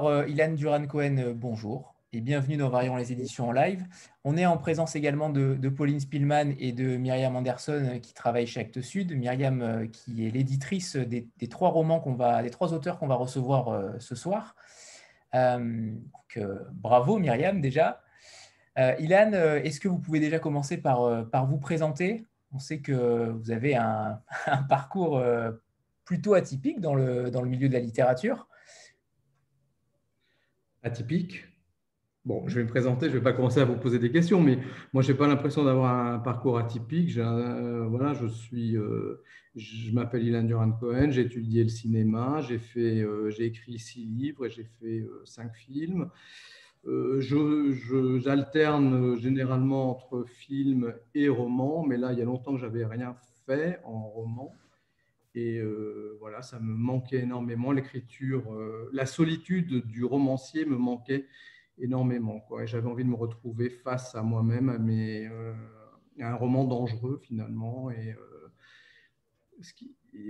Alors, euh, Ilan Duran-Cohen, euh, bonjour et bienvenue dans Variant les éditions en live. On est en présence également de, Pauline Spielmann et de Myriam Anderson euh, qui travaillent chez Actes Sud. Myriam qui est l'éditrice des, trois romans qu'on va, des trois auteurs qu'on va recevoir ce soir. bravo Myriam déjà. Ilan, est-ce que vous pouvez déjà commencer par, vous présenter? On sait que vous avez un, parcours plutôt atypique dans le milieu de la littérature atypique. Bon, je vais me présenter, je ne vais pas commencer à vous poser des questions, mais moi, je n'ai pas l'impression d'avoir un parcours atypique. Euh, voilà, je suis, euh, je m'appelle Ilan Duran Cohen, j'ai étudié le cinéma, j'ai fait, euh, j'ai écrit six livres et j'ai fait cinq films. J'alterne généralement entre films et romans, mais là, il y a longtemps que j'avais rien fait en roman. Et euh, voilà, ça me manquait énormément. L'écriture, euh, la solitude du romancier me manquait énormément. Quoi. Et j'avais envie de me retrouver face à moi-même, à, euh, un roman dangereux finalement. Et,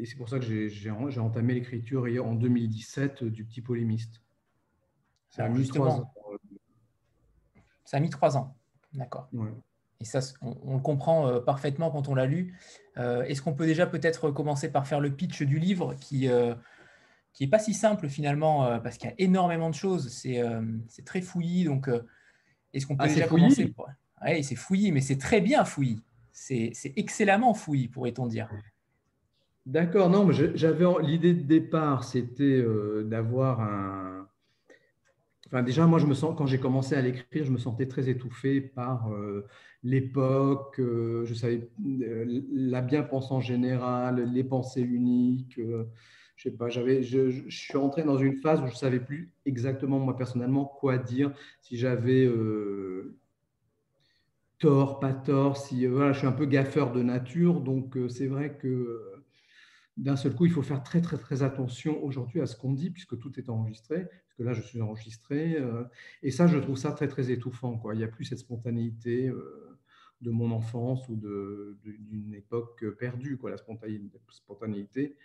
c'est pour ça que j'ai entamé l'écriture en 2017 du Petit Polémiste. Ça a mis trois ans. Ça a mis trois ans, d'accord. Ouais. Et ça, on, le comprend euh, parfaitement quand on l'a lu. Euh, est-ce qu'on peut déjà peut-être commencer par faire le pitch du livre qui n'est euh, pas si simple finalement parce qu'il y a énormément de choses. C'est très fouillis. Donc, est-ce qu'on peut ah, déjà commencer Oui, c'est fouillis, mais c'est très bien fouillis. C'est excellemment fouillis, pourrait-on dire. D'accord, non, mais j'avais l'idée de départ, c'était d'avoir un, Déjà, moi, je me sens, quand j'ai commencé à l'écrire, je me sentais très étouffé par euh, l'époque, euh, je savais euh, la bien-pensance générale, les pensées uniques. je sais je, suis entré dans une phase où je savais plus exactement moi personnellement quoi dire, si j'avais tort, pas tort, si voilà, je suis un peu gaffeur de nature, donc c'est vrai que d'un seul coup, il faut faire très très très attention aujourd'hui à ce qu'on dit puisque tout est enregistré là, je suis enregistré. Euh, et ça, je trouve ça très, très étouffant. Il n'y a plus cette spontanéité euh, de mon enfance ou d'une époque perdue. Quoi. La spontanéité,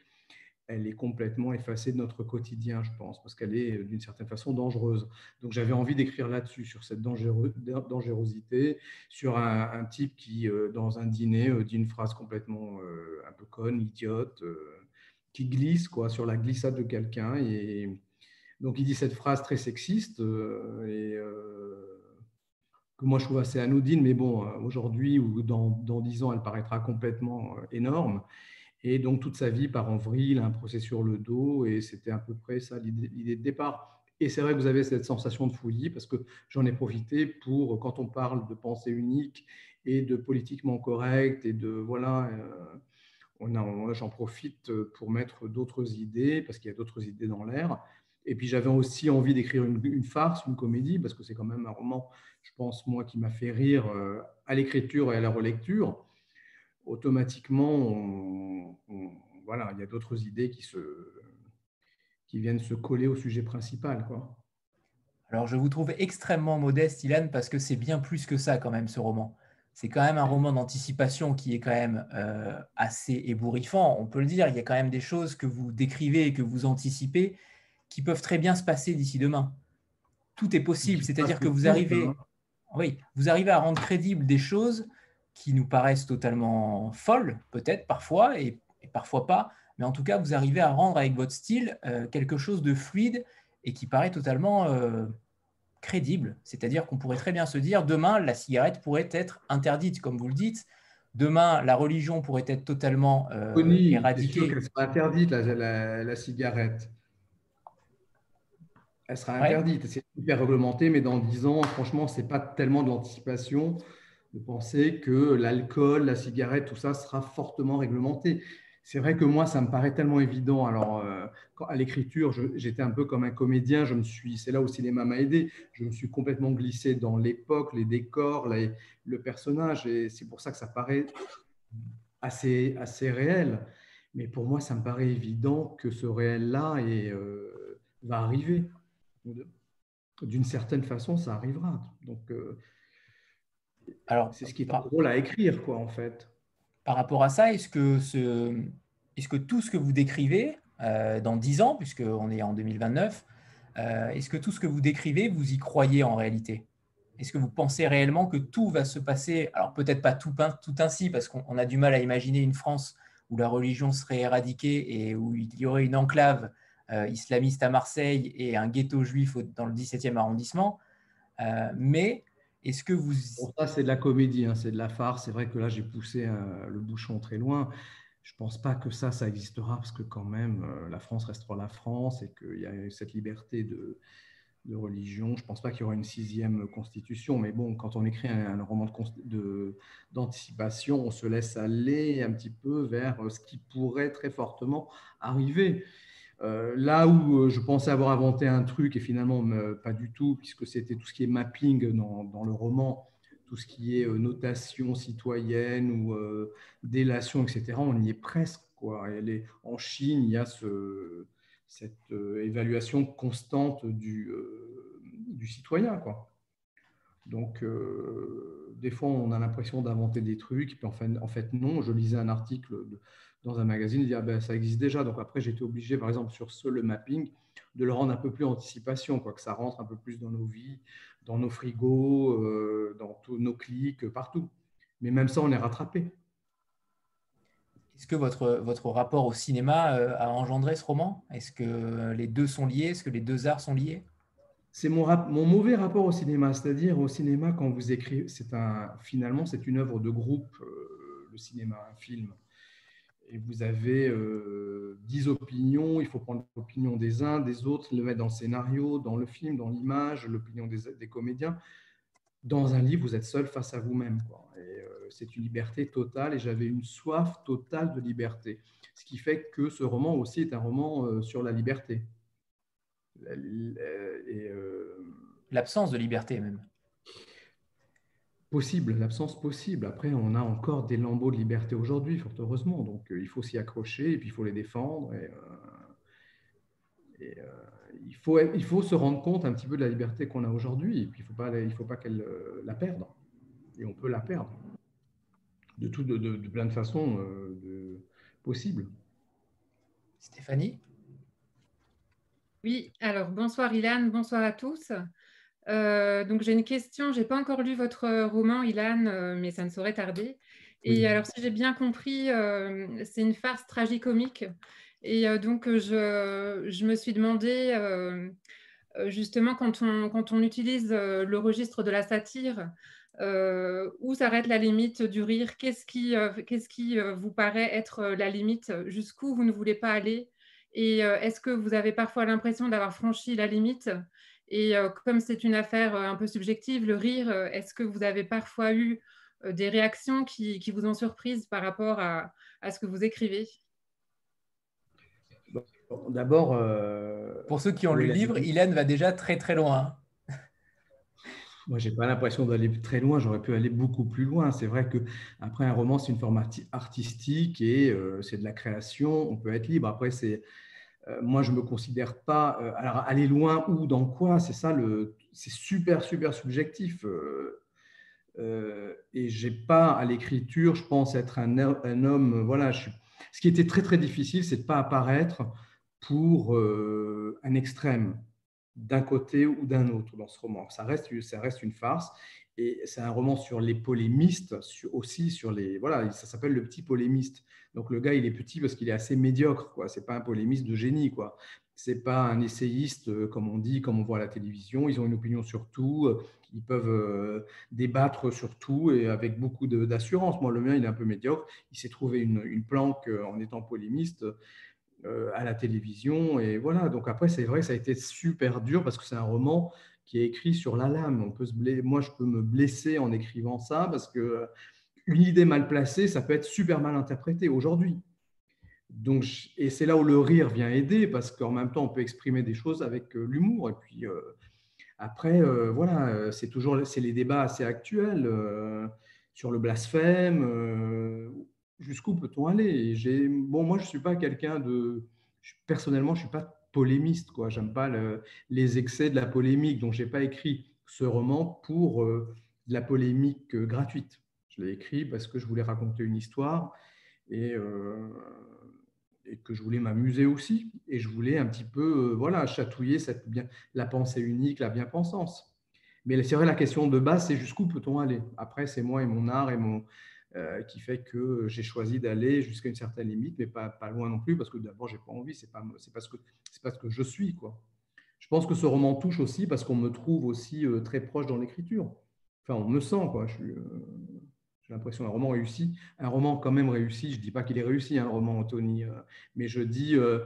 elle est complètement effacée de notre quotidien, je pense, parce qu'elle est d'une certaine façon dangereuse. Donc j'avais envie d'écrire là-dessus, sur cette dangerosité, sur un, type qui, euh, dans un dîner, dit une phrase complètement un peu conne, idiote, qui glisse quoi, sur la glissade de quelqu'un et donc il dit cette phrase très sexiste euh, et euh, que moi je trouve assez anodine, mais bon, euh, aujourd'hui ou dans, 10 ans, elle paraîtra complètement énorme. Et donc toute sa vie part en vrille, un procès sur le dos, et c'était à peu près ça l'idée de départ. Et c'est vrai que vous avez cette sensation de fouillis, parce que j'en ai profité pour, quand on parle de pensée unique et de politiquement correct, et de, voilà, on j'en profite pour mettre d'autres idées, parce qu'il y a d'autres idées dans l'air. Et puis j'avais aussi envie d'écrire une, farce, une comédie, parce que c'est quand même un roman, je pense, moi, qui m'a fait rire euh, à l'écriture et à la relecture. Automatiquement, voilà, il y a d'autres idées qui, se, qui viennent se coller au sujet principal. Quoi. Alors je vous trouve extrêmement modeste, Ilan, parce que c'est bien plus que ça quand même, ce roman. C'est quand même un roman d'anticipation qui est quand même euh, assez ébouriffant, on peut le dire. Il y a quand même des choses que vous décrivez et que vous anticipez qui peuvent très bien se passer d'ici demain. Tout est possible, c'est-à-dire que vous arrivez, oui, vous arrivez à rendre crédibles des choses qui nous paraissent totalement folles, peut-être parfois, et, parfois pas, mais en tout cas, vous arrivez à rendre avec votre style euh, quelque chose de fluide et qui paraît totalement euh, crédible. C'est-à-dire qu'on pourrait très bien se dire, demain, la cigarette pourrait être interdite, comme vous le dites. Demain, la religion pourrait être totalement euh, éradiquée. qu'elle sera interdite, la cigarette? Elle sera interdite. C'est hyper réglementé, mais dans 10 ans, franchement, ce n'est pas tellement de l'anticipation de penser que l'alcool, la cigarette, tout ça sera fortement réglementé. C'est vrai que moi, ça me paraît tellement évident. Alors, euh, à l'écriture, j'étais un peu comme un comédien. Je me suis, c'est là où le cinéma m'a aidé. Je me suis complètement glissé dans l'époque, les décors, le personnage, et c'est pour ça que ça paraît assez, assez réel. Mais pour moi, ça me paraît évident que ce réel-là euh, va arriver d'une certaine façon, ça arrivera. Donc, euh, alors, c'est ce qui est par, drôle à écrire, quoi, en fait. Par rapport à ça, est-ce que, est que tout ce que vous décrivez euh, dans 10 ans, puisqu'on est en 2029, Est-ce que tout ce que vous décrivez, vous y croyez en réalité? Est-ce que vous pensez réellement que tout va se passer? Alors peut-être pas tout, tout ainsi, parce qu'on a du mal à imaginer une France où la religion serait éradiquée et où il y aurait une enclave islamiste à Marseille et un ghetto juif dans le 17e arrondissement. mais est-ce que vous... ça, c'est de la comédie, hein, c'est de la farce. C'est vrai que là, j'ai poussé euh, le bouchon très loin. Je ne pense pas que ça, ça existera, parce que quand même, euh, la France restera la France et qu'il y a cette liberté de, religion. Je ne pense pas qu'il y aura une sixième constitution, mais bon, quand on écrit un, roman d'anticipation, on se laisse aller un petit peu vers ce qui pourrait très fortement arriver. Euh, là où euh, je pensais avoir inventé un truc et finalement pas du tout, puisque c'était tout ce qui est mapping dans, le roman, tout ce qui est euh, notation citoyenne ou délation, etc., on y est presque. Quoi. en Chine, il y a cette évaluation constante du, citoyen. Quoi. Donc, des fois, on a l'impression d'inventer des trucs, puis en fait, en fait, non. Je lisais un article de, dans un magazine, dit ah ben, ça existe déjà. Donc après, j'étais obligé, par exemple, sur ce, le mapping, de le rendre un peu plus anticipation, quoi, que ça rentre un peu plus dans nos vies, dans nos frigos, euh, dans tous nos clics, partout. Mais même ça, on est rattrapé. Est-ce que votre, votre rapport au cinéma euh, a engendré ce roman? Est-ce que les deux sont liés? Est-ce que les deux arts sont liés? C'est mon, mon, mauvais rapport au cinéma, c'est-à-dire au cinéma quand vous écrivez, c'est un, finalement c'est une œuvre de groupe, euh, le cinéma, un film et vous avez euh, dix opinions, il faut prendre l'opinion des uns, des autres, le mettre dans le scénario, dans le film, dans l'image, l'opinion des, comédiens. Dans un livre, vous êtes seul face à vous-même. Euh, c'est une liberté totale et j'avais une soif totale de liberté. Ce qui fait que ce roman aussi est un roman euh, sur la liberté. L'absence de liberté même possible, l'absence possible. Après, on a encore des lambeaux de liberté aujourd'hui, fort heureusement. Donc, euh, il faut s'y accrocher et puis il faut les défendre. Et, euh, euh, il, faut, il faut se rendre compte un petit peu de la liberté qu'on a aujourd'hui. Et puis, il ne faut pas, il faut pas qu'elle la perdre. Et on peut la perdre de, tout, de, de, plein de façons de, possibles. Stéphanie? Oui, alors bonsoir Ilan, bonsoir à tous. Euh, donc j'ai une question, j'ai pas encore lu votre roman, Ilan, euh, mais ça ne saurait tarder. Et alors si j'ai bien compris, euh, c'est une farce tragicomique. Et donc je, je, me suis demandé, justement, quand on, quand on utilise le registre de la satire, où s'arrête la limite du rire? Qu'est-ce qui, qu'est-ce qui vous paraît être la limite? Jusqu'où vous ne voulez pas aller? Et est-ce que vous avez parfois l'impression d'avoir franchi la limite? Et euh, comme c'est une affaire euh, un peu subjective, le rire, euh, est-ce que vous avez parfois eu des réactions qui, vous ont surprise par rapport à, ce que vous écrivez? D'abord. Pour ceux qui ont lu le livre, Hélène va déjà très très loin. Moi, j'ai pas l'impression d'aller très loin. J'aurais pu aller beaucoup plus loin. C'est vrai que après un roman, c'est une forme artistique et c'est de la création. On peut être libre. Après, c'est moi, je ne me considère pas. Euh, alors, aller loin ou dans quoi C'est ça, le, c'est super, super subjectif. Euh, et j'ai pas à l'écriture, je pense être un, homme. Voilà, ce qui était très, très difficile, c'est de pas apparaître pour un extrême d'un côté ou d'un autre dans ce roman. Ça reste, ça reste une farce. Et c'est un roman sur les polémistes, aussi sur les. Voilà, ça s'appelle Le Petit Polémiste. Donc le gars, il est petit parce qu'il est assez médiocre. quoi. C'est pas un polémiste de génie. quoi. C'est pas un essayiste, euh, comme on dit, comme on voit à la télévision. Ils ont une opinion sur tout. Euh, ils peuvent euh, débattre sur tout et avec beaucoup d'assurance. Moi, le mien, il est un peu médiocre. Il s'est trouvé une, une, planque en étant polémiste à la télévision. Et voilà. Donc après, c'est vrai ça a été super dur parce que c'est un roman qui est écrit sur la lame. On peut se Moi, je peux me blesser en écrivant ça parce que une idée mal placée, ça peut être super mal interprété aujourd'hui. Donc, et c'est là où le rire vient aider parce qu'en même temps, on peut exprimer des choses avec euh, l'humour. Et puis euh, après, euh, voilà, c'est toujours les débats assez actuels sur le blasphème. Jusqu'où peut-on aller? Bon, moi, je suis pas quelqu'un de personnellement, je suis pas polémiste. Quoi. J'aime pas les excès de la polémique. Donc, j'ai pas écrit ce roman pour de la polémique gratuite. Je l'ai écrit parce que je voulais raconter une histoire et, euh, que je voulais m'amuser aussi. Et je voulais un petit peu voilà, chatouiller cette bien, la pensée unique, la bien-pensance. Mais c'est vrai, la question de base, c'est jusqu'où peut-on aller? Après, c'est moi et mon art et mon, qui fait que j'ai choisi d'aller jusqu'à une certaine limite, mais pas, pas loin non plus, parce que d'abord, j'ai pas envie, c'est pas, c'est parce que c'est parce que je suis quoi. Je pense que ce roman touche aussi parce qu'on me trouve aussi très proche dans l'écriture. Enfin, on me sent quoi. Suis, j'ai l'impression d'un roman réussi, un roman quand même réussi. Je ne dis pas qu'il est réussi, un roman, Anthony, euh, mais je dis euh,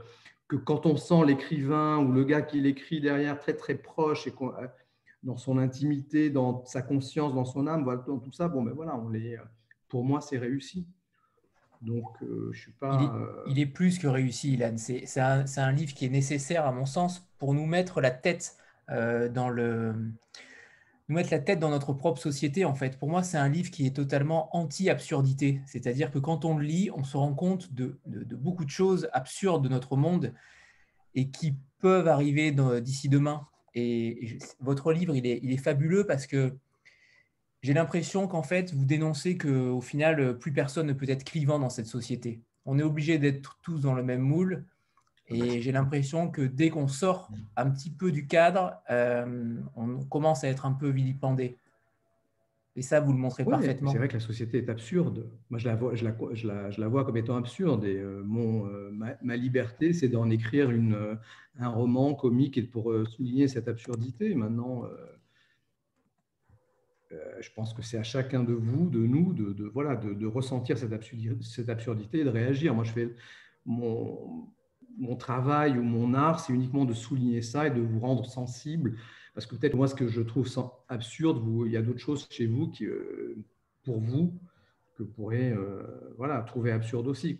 que quand on sent l'écrivain ou le gars qui l'écrit derrière très très proche et euh, dans son intimité, dans sa conscience, dans son âme, dans tout ça, bon ben voilà, on les, pour moi c'est réussi. Donc je suis pas. Il est, plus que réussi, Ilan. C'est un, un, livre qui est nécessaire à mon sens pour nous mettre la tête dans le nous mettre la tête dans notre propre société, en fait. Pour moi, c'est un livre qui est totalement anti-absurdité. C'est-à-dire que quand on le lit, on se rend compte de, beaucoup de choses absurdes de notre monde et qui peuvent arriver d'ici demain. Et, votre livre, il est, il est, fabuleux parce que j'ai l'impression qu'en fait, vous dénoncez qu'au final, plus personne ne peut être clivant dans cette société. On est obligé d'être tous dans le même moule. Et j'ai l'impression que dès qu'on sort un petit peu du cadre, euh, on commence à être un peu vilipendé. Et ça, vous le montrez parfaitement. C'est vrai que la société est absurde. Moi, je la vois, je la, je la, je la vois comme étant absurde. Et euh, mon, euh, ma, liberté, c'est d'en écrire une, un roman comique et pour souligner cette absurdité. Maintenant, je pense que c'est à chacun de vous, de nous, de, voilà, de, ressentir cette absurdité, et de réagir. Moi, je fais mon, travail ou mon art, c'est uniquement de souligner ça et de vous rendre sensible. Parce que peut-être moi, ce que je trouve absurde, il y a d'autres choses chez vous qui, euh, pour vous, que vous pourrez euh, voilà, trouver absurde aussi.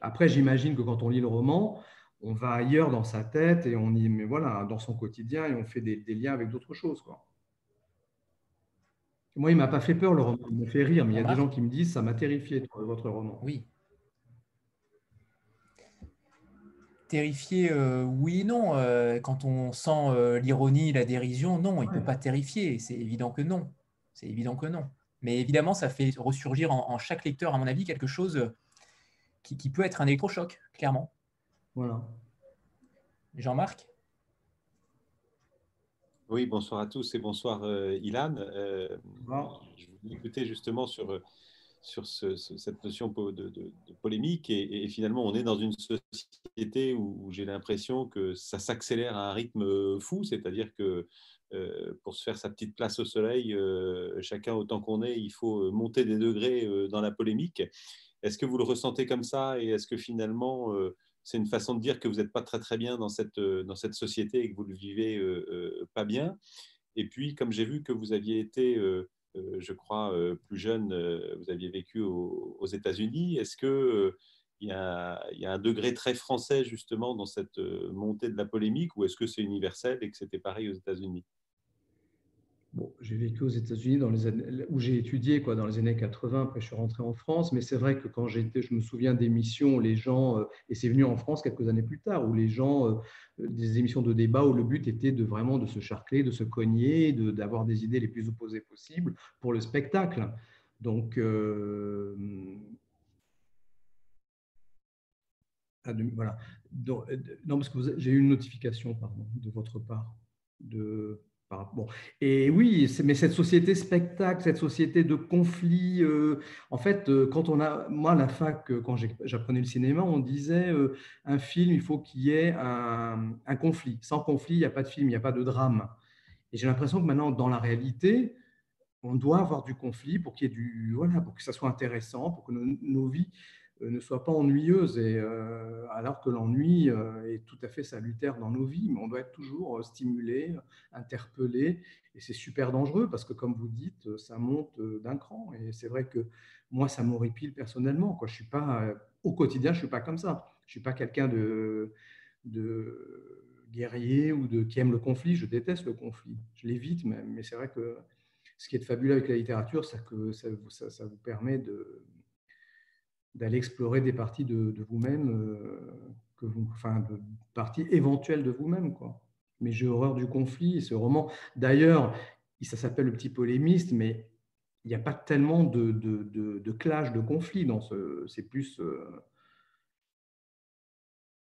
Après, j'imagine que quand on lit le roman, on va ailleurs dans sa tête et on y, mais voilà, dans son quotidien et on fait des, liens avec d'autres choses. Quoi. Moi, il ne m'a pas fait peur le roman, il me fait rire, mais il y a des gens qui me disent ça m'a terrifié votre roman. Oui, Terrifier, euh, oui et non. Euh, quand on sent euh, l'ironie, la dérision, non, il ne peut pas terrifier. C'est évident que non. C'est évident que non. Mais évidemment, ça fait ressurgir en, chaque lecteur, à mon avis, quelque chose qui, peut être un électrochoc, clairement. Voilà. Jean-Marc? Oui, bonsoir à tous et bonsoir Ilan. Je vous écouter justement sur sur cette notion de, polémique. Et, finalement, on est dans une société où, j'ai l'impression que ça s'accélère à un rythme fou, c'est-à-dire que euh, pour se faire sa petite place au soleil, euh, chacun autant qu'on est, il faut monter des degrés euh, dans la polémique. Est-ce que vous le ressentez comme ça et est-ce que finalement c'est une façon de dire que vous n'êtes pas très très bien dans cette, dans cette société et que vous ne le vivez pas bien Et puis, comme j'ai vu que vous aviez été euh, je crois, euh, plus jeune, euh, vous aviez vécu aux, États-Unis. Est-ce que il y, a, un degré très français justement dans cette montée de la polémique ou est-ce que c'est universel et que c'était pareil aux États-Unis? J'ai vécu aux États-Unis dans les années, où j'ai étudié quoi, dans les années 80. Après, je suis rentré en France, mais c'est vrai que quand j'étais, je me souviens d'émissions les gens, euh, et c'est venu en France quelques années plus tard, où les gens, euh, des émissions de débat où le but était de vraiment de se charcler, de se cogner, d'avoir des idées les plus opposées possibles pour le spectacle. Donc euh, voilà. non, parce que j'ai eu une notification, pardon, de votre part de Et oui, mais cette société spectacle, cette société de conflit, euh, en fait, euh, quand on a, moi, à la fac, euh, quand j'apprenais le cinéma, on disait un film, il faut qu'il y ait un, conflit. Sans conflit, il n'y a pas de film, il n'y a pas de drame. Et j'ai l'impression que maintenant, dans la réalité, on doit avoir du conflit pour qu'il y ait du, voilà, pour que ça soit intéressant, pour que nos vies ne soit pas ennuyeuse, et, euh, alors que l'ennui euh, est tout à fait salutaire dans nos vies, mais on doit être toujours stimulé, interpellé, et c'est super dangereux parce que, comme vous dites, ça monte d'un cran, et c'est vrai que moi, ça m'horripile personnellement. Je suis pas, au quotidien, je ne suis pas comme ça. Je ne suis pas quelqu'un de, de guerrier ou de, qui aime le conflit, je déteste le conflit, je l'évite même, mais c'est vrai que ce qui est fabuleux avec la littérature, c'est que ça vous permet de d'aller explorer des parties de, vous-même, euh, que vous, enfin, de parties éventuelles de vous-même, quoi. Mais j'ai horreur du conflit. ce roman, d'ailleurs, ça s'appelle Le Petit Polémiste, mais il n'y a pas tellement de, de, de, clash, de conflit dans ce. C'est plus. Euh,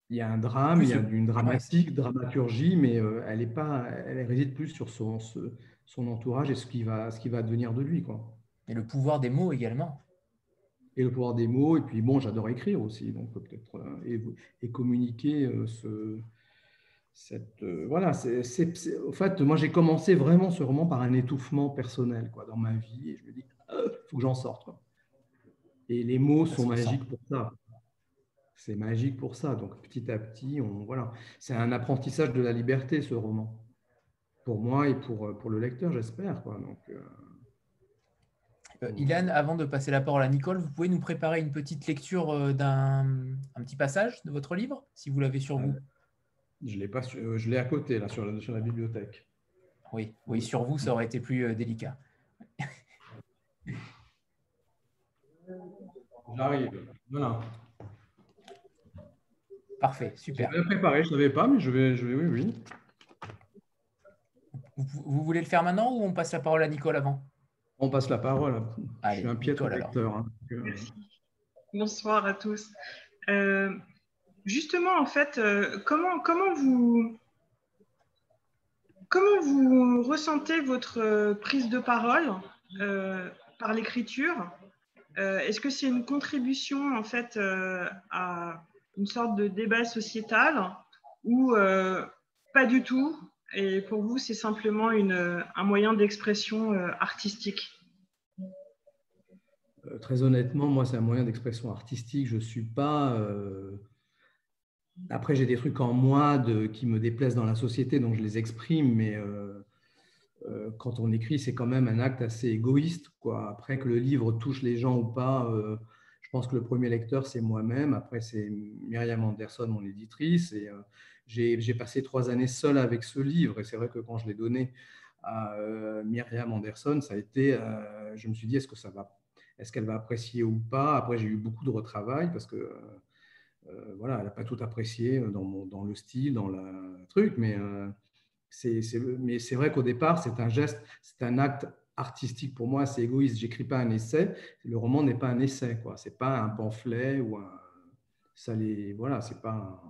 Il y a un drame, il y a une dramatique, dramaturgie, mais elle, est pas, elle réside plus sur son, son entourage et ce qui va, ce qui va devenir de lui. Quoi. Et le pouvoir des mots également. Et le pouvoir des mots, et puis bon, j'adore écrire aussi, donc peut-être et, et, communiquer ce, cette, voilà, c'est, au fait, moi j'ai commencé vraiment ce roman par un étouffement personnel quoi, dans ma vie, et je me dis, il ah, faut que j'en sorte. Quoi. Et les mots sont magiques pour ça. C'est magique pour ça. Donc petit à petit, on, voilà. c'est un apprentissage de la liberté, ce roman. Pour moi et pour, pour le lecteur, j'espère. Quoi. Donc, euh, euh, Ilan, avant de passer la parole à Nicole, vous pouvez nous préparer une petite lecture euh, d'un un petit passage de votre livre, si vous l'avez sur vous Je l'ai pas, je l'ai à côté, là, sur la, sur la bibliothèque. Oui, oui, sur vous, ça aurait été plus délicat. J'arrive. Voilà. Parfait, super. Je vais préparer, je ne savais pas, mais je vais, je vais, oui, oui. Vous, voulez le faire maintenant ou on passe la parole à Nicole avant? On passe la parole. je suis un piètre lecteur. Hein, euh, Bonsoir à tous. Euh, justement, en fait, euh, comment, comment, vous, comment vous ressentez votre prise de parole par l'écriture? Est-ce que c'est une contribution en fait à une sorte de débat sociétal ou euh, pas du tout? Et pour vous, c'est simplement une, un moyen d'expression euh, artistique euh, Très honnêtement, moi, c'est un moyen d'expression artistique. Je ne suis pas... Après, j'ai des trucs en moi de, qui me déplaisent dans la société, donc je les exprime, mais quand on écrit, c'est quand même un acte assez égoïste. Après, que le livre touche les gens ou pas, je pense que le premier lecteur, c'est moi-même. Après, c'est Myriam Anderson, mon éditrice. Et euh, j'ai passé trois années seul avec ce livre. Et c'est vrai que quand je l'ai donné à euh, Myriam Anderson, ça a été. Euh, je me suis dit, est-ce que ça va, est-ce qu'elle va apprécier ou pas? Après, j'ai eu beaucoup de retravail parce que voilà, elle n'a pas tout apprécié dans, le style, dans le truc, mais c'est vrai qu'au départ, c'est un geste, c'est un acte artistique pour moi, c'est égoïste. J'écris pas un essai. Le roman n'est pas un essai, quoi. C'est pas un pamphlet ou un. Ça les, voilà, c'est pas.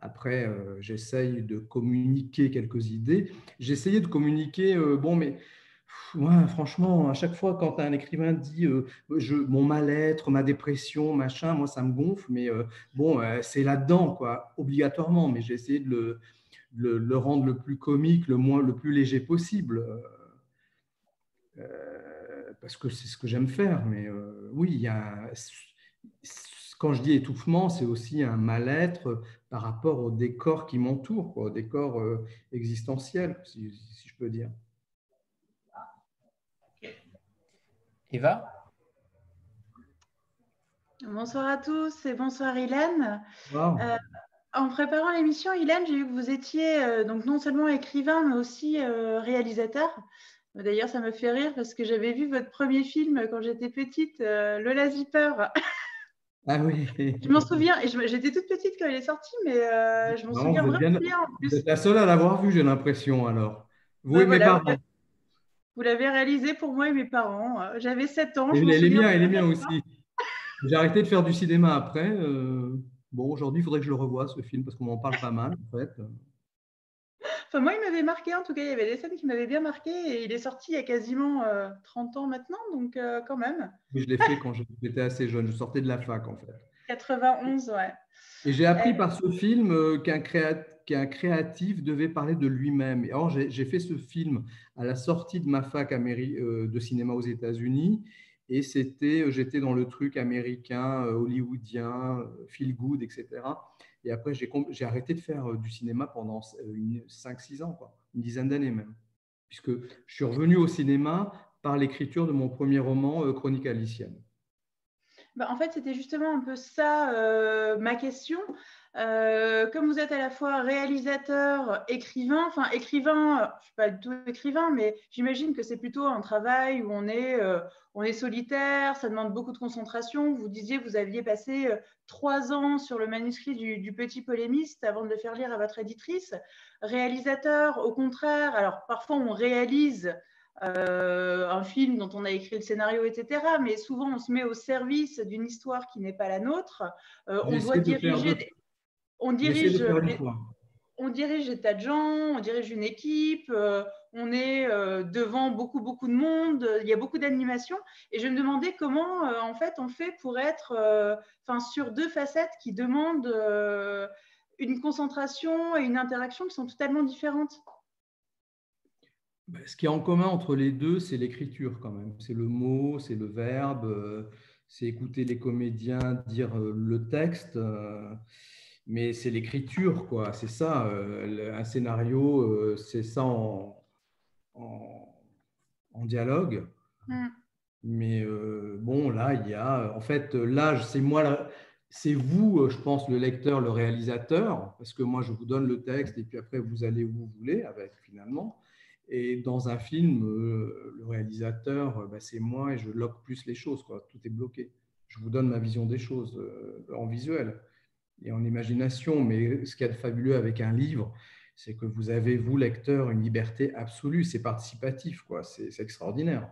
Après, euh, j'essaye de communiquer quelques idées. J'essayais de communiquer. Euh, bon, mais franchement, à chaque fois quand un écrivain dit euh, je, mon mal-être, ma dépression, machin, moi ça me gonfle. Mais bon, c'est là-dedans, quoi, obligatoirement. Mais j'ai essayé de le, le, le, rendre le plus comique, le moins, le plus léger possible. Euh, parce que c'est ce que j'aime faire. Mais euh, oui, il y a, quand je dis étouffement, c'est aussi un mal-être par rapport au décor qui m'entoure, au décor euh, existentiel, si, je peux dire. Eva? Bonsoir à tous et bonsoir Hélène. en préparant l'émission, Hélène, j'ai vu que vous étiez donc non seulement écrivain, mais aussi réalisateur. D'ailleurs, ça me fait rire parce que j'avais vu votre premier film quand j'étais petite, euh, Lola Zipper. Ah oui. je m'en souviens, et j'étais toute petite quand il est sorti, mais euh, je m'en souviens vraiment bien, en plus. Vous êtes la seule à l'avoir vu, j'ai l'impression, alors. Vous et mes parents. Vous l'avez réalisé pour moi et mes parents. Euh, j'avais 7 ans. il est bien, il est bien aussi. J'ai arrêté de faire du cinéma après. bon, aujourd'hui, il faudrait que je le revoie, ce film, parce qu'on m'en parle pas mal, en fait moi, il m'avait marqué, en tout cas, il y avait des scènes qui m'avaient bien marqué et il est sorti il y a quasiment 30 euh, ans maintenant, donc euh, quand même. Je l'ai fait quand j'étais assez jeune, je sortais de la fac en fait. 91, ouais. Et j'ai appris par ce film euh, qu'un créatif devait parler de lui-même. Et alors, j'ai fait ce film à la sortie de ma fac de cinéma aux États-Unis. Et c'était, j'étais dans le truc américain, hollywoodien, feel good, etc. Et après, j'ai arrêté de faire euh, du cinéma pendant 5-6 ans, quoi, une dizaine d'années même. Puisque je suis revenu au cinéma par l'écriture de mon premier roman, euh, Chronique alicienne. Bah, en fait, c'était justement un peu ça euh, ma question. Comme vous êtes à la fois réalisateur, écrivain, enfin écrivain, je ne suis pas du tout écrivain, mais j'imagine que c'est plutôt un travail où on est, on est solitaire, ça demande beaucoup de concentration. Vous disiez que vous aviez passé euh, trois ans sur le manuscrit du, Petit Polémiste avant de le faire lire à votre éditrice. Réalisateur, au contraire, alors parfois on réalise euh, un film dont on a écrit le scénario, etc. Mais souvent, on se met au service d'une histoire qui n'est pas la nôtre. Euh, on doit diriger. On dirige, on dirige des tas de gens, on dirige une équipe, euh, on est euh, devant beaucoup, beaucoup de monde, il y a beaucoup d'animation. Et je me demandais comment, euh, en fait, on fait pour être sur deux facettes qui demandent une concentration et une interaction qui sont totalement différentes. Ben, ce qui est en commun entre les deux, c'est l'écriture quand même. C'est le mot, c'est le verbe, c'est écouter les comédiens dire le texte mais c'est l'écriture, quoi. C'est ça, euh, un scénario, euh, c'est ça en, en, dialogue. Mm. Mais euh, bon, là, il y a, en fait, là, c'est moi, c'est vous, je pense, le lecteur, le réalisateur, parce que moi, je vous donne le texte et puis après, vous allez où vous voulez avec, finalement. Et dans un film, le réalisateur, bah, c'est moi et je lock plus les choses, quoi. Tout est bloqué. Je vous donne ma vision des choses en visuel et en imagination. Mais ce qu'il y a de fabuleux avec un livre, c'est que vous avez, vous, lecteur, une liberté absolue. C'est participatif, quoi. C'est extraordinaire.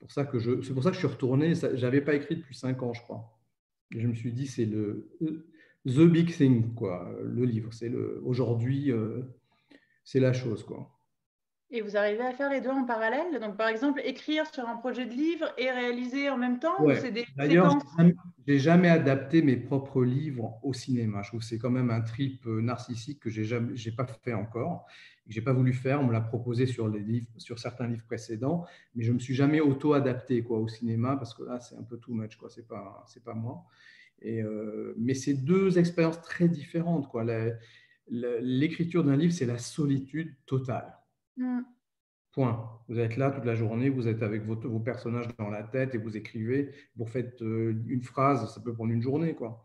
C'est pour ça que je suis retourné. Je n'avais pas écrit depuis cinq ans, je crois. Je me suis dit, c'est le the big thing, quoi. Le livre, c'est aujourd'hui, euh, c'est la chose, quoi. Et vous arrivez à faire les deux en parallèle Donc, par exemple, écrire sur un projet de livre et réaliser en même temps ouais. D'ailleurs, je n'ai jamais adapté mes propres livres au cinéma. Je trouve que c'est quand même un trip euh, narcissique que je n'ai pas fait encore, que je n'ai pas voulu faire. On me l'a proposé sur, les livres, sur certains livres précédents, mais je ne me suis jamais auto-adapté au cinéma parce que là, c'est un peu too much. Ce n'est pas, pas moi. Et, euh, mais c'est deux expériences très différentes. L'écriture d'un livre, c'est la solitude totale. Mm. Point. Vous êtes là toute la journée, vous êtes avec vos, personnages dans la tête et vous écrivez. Vous faites euh, une phrase, ça peut prendre une journée. Quoi.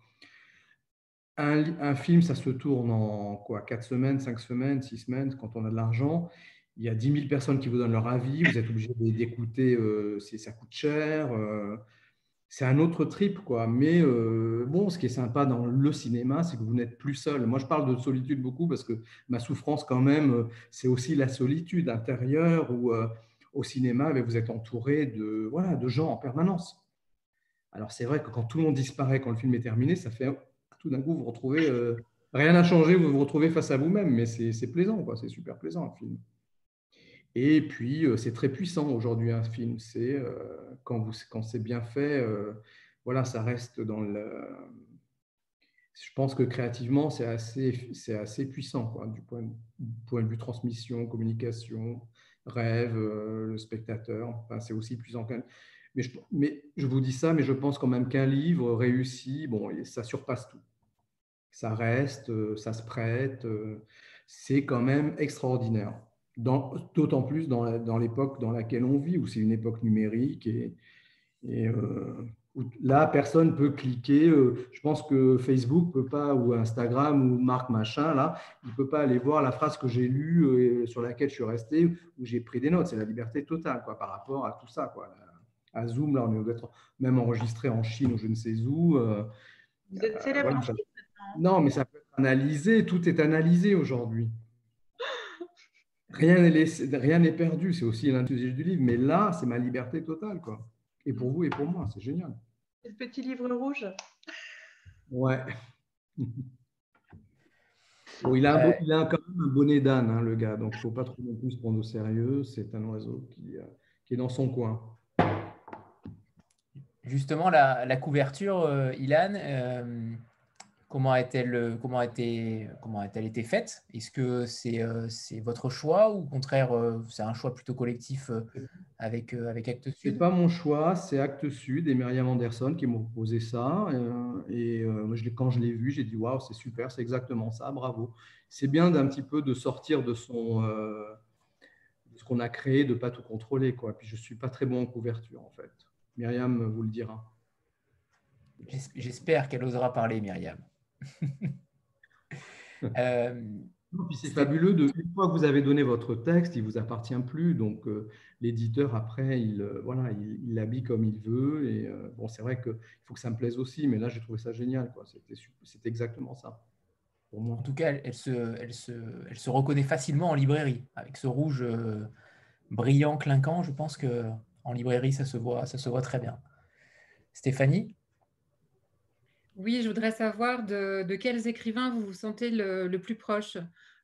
Un, film, ça se tourne en quoi 4 semaines, 5 semaines, 6 semaines, quand on a de l'argent. Il y a 10 000 personnes qui vous donnent leur avis. Vous êtes obligé d'écouter euh, ça coûte cher. Euh, c'est un autre trip, quoi. Mais euh, bon, ce qui est sympa dans le cinéma, c'est que vous n'êtes plus seul. Moi, je parle de solitude beaucoup parce que ma souffrance, quand même, euh, c'est aussi la solitude intérieure où euh, au cinéma, vous êtes entouré de, voilà, de gens en permanence. Alors, c'est vrai que quand tout le monde disparaît, quand le film est terminé, ça fait tout d'un coup, vous vous retrouvez, rien n'a changé, vous vous retrouvez face à vous-même, mais c'est plaisant, quoi. C'est super plaisant, un film. Et puis, euh, c'est très puissant aujourd'hui un film. C'est euh, quand, quand c'est bien fait, euh, voilà, ça reste dans le. Je pense que créativement, c'est assez, assez puissant quoi, du point, point de vue transmission, communication, rêve, le spectateur. Enfin, c'est aussi puissant qu'un. Mais je, mais je vous dis ça, mais je pense quand même qu'un livre réussi, bon, ça surpasse tout. Ça reste, ça se prête, c'est quand même extraordinaire d'autant plus dans, l'époque dans laquelle on vit, où c'est une époque numérique et, euh, là, personne peut cliquer. Euh, je pense que Facebook peut pas, ou Instagram, ou Marc Machin, là, il peut pas aller voir la phrase que j'ai lue, euh, sur laquelle je suis resté, où j'ai pris des notes. C'est la liberté totale quoi, par rapport à tout ça. Quoi. À Zoom, là, on est être même enregistré en Chine ou je ne sais où. Vous êtes célèbre en Chine Non, mais ça peut être analysé. Tout est analysé aujourd'hui rien n'est perdu. C'est aussi l'enthousiasme du livre. Mais là, c'est ma liberté totale, quoi. Et pour vous et pour moi, c'est génial. Le petit livre rouge. Ouais. il, a il, a quand même un bonnet d'âne, hein, le gars. Donc, il ne faut pas trop non plus se prendre au sérieux. C'est un oiseau qui, euh, qui, est dans son coin. Justement, la, couverture, euh, Ilan, euh, Comment a-t-elle comment a été, comment a-t-elle été faite? Est-ce que c'est euh, c'est votre choix ou au contraire euh, c'est un choix plutôt collectif euh, avec avec Actes Sud? C'est pas mon choix, c'est Actes Sud et Myriam Anderson qui m'ont proposé ça et quand je l'ai vu j'ai dit waouh c'est super c'est exactement ça bravo. C'est bien d'un petit peu de sortir de son de ce qu'on a créé de pas tout contrôler quoi. Puis je suis pas très bon en couverture en fait. Myriam vous le dira. J'espère qu'elle osera parler, Myriam. Euh, c'est fabuleux. De, une fois que vous avez donné votre texte, il vous appartient plus. Donc, euh, l'éditeur, après, il euh, voilà, il l'habille comme il veut. Et bon, c'est vrai qu'il faut que ça me plaise aussi. Mais là, j'ai trouvé ça génial. C'était exactement ça. Pour moi. En tout cas, elle se, elle, se, elle se reconnaît facilement en librairie. Avec ce rouge brillant, clinquant, je pense que en librairie, ça se voit, ça se voit très bien. Stéphanie? Oui, je voudrais savoir de, quels écrivains vous vous sentez le, plus proche.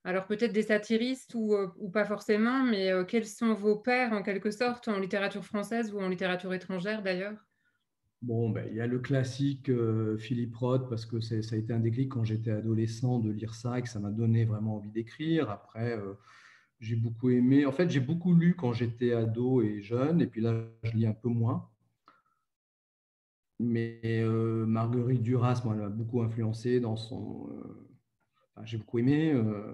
Alors peut-être des satiristes ou, euh, pas forcément, mais euh, quels sont vos pères en quelque sorte en littérature française ou en littérature étrangère d'ailleurs? Bon, ben, il y a le classique euh, Philippe Roth, parce que ça a été un déclic quand j'étais adolescent de lire ça et que ça m'a donné vraiment envie d'écrire. Après, j'ai beaucoup aimé. En fait, j'ai beaucoup lu quand j'étais ado et jeune, et puis là, je lis un peu moins. Mais euh, Marguerite Duras, moi, elle m'a beaucoup influencé dans son. Euh, j'ai beaucoup aimé. Euh,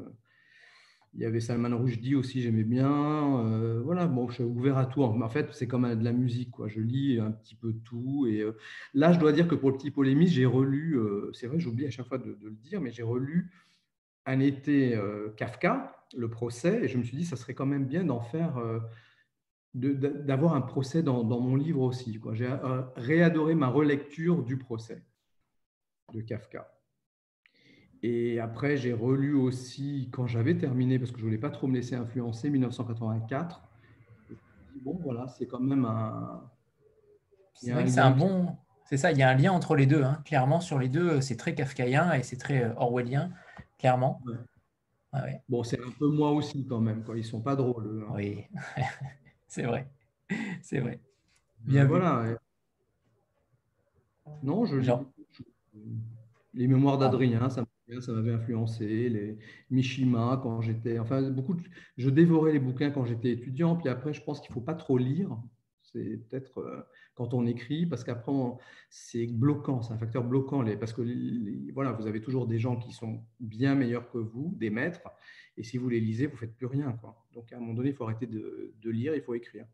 il y avait Salman Rushdie aussi, j'aimais bien. voilà, bon, je suis ouvert à tout. En fait, c'est comme de la musique, quoi. Je lis un petit peu tout. Et là, je dois dire que pour le petit polémiste, j'ai relu. c'est vrai, j'oublie à chaque fois de, de, le dire, mais j'ai relu un été Kafka, le procès, et je me suis dit, ça serait quand même bien d'en faire d'avoir un procès dans, mon livre aussi. J'ai euh, réadoré ma relecture du procès de Kafka. Et après, j'ai relu aussi, quand j'avais terminé, parce que je ne voulais pas trop me laisser influencer, 1984. Bon, voilà, c'est quand même un. C'est un bon. C'est ça, il y a un lien entre les deux. Hein. Clairement, sur les deux, c'est très kafkaïen et c'est très euh, orwellien, clairement. Bon, c'est un peu moi aussi quand même. Quoi. Ils ne sont pas drôles. Hein. Oui. c'est vrai. C'est vrai. Bien voilà. Non, je, les mémoires d'Adrien, ça m'avait influencé, les Mishima quand j'étais, enfin beaucoup, je dévorais les bouquins quand j'étais étudiant, puis après je pense qu'il faut pas trop lire, c'est peut-être euh, quand on écrit, parce qu'après c'est bloquant, c'est un facteur bloquant, les, parce que voilà, vous avez toujours des gens qui sont bien meilleurs que vous, des maîtres, et si vous les lisez, vous faites plus rien, quoi. Donc à un moment donné, il faut arrêter de, lire, il faut écrire.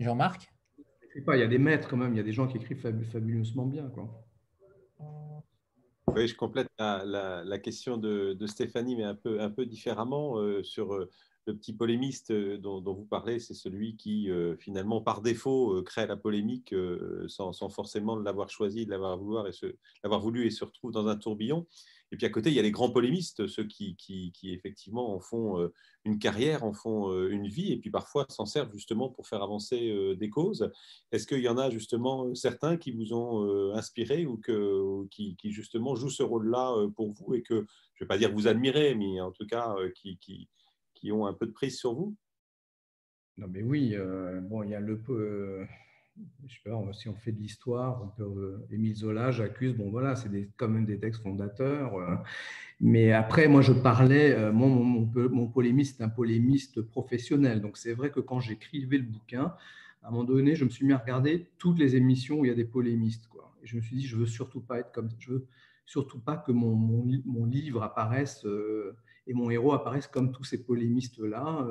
Jean-Marc? Il y a des maîtres quand même, il y a des gens qui écrivent fabuleusement bien. Quoi. Oui, je complète la, question de, Stéphanie, mais un peu, un peu différemment euh, sur euh, le petit polémiste euh, dont, vous parlez. C'est celui qui, finalement, par défaut, crée la polémique sans, forcément l'avoir choisi, l'avoir voulu et se retrouve dans un tourbillon. Et puis à côté, il y a les grands polémistes, ceux qui, effectivement en font euh, une carrière, en font euh, une vie, et puis parfois s'en servent justement pour faire avancer euh, des causes. Est-ce qu'il y en a justement certains qui vous ont inspiré ou qui, qui, justement jouent ce rôle-là pour vous et que, je ne vais pas dire vous admirez, mais en tout cas qui, qui, ont un peu de prise sur vous? Non mais oui, bon, il y a le je sais pas, si on fait de l'histoire, on peut, euh, Émile Zola, j'accuse, bon voilà, c'est quand même des textes fondateurs. Euh. mais après, moi, je parlais, euh, mon, mon, polémiste est un polémiste professionnel. Donc, c'est vrai que quand j'écrivais le bouquin, à un moment donné, je me suis mis à regarder toutes les émissions où il y a des polémistes. Quoi. Et je me suis dit, je veux surtout pas être comme, je veux surtout pas que mon, mon livre apparaisse et mon héros apparaisse comme tous ces polémistes-là.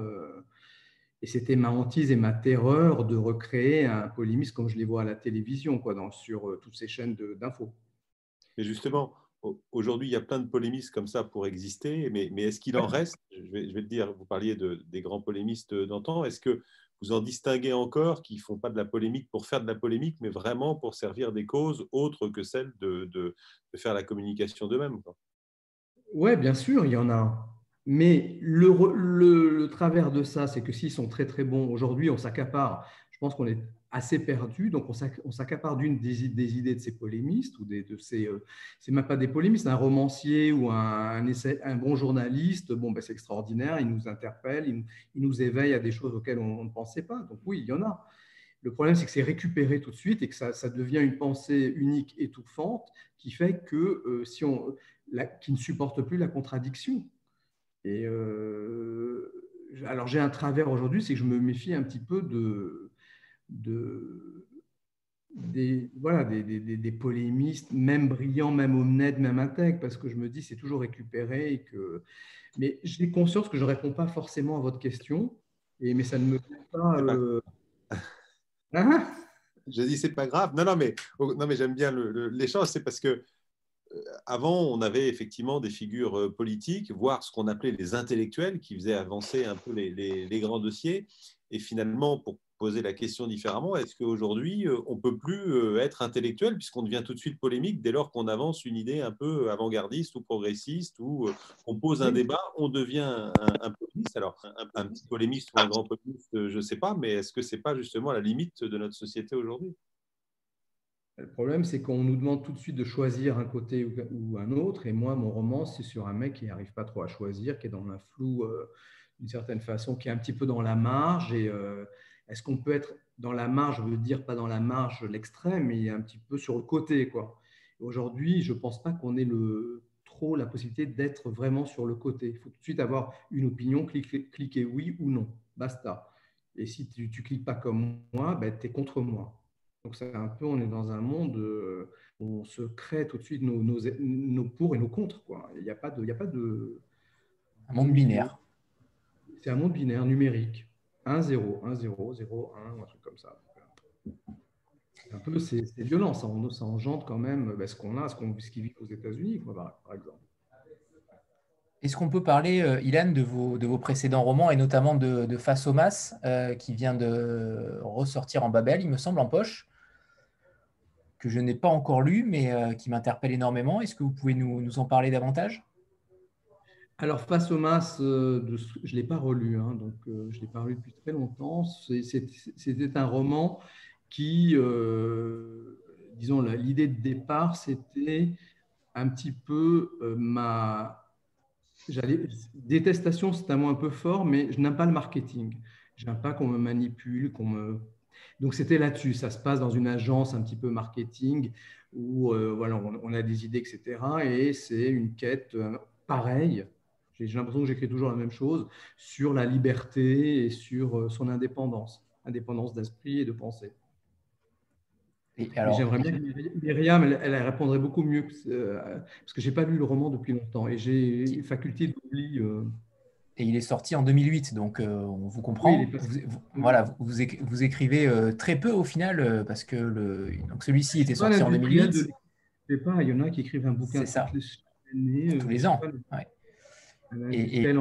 Et c'était ma hantise et ma terreur de recréer un polémiste comme je les vois à la télévision, quoi, dans, sur euh, toutes ces chaînes d'infos. Et justement, aujourd'hui, il y a plein de polémistes comme ça pour exister, mais, mais est-ce qu'il en reste je vais, je vais, te dire, vous parliez de, des grands polémistes d'antan, est-ce que vous en distinguez encore qui ne font pas de la polémique pour faire de la polémique, mais vraiment pour servir des causes autres que celles de, de, de faire la communication d'eux-mêmes Oui, bien sûr, il y en a. Mais le, travers de ça, c'est que s'ils sont très très bons, aujourd'hui on s'accapare, je pense qu'on est assez perdu, donc on s'accapare d'une des, idées de ces polémistes, ou de ces, euh, c'est même pas des polémistes, un romancier ou un, un bon journaliste, bon, ben c'est extraordinaire, il nous interpelle, il, nous éveille à des choses auxquelles on, ne pensait pas. Donc oui, il y en a. Le problème, c'est que c'est récupéré tout de suite et que ça, devient une pensée unique, étouffante, qui fait que euh, si on, qui ne supporte plus la contradiction. Et euh, alors j'ai un travers aujourd'hui, c'est que je me méfie un petit peu de, des, voilà, des, polémistes, même brillants, même honnêtes, même intègres, parce que je me dis c'est toujours récupéré. Et que... Mais j'ai conscience que je ne réponds pas forcément à votre question, et, mais ça ne me fait pas. Euh... Hein? Je dis c'est pas grave. Non, non, mais, non, mais j'aime bien l'échange, c'est parce que avant, on avait effectivement des figures euh, politiques, voire ce qu'on appelait les intellectuels, qui faisaient avancer un peu les, grands dossiers. Et finalement, pour poser la question différemment, est-ce qu'aujourd'hui, euh, on ne peut plus être intellectuel, puisqu'on devient tout de suite polémique dès lors qu'on avance une idée un peu avant-gardiste ou progressiste, ou on pose un débat, on devient un, polémiste. Alors, un, petit polémiste ou un grand polémiste, je ne sais pas, mais est-ce que ce n'est pas justement la limite de notre société aujourd'hui? Le problème, c'est qu'on nous demande tout de suite de choisir un côté ou un autre. Et moi, mon roman, c'est sur un mec qui n'arrive pas trop à choisir, qui est dans un flou euh, d'une certaine façon, qui est un petit peu dans la marge. Et euh, est-ce qu'on peut être dans la marge, je veux dire pas dans la marge l'extrême, mais un petit peu sur le côté, quoi. Aujourd'hui, je ne pense pas qu'on ait trop la possibilité d'être vraiment sur le côté. Il faut tout de suite avoir une opinion, cliquer, cliquer oui ou non. Basta. Et si tu ne cliques pas comme moi, ben, tu es contre moi. Donc, c'est un peu, on est dans un monde euh, où on se crée tout de suite nos, nos, nos pour et nos contre. Quoi. Il n'y a pas de. Il y a pas de un monde binaire. C'est un monde binaire numérique. 1, 0, 1, 0, 0, 1, un truc comme ça. Un peu, c'est violent, ça, ça, engendre quand même ben, ce qu'on a, ce qu'on ce qui vit aux États-Unis, par exemple. Est-ce qu'on peut parler, euh, Ilan, de vos, de vos précédents romans et notamment de, de Face au Mas, euh, qui vient de ressortir en Babel, il me semble, en poche? Que je n'ai pas encore lu, mais euh, qui m'interpelle énormément. Est-ce que vous pouvez nous, en parler davantage? Alors, Face au Mas, euh, je ne l'ai pas relu, hein, donc euh, je ne l'ai pas lu depuis très longtemps. C'était un roman qui, disons, l'idée de départ, c'était un petit peu ma. Détestation, c'est un mot un peu fort, mais je n'aime pas le marketing. Je n'aime pas qu'on me manipule, qu'on me donc c'était là-dessus, ça se passe dans une agence un petit peu marketing où euh, voilà, on, a des idées, etc. Et c'est une quête euh, pareille. J'ai l'impression que j'écris toujours la même chose sur la liberté et sur euh, son indépendance, indépendance d'esprit et de pensée. J'aimerais bien que Myriam, elle, répondrait beaucoup mieux, parce que je n'ai pas lu le roman depuis longtemps et j'ai une faculté d'oubli et il est sorti en 2008, donc euh, on vous comprend. vous, voilà, vous, écrivez euh, très peu au final, euh, parce que le, donc celui-ci était sorti en 2008. Je sais pas, il y en a qui écrivent un bouquin ça. tous les ans. Et, et,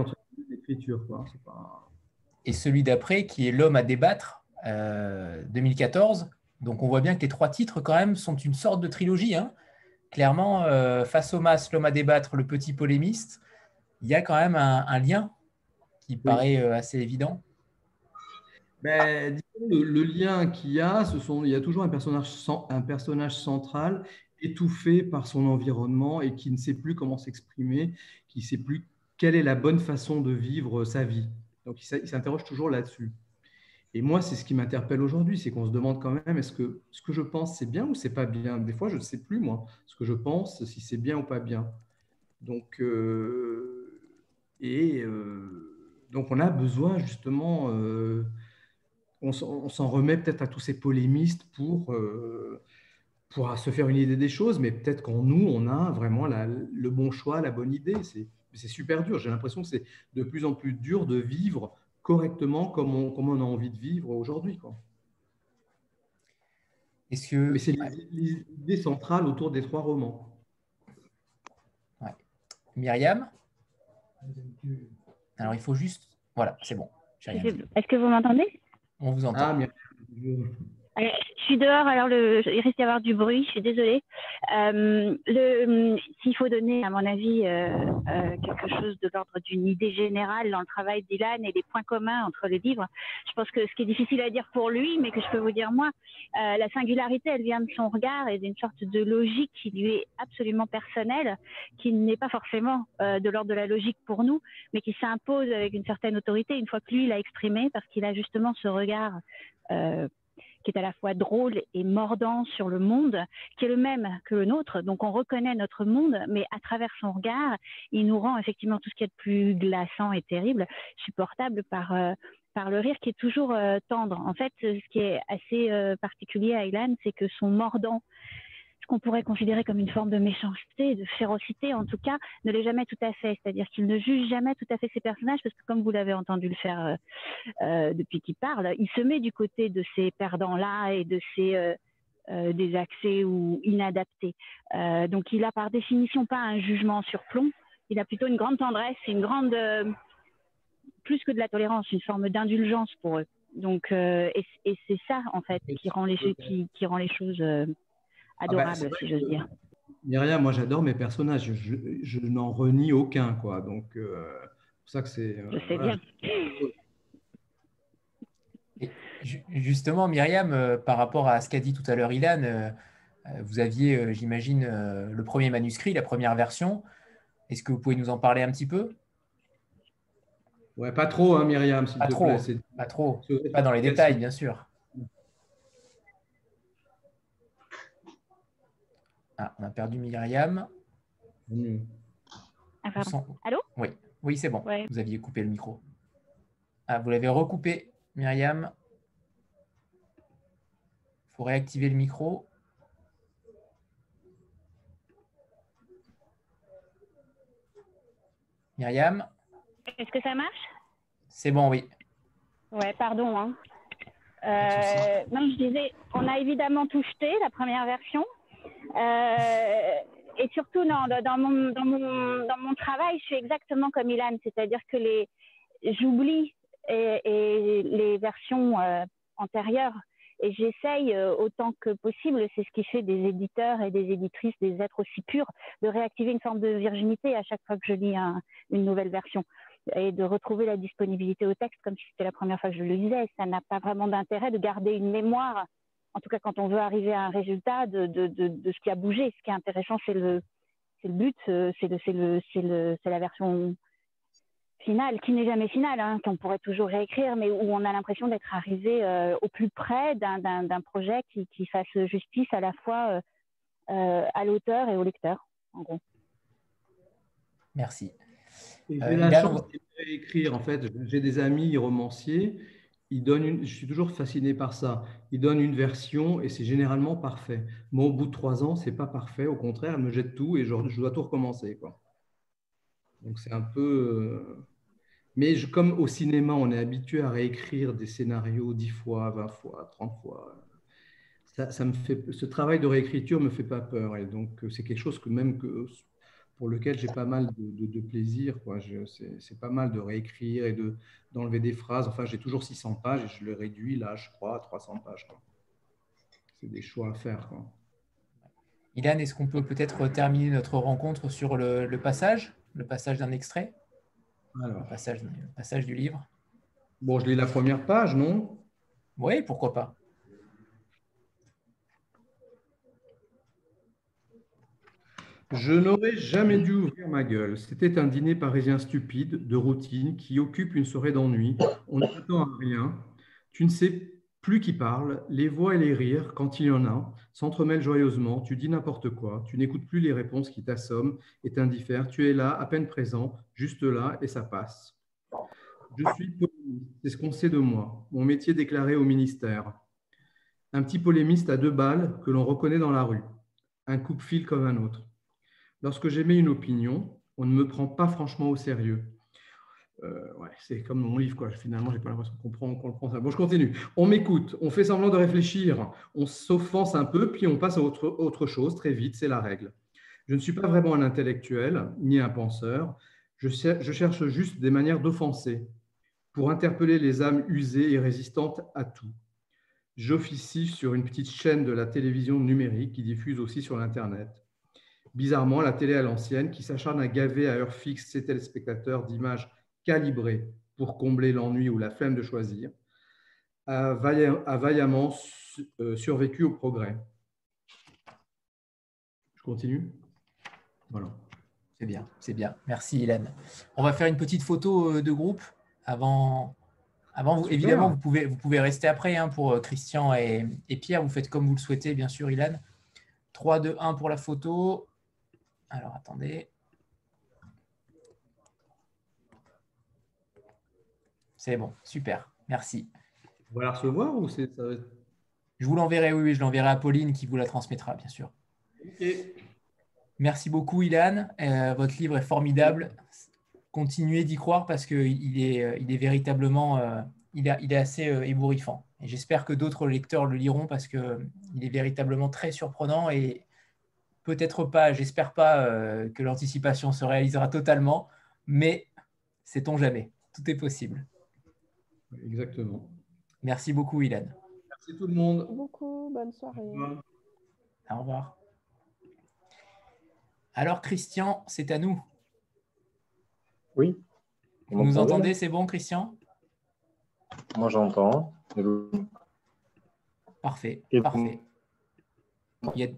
et, celui d'après, qui est L'homme à débattre, 2014. Donc on voit bien que les trois titres, quand même, sont une sorte de trilogie. Hein. Clairement, Face au mas, L'homme à débattre, Le petit polémiste, il y a quand même un lien qui paraît euh, assez évident ben, le, lien qu'il y a, ce sont, il y a toujours un personnage, un personnage central étouffé par son environnement et qui ne sait plus comment s'exprimer, qui ne sait plus quelle est la bonne façon de vivre sa vie. Donc il s'interroge toujours là-dessus. Et moi, c'est ce qui m'interpelle aujourd'hui, c'est qu'on se demande quand même, est-ce que ce que je pense, c'est bien ou c'est pas bien? Des fois, je ne sais plus, moi, ce que je pense, si c'est bien ou pas bien. Donc, euh, et euh, donc on a besoin justement, euh, on, s'en remet peut-être à tous ces polémistes pour, euh, pour se faire une idée des choses, mais peut-être qu'en nous, on a vraiment le bon choix, la bonne idée. C'est super dur. J'ai l'impression que c'est de plus en plus dur de vivre correctement comme on, comme on a envie de vivre aujourd'hui. Est-ce que... Mais c'est l'idée centrale autour des trois romans. Myriam? Alors, il faut juste. Voilà, c'est bon. Est-ce que vous m'entendez? On vous entend. Ah, je suis dehors, alors le, il risque d'y avoir du bruit, je suis désolée. Euh, S'il faut donner, à mon avis, euh, euh, quelque chose de l'ordre d'une idée générale dans le travail d'Ilan et des points communs entre les livres, je pense que ce qui est difficile à dire pour lui, mais que je peux vous dire moi, euh, la singularité, elle vient de son regard et d'une sorte de logique qui lui est absolument personnelle, qui n'est pas forcément euh, de l'ordre de la logique pour nous, mais qui s'impose avec une certaine autorité une fois que lui l'a exprimé, parce qu'il a justement ce regard. Euh, qui est à la fois drôle et mordant sur le monde, qui est le même que le nôtre. Donc on reconnaît notre monde, mais à travers son regard, il nous rend effectivement tout ce qui est de plus glaçant et terrible, supportable par, euh, par le rire qui est toujours euh, tendre. En fait, ce qui est assez euh, particulier à Ilan, c'est que son mordant qu'on pourrait considérer comme une forme de méchanceté, de férocité en tout cas, ne l'est jamais tout à fait. C'est-à-dire qu'il ne juge jamais tout à fait ses personnages parce que comme vous l'avez entendu le faire euh, euh, depuis qu'il parle, il se met du côté de ces perdants-là et de ces euh, désaxés ou inadaptés. donc il a par définition pas un jugement sur plomb, il a plutôt une grande tendresse, une grande, plus que de la tolérance, une forme d'indulgence pour eux. Donc, et, c'est ça en fait qui rend les, qui, qui rend les choses ah bah, adorable, si j'ose dire. Myriam, moi j'adore mes personnages, je, n'en renie aucun, quoi. Donc, euh, c'est pour ça que c'est. Euh, je sais bien. justement, Myriam, euh, par rapport à ce qu'a dit tout à l'heure Ilan, vous aviez, j'imagine, le premier manuscrit, la première version. Est-ce que vous pouvez nous en parler un petit peu? Ouais, pas trop, hein, Myriam, pas trop, Pas trop, pas dans les détails, bien sûr. Ah, on a perdu Myriam. Ah, Allô? Oui, oui c'est bon. Vous aviez coupé le micro. Ah, vous l'avez recoupé, Myriam. Il faut réactiver le micro. Myriam? Est-ce que ça marche? C'est bon, oui. Ouais, pardon. Hein. Euh, non, je disais, on a évidemment tout jeté, la première version. Euh, et surtout, dans, mon, travail, je suis exactement comme Ilan, c'est-à-dire que j'oublie les versions euh, antérieures. Et j'essaye autant que possible, c'est ce qui fait des éditeurs et des éditrices, des êtres aussi purs, de réactiver une forme de virginité à chaque fois que je lis une nouvelle version. Et de retrouver la disponibilité au texte comme si c'était la première fois que je le lisais. Ça n'a pas vraiment d'intérêt de garder une mémoire en tout cas quand on veut arriver à un résultat de, de, de, ce qui a bougé. Ce qui est intéressant, c'est le, le but, euh, c'est le, le, la version finale, qui n'est jamais finale, hein, qu'on pourrait toujours réécrire, mais où on a l'impression d'être arrivé euh, au plus près d'un projet qui, qui, fasse justice à la fois euh, à l'auteur et au lecteur, en gros. Merci. J'ai la chance d'écrire, en fait. J'ai des amis romanciers il donne une, je suis toujours fasciné par ça. Il donne une version et c'est généralement parfait. Moi, au bout de trois ans, c'est pas parfait. Au contraire, elle me jette tout et je, je dois tout recommencer. Quoi. Donc c'est un peu. Euh, mais comme au cinéma, on est habitué à réécrire des scénarios dix fois, vingt fois, trente fois. Ça, me fait, ce travail de réécriture me fait pas peur. Et donc, c'est quelque chose que même que pour lequel j'ai pas mal de, plaisir. C'est pas mal de réécrire et d'enlever des phrases. Enfin, j'ai toujours 600 pages et je le réduis là, je crois, à 300 pages. C'est des choix à faire. Quoi. Ilan, est-ce qu'on peut peut-être terminer notre rencontre sur le, passage, le passage d'un extrait? Alors. Le passage, le passage du livre Bon, je lis la première page, non? Oui, pourquoi pas. Je n'aurais jamais dû ouvrir ma gueule. C'était un dîner parisien stupide, de routine, qui occupe une soirée d'ennui. On ne s'attend à rien. Tu ne sais plus qui parle. Les voix et les rires, quand il y en a, s'entremêlent joyeusement. Tu dis n'importe quoi. Tu n'écoutes plus les réponses qui t'assomment et t'indiffèrent. Tu es là, à peine présent, juste là, et ça passe. Je suis polémiste. C'est ce qu'on sait de moi. Mon métier déclaré au ministère. Un petit polémiste à deux balles que l'on reconnaît dans la rue. Un coupe-fil comme un autre. Lorsque j'émets une opinion, on ne me prend pas franchement au sérieux. Euh, c'est comme mon livre, quoi. finalement, j'ai pas l'impression qu'on le prend. Bon, je continue. On m'écoute, on fait semblant de réfléchir, on s'offense un peu, puis on passe à autre, chose très vite, c'est la règle. Je ne suis pas vraiment un intellectuel, ni un penseur, je cherche juste des manières d'offenser, pour interpeller les âmes usées et résistantes à tout. J'officie sur une petite chaîne de la télévision numérique qui diffuse aussi sur l'Internet bizarrement la télé à l'ancienne, qui s'acharne à gaver à heure fixe ses téléspectateurs d'images calibrées pour combler l'ennui ou la flemme de choisir, a, vaillamment euh, survécu au progrès. Je continue? Voilà. C'est bien, c'est bien. Merci Hélène. On va faire une petite photo euh, de groupe avant. Avant, vous, évidemment, vous pouvez, vous pouvez rester après hein, pour euh, Christian et, et, Pierre. Vous faites comme vous le souhaitez, bien sûr, Hélène. 3, 2, 1 pour la photo. Alors, attendez. C'est bon, super, merci. Vous la recevoir ou c'est ça Je vous l'enverrai, oui, je l'enverrai à Pauline qui vous la transmettra, bien sûr. Merci beaucoup, Ilan. Euh, votre livre est formidable. Continuez d'y croire parce qu'il est, euh, il est véritablement euh, il, il, est assez ébouriffant. Et j'espère que d'autres lecteurs le liront parce qu'il est véritablement très surprenant et, Peut-être pas, j'espère pas euh, que l'anticipation se réalisera totalement, mais sait-on jamais. Tout est possible. Exactement. Merci beaucoup, Ilan. Merci tout le monde. Merci beaucoup. Bonne soirée. Au revoir. Alors, Christian, c'est à nous. Oui. Vous nous entendez C'est bon, Christian? Moi, j'entends. Parfait. parfait. il y a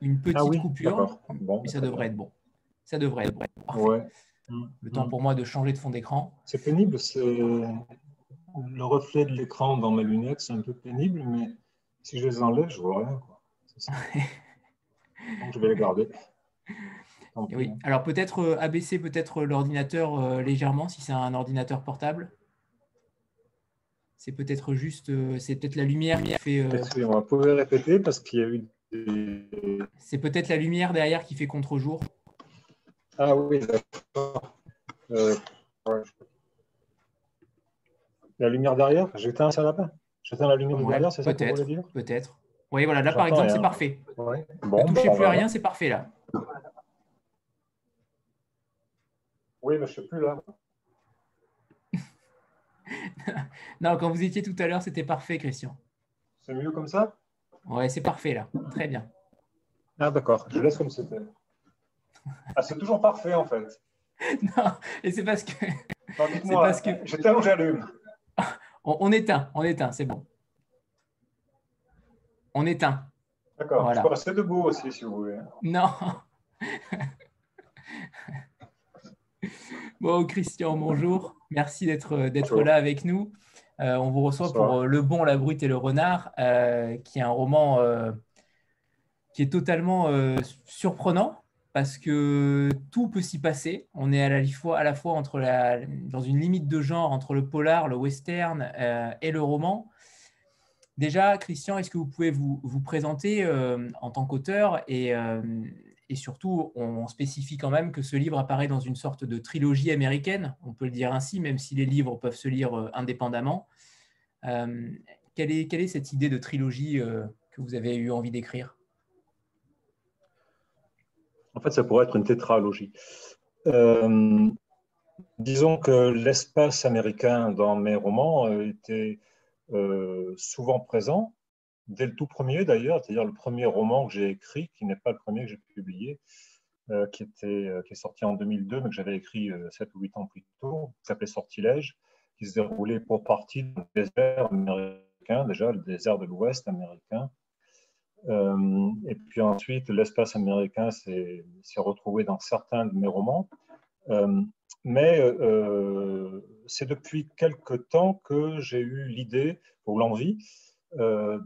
une petite, une petite ah coupure, bon, mais ça devrait être bon. Ça devrait être bon. Le temps pour moi de changer de fond d'écran. C'est pénible, c'est le reflet de l'écran dans mes lunettes, c'est un peu pénible, mais si je les enlève, je vois rien. Donc je vais les garder. Oui. Alors peut-être euh, abaisser peut-être l'ordinateur euh, légèrement si c'est un ordinateur portable. C'est peut-être juste, euh, c'est peut-être la lumière qui fait. On va pouvoir répéter parce qu'il y a eu. C'est peut-être la lumière derrière qui fait contre-jour. Ah oui, d'accord. La lumière derrière, j'éteins un lapin. J'éteins la lumière derrière, c'est ça dire Peut-être. Oui, voilà, là par exemple, c'est parfait. Ouais. Bon, ne touchez plus à rien, c'est parfait là. Oui, mais je ne suis plus là. non, quand vous étiez tout à l'heure, c'était parfait, Christian. C'est mieux comme ça? Oui, c'est parfait là. Très bien. Ah, d'accord. Je laisse comme c'était. Ah, c'est toujours parfait en fait. non, et c'est parce que. C'est parce que. J'éteins ou j'allume on, éteint, on éteint, c'est bon. On éteint. D'accord. Voilà. Je peux rester debout aussi si vous voulez. Non. bon, Christian, bonjour. Merci d'être là avec nous. Euh, on vous reçoit pour euh, Le Bon, la Brute et le Renard, euh, qui est un roman qui est totalement surprenant parce que tout peut s'y passer. On est à la fois, à la fois entre la, dans une limite de genre entre le polar, le western et le roman. Déjà, Christian, est-ce que vous pouvez vous, vous présenter en tant qu'auteur et, et surtout, on spécifie quand même que ce livre apparaît dans une sorte de trilogie américaine, on peut le dire ainsi, même si les livres peuvent se lire euh, indépendamment. Euh, quelle, est, cette idée de trilogie euh, que vous avez eu envie d'écrire? En fait, ça pourrait être une tétralogie. disons que l'espace américain dans mes romans était souvent présent, dès le tout premier d'ailleurs, c'est-à-dire le premier roman que j'ai écrit, qui n'est pas le premier que j'ai publié, euh, qui, était, euh, qui est sorti en 2002, mais que j'avais écrit euh, 7 ou 8 ans plus tôt, qui s'appelait Sortilège, qui se déroulait pour partie dans le désert américain, déjà le désert de l'Ouest américain. Euh, et puis ensuite, l'espace américain s'est retrouvé dans certains de mes romans. mais c'est depuis quelque temps que j'ai eu l'idée ou l'envie de,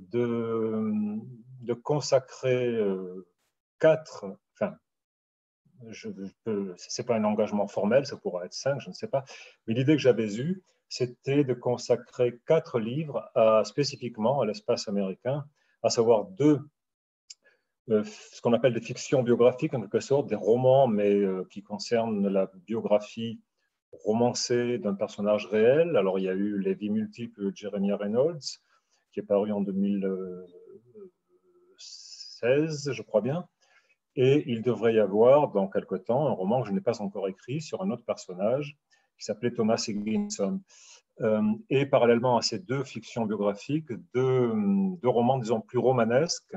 de, consacrer euh, quatre, enfin, je, ce n'est pas un engagement formel, ça pourra être cinq, je ne sais pas, mais l'idée que j'avais eue, c'était de consacrer quatre livres spécifiquement à l'espace américain, à savoir deux, euh, ce qu'on appelle des fictions biographiques, en quelque sorte, des romans, mais qui concernent la biographie romancée d'un personnage réel. Alors, il y a eu Les vies multiples de Jeremy Reynolds, qui est paru en 2016, je crois bien. Et il devrait y avoir, dans quelque temps, un roman que je n'ai pas encore écrit sur un autre personnage qui s'appelait Thomas Higginson. Euh, et parallèlement à ces deux fictions biographiques, deux, romans, disons, plus romanesques,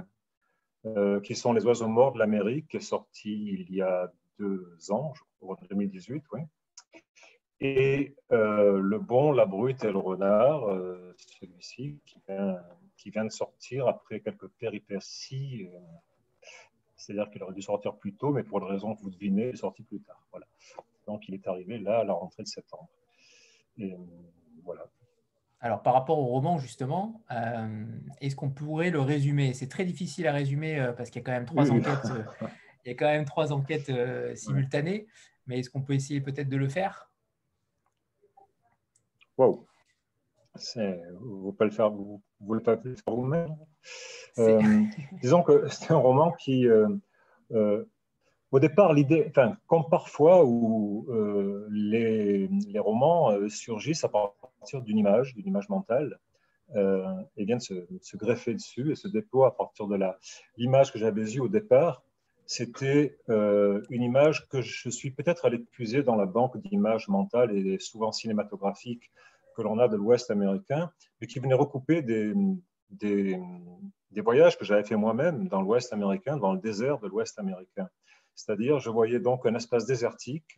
euh, qui sont Les Oiseaux morts de l'Amérique, qui est sorti il y a deux ans, je crois, en 2018, oui. Et euh, le bon, la brute et le renard, euh, celui-ci qui vient, qui vient, de sortir après quelques péripéties. Euh, c'est-à-dire qu'il aurait dû sortir plus tôt, mais pour la raison que vous devinez, il est sorti plus tard. Voilà. Donc il est arrivé là à la rentrée de septembre. Et voilà. Alors par rapport au roman, justement, est-ce qu'on pourrait le résumer? C'est très difficile à résumer parce qu'il y a quand même trois enquêtes. il y a quand même trois enquêtes simultanées, mais est-ce qu'on peut essayer peut-être de le faire? Wow. Vous ne pouvez le faire, vous, vous pas faire vous-même? Euh, disons que c'est un roman qui, euh, euh, au départ, l'idée, enfin, comme parfois où les, les, romans surgissent à partir d'une image, d'une image mentale, et viennent se, se, greffer dessus et se déploient à partir de là. L'image que j'avais eue au départ, c'était une image que je suis peut-être allé puiser dans la banque d'images mentales et souvent cinématographiques que l'on a de l'Ouest américain, et qui venait recouper des, des, voyages que j'avais fait moi-même dans l'Ouest américain, dans le désert de l'Ouest américain. C'est-à-dire, je voyais donc un espace désertique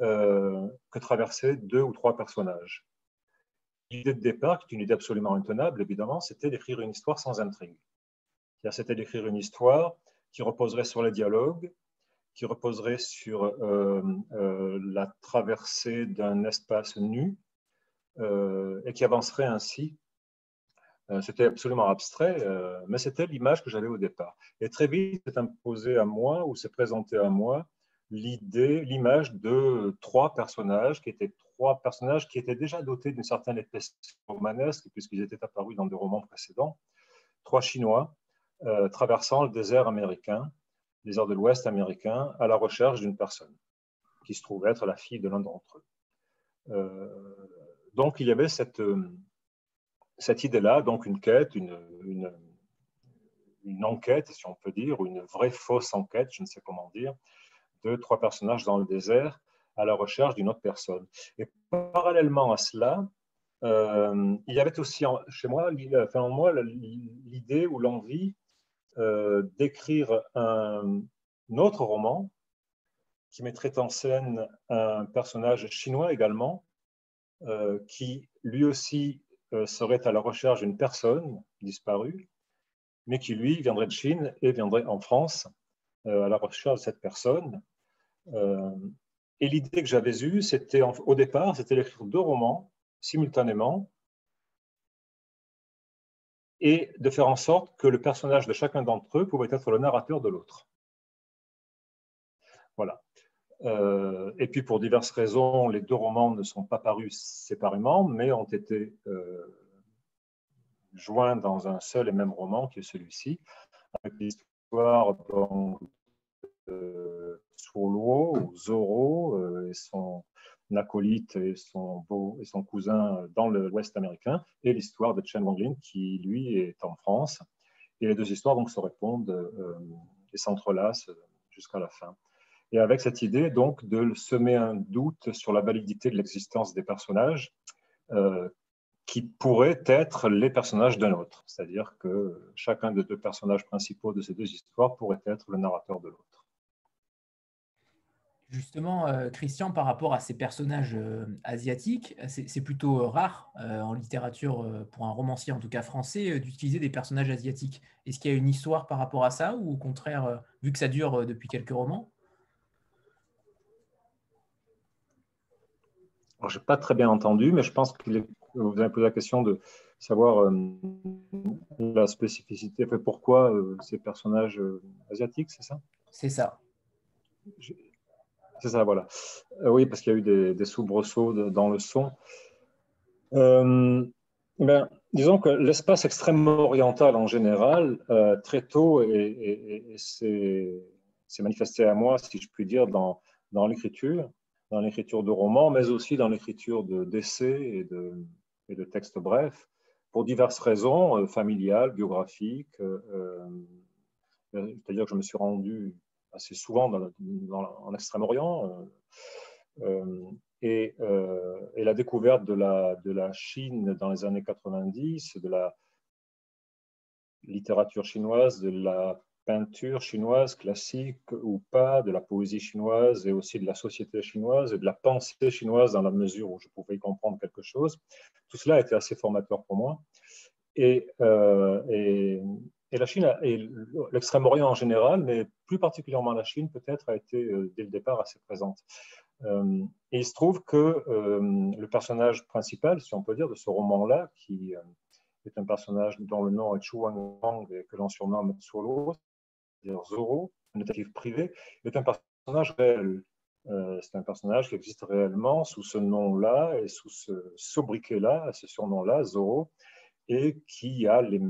euh, que traversaient deux ou trois personnages. L'idée de départ, qui est une idée absolument intenable, évidemment, c'était d'écrire une histoire sans intrigue. C'était d'écrire une histoire qui reposerait sur les dialogues, qui reposerait sur euh, euh, la traversée d'un espace nu euh, et qui avancerait ainsi. C'était absolument abstrait, mais c'était l'image que j'avais au départ. Et très vite, c'est imposé à moi ou s'est présenté à moi l'idée, l'image de trois personnages qui étaient trois personnages qui étaient déjà dotés d'une certaine épaisseur romanesque puisqu'ils étaient apparus dans des romans précédents. Trois Chinois traversant le désert américain des heures de l'Ouest américain à la recherche d'une personne qui se trouve être la fille de l'un d'entre eux. Euh, donc il y avait cette, cette idée-là, donc une quête, une, une, enquête, si on peut dire, ou une vraie fausse enquête, je ne sais comment dire, de trois personnages dans le désert à la recherche d'une autre personne. Et parallèlement à cela, euh, il y avait aussi chez moi, enfin, en moi l'idée ou l'envie euh, d'écrire un, autre roman qui mettrait en scène un personnage chinois également, euh, qui lui aussi euh, serait à la recherche d'une personne disparue, mais qui lui viendrait de Chine et viendrait en France à la recherche de cette personne. et l'idée que j'avais eue, c'était au départ, c'était d'écrire deux romans simultanément, et de faire en sorte que le personnage de chacun d'entre eux pouvait être le narrateur de l'autre. Voilà. Euh, et puis pour diverses raisons, les deux romans ne sont pas parus séparément, mais ont été euh, joints dans un seul et même roman, qui est celui-ci, avec l'histoire de Solo, ou Zorro, euh, et son acolyte et son, beau, et son cousin dans l'Ouest américain, et l'histoire de Chen Wanglin qui, lui, est en France. Et les deux histoires donc, se répondent euh, et s'entrelacent jusqu'à la fin. Et avec cette idée donc de semer un doute sur la validité de l'existence des personnages euh, qui pourraient être les personnages d'un autre. C'est-à-dire que chacun des deux personnages principaux de ces deux histoires pourrait être le narrateur de l'autre. Justement, euh, Christian, par rapport à ces personnages euh, asiatiques, c'est plutôt euh, rare en littérature, pour un romancier en tout cas français, d'utiliser des personnages asiatiques. Est-ce qu'il y a une histoire par rapport à ça ou au contraire, vu que ça dure depuis quelques romans? Je n'ai pas très bien entendu, mais je pense que vous avez posé la question de savoir la spécificité, pourquoi ces personnages asiatiques, c'est ça? C'est ça. C'est ça, voilà. Euh, oui, parce qu'il y a eu des, soubresauts dans le son. Euh, ben, disons que l'espace extrême oriental en général, euh, très tôt, et, c'est manifesté à moi, si je puis dire, dans, l'écriture, dans l'écriture de romans, mais aussi dans l'écriture d'essais et, de, et de textes brefs, pour diverses raisons, familiales, biographiques. C'est-à-dire que je me suis rendu assez souvent en Extrême-Orient. Euh, euh, et, euh, et, la découverte de la, de la Chine dans les années 90, de la littérature chinoise, de la peinture chinoise classique ou pas, de la poésie chinoise et aussi de la société chinoise et de la pensée chinoise dans la mesure où je pouvais y comprendre quelque chose. Tout cela a été assez formateur pour moi. Et, et la Chine et l'Extrême-Orient en général, mais plus particulièrement la Chine, peut-être, a été euh, dès le départ assez présente. Euh, et il se trouve que euh, le personnage principal, si on peut dire, de ce roman-là, qui est un personnage dont le nom est Chu Wang et que l'on surnomme Solo, c'est-à-dire Zoro, un détective privé, est un personnage réel. c'est un personnage qui existe réellement sous ce nom-là et sous ce sobriquet-là, ce surnom-là, Zoro, et qui, a les,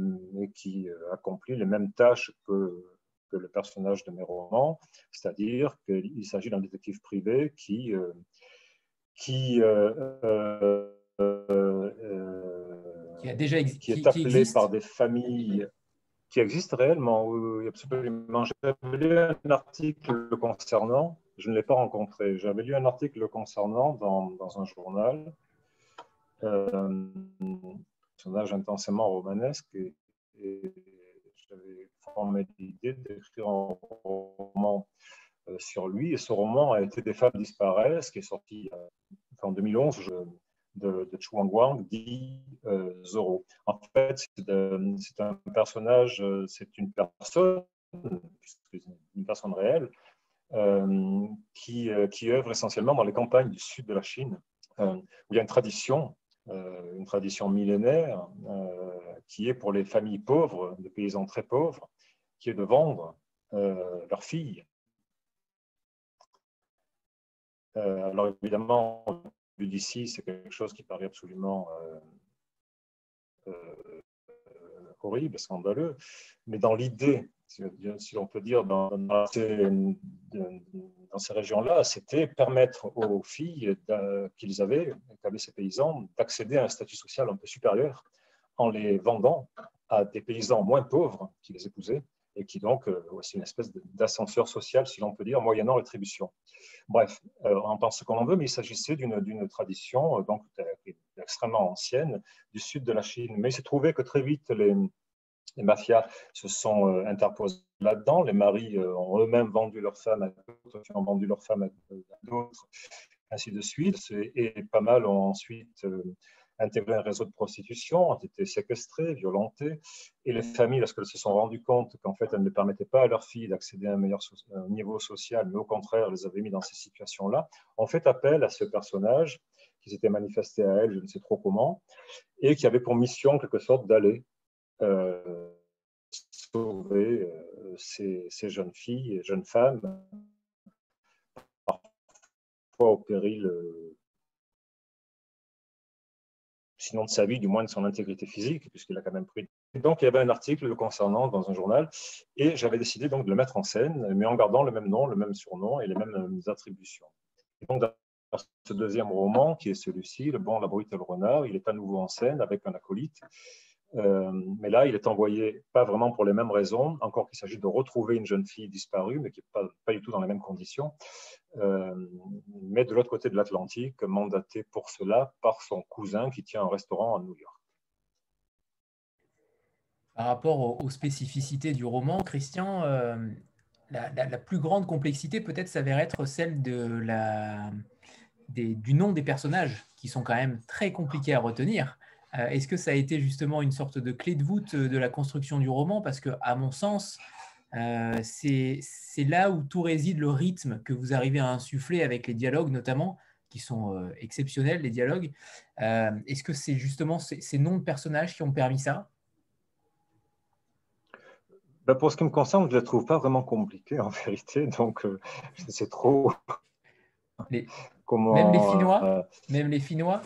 qui euh, accomplit les mêmes tâches que, que le personnage de mes romans, c'est-à-dire qu'il s'agit d'un détective privé qui, euh, qui, euh, qui, a déjà qui est appelé par des familles qui existent réellement. Oui, absolument. J'avais lu un article le concernant, je ne l'ai pas rencontré, j'avais lu un article le concernant dans, dans un journal personnage intensément romanesque et, j'avais formé l'idée d'écrire un roman euh, sur lui. Et ce roman a été Des femmes disparaissent, qui est sorti euh, en 2011. de, de Chuang Wang, dit Zoro. En fait, c'est un personnage, c'est une personne, une personne réelle, qui œuvre essentiellement dans les campagnes du sud de la Chine, où il y a une tradition une tradition millénaire qui est pour les familles pauvres, des paysans très pauvres, qui est de vendre euh, leurs filles. Euh, alors évidemment, vu d'ici, c'est quelque chose qui paraît absolument euh, horrible, scandaleux, mais dans l'idée, si l'on peut dire, dans, ces, régions-là, c'était permettre aux filles qu'ils avaient, qu'avaient ces paysans, d'accéder à un statut social un peu supérieur en les vendant à des paysans moins pauvres qui les épousaient et qui donc, euh, c'est une espèce d'ascenseur social, si l'on peut dire, moyennant rétribution. Bref, euh, on pense ce qu'on en veut, mais il s'agissait d'une tradition euh, donc extrêmement ancienne du sud de la Chine. Mais il s'est trouvé que très vite, les, les mafias se sont interposées là-dedans. Les maris ont eux-mêmes vendu leurs femmes à d'autres, ont vendu leurs femmes à d'autres, ainsi de suite. Et, pas mal ont ensuite intégré un réseau de prostitution, ont été séquestrées, violentées, et les familles, lorsqu'elles se sont rendues compte qu'en fait, elles ne permettaient pas à leurs filles d'accéder à un meilleur niveau social, mais au contraire, les avaient mis dans ces situations-là, ont fait appel à ce personnage qui s'était manifesté à elles, je ne sais trop comment, et qui avait pour mission, en quelque sorte, d'aller euh, sauver euh, ces, ces, jeunes filles et jeunes femmes, parfois au péril euh, sinon de sa vie, du moins de son intégrité physique, puisqu'il a quand même pris. donc, il y avait un article le concernant dans un journal, et j'avais décidé donc de le mettre en scène, mais en gardant le même nom, le même surnom et les mêmes attributions. Et donc, dans ce deuxième roman, qui est celui-ci, Le bon, la brute et le renard, il est à nouveau en scène avec un acolyte. Euh, mais là, il est envoyé pas vraiment pour les mêmes raisons, encore qu'il s'agit de retrouver une jeune fille disparue, mais qui n'est pas, du tout dans les mêmes conditions. Euh, mais de l'autre côté de l'Atlantique, mandaté pour cela par son cousin qui tient un restaurant à New York. Par rapport aux, spécificités du roman, Christian, euh, la, plus grande complexité peut-être s'avère être celle de la, du nom des personnages, qui sont quand même très compliqués à retenir. Euh, est-ce que ça a été justement une sorte de clé de voûte de la construction du roman? Parce que, à mon sens, euh, c'est là où tout réside le rythme que vous arrivez à insuffler avec les dialogues notamment, qui sont euh, exceptionnels, les dialogues. Euh, est-ce que c'est justement ces, noms de personnages qui ont permis ça? Ben Pour ce qui me concerne, je ne les trouve pas vraiment compliqués en vérité, donc c'est trop... Comment, même les Finnois Même les Finnois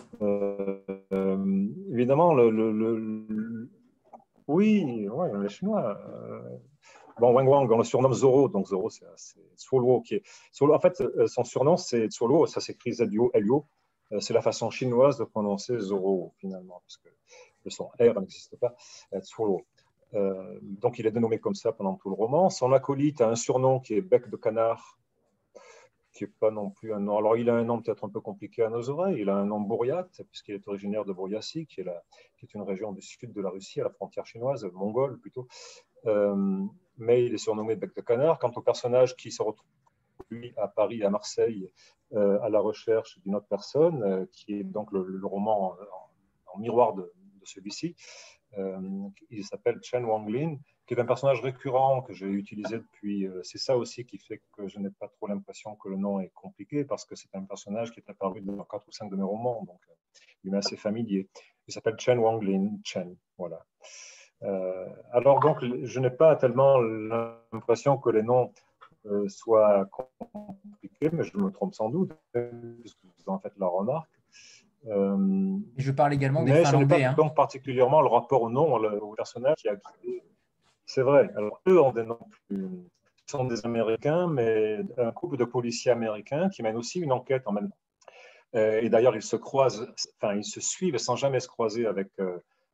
Évidemment, le, le, oui, ouais, les Chinois. Bon, Wang Wang, on le surnomme Zoro, donc Zoro, c'est Zoro qui est. en fait, euh, son surnom, c'est Zoro, ça s'écrit L-O. Euh, c'est la façon chinoise de prononcer Zoro, finalement, parce que le son R n'existe pas. Euh, donc, il est dénommé comme ça pendant tout le roman. Son acolyte a un surnom qui est Bec de Canard, qui n'est pas non plus un nom. Alors, il a un nom peut-être un peu compliqué à nos oreilles. Il a un nom Bouriat, puisqu'il est originaire de Bouriassi, qui est, une région du sud de la Russie, à la frontière chinoise, mongole plutôt mais il est surnommé Bec de Canard. Quant au personnage qui se retrouve à Paris à Marseille euh, à la recherche d'une autre personne, euh, qui est donc le, roman en, miroir de, celui-ci, euh, il s'appelle Chen Wanglin, qui est un personnage récurrent que j'ai utilisé depuis. c'est ça aussi qui fait que je n'ai pas trop l'impression que le nom est compliqué, parce que c'est un personnage qui est apparu dans quatre ou cinq de mes romans, donc il m'est assez familier. Il s'appelle Chen Wanglin, Chen, voilà. Euh, alors donc, je n'ai pas tellement l'impression que les noms euh, soient compliqués, mais je me trompe sans doute, puisque vous en faites la remarque. Euh, je parle également des mais Finlandais. Je hein. donc particulièrement le rapport au nom, au personnage qui a C'est vrai. Alors, eux ont des noms plus sont des Américains, mais un couple de policiers américains qui mènent aussi une enquête en même temps. Et d'ailleurs, ils se croisent, enfin, ils se suivent sans jamais se croiser avec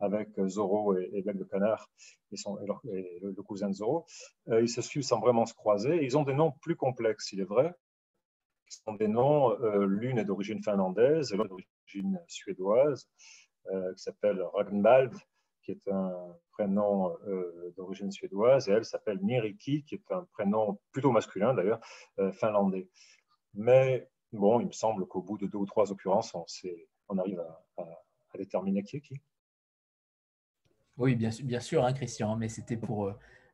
avec Zoro et, et de Canard et, le, cousin de Zoro. Euh, ils se suivent sans vraiment se croiser. Ils ont des noms plus complexes, il est vrai. Ils sont des noms, euh, l'une est d'origine finlandaise l'autre d'origine suédoise, euh, qui s'appelle Ragnvald, qui est un prénom d'origine suédoise, et elle s'appelle Niriki, qui est un prénom plutôt masculin d'ailleurs, finlandais. Mais bon, il me semble qu'au bout de deux ou trois occurrences, on arrive à, déterminer qui est qui. Oui, bien, bien sûr, hein, Christian, mais c'était pour,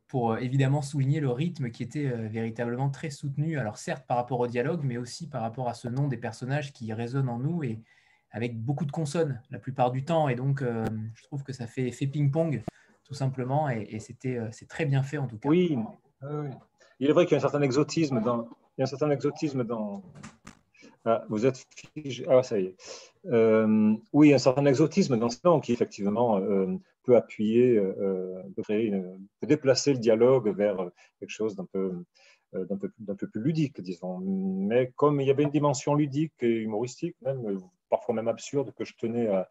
pour évidemment souligner le rythme qui était véritablement très soutenu. Alors certes par rapport au dialogue, mais aussi par rapport à ce nom des personnages qui résonnent en nous et avec beaucoup de consonnes la plupart du temps. Et donc, je trouve que ça fait effet ping-pong tout simplement. Et, c'était, euh, c'est très bien fait en tout cas. Oui, il est vrai qu'il y a un certain exotisme dans. Il y a un certain exotisme dans. Ah, vous êtes figé. Ah, ça y est. Euh, oui, un certain exotisme dans ce qui effectivement euh, peut appuyer, peut, déplacer le dialogue vers quelque chose d'un peu, d'un peu, peu plus ludique, disons. Mais comme il y avait une dimension ludique et humoristique, même parfois même absurde, que je tenais à,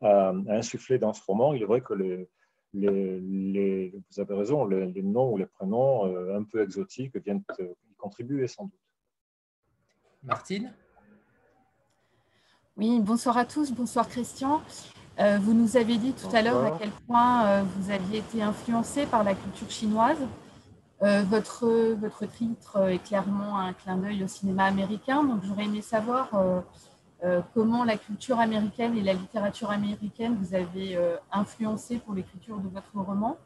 à, à insuffler dans ce roman, il est vrai que les, les, vous avez raison, les, noms ou les prénoms euh, un peu exotiques viennent y contribuer sans doute. Martine? Oui, bonsoir à tous, bonsoir Christian. Euh, vous nous avez dit tout à l'heure à quel point euh, vous aviez été influencé par la culture chinoise. votre, votre titre est clairement un clin d'œil au cinéma américain, donc j'aurais aimé savoir euh, comment la culture américaine et la littérature américaine vous avez euh, influencé pour l'écriture de votre roman?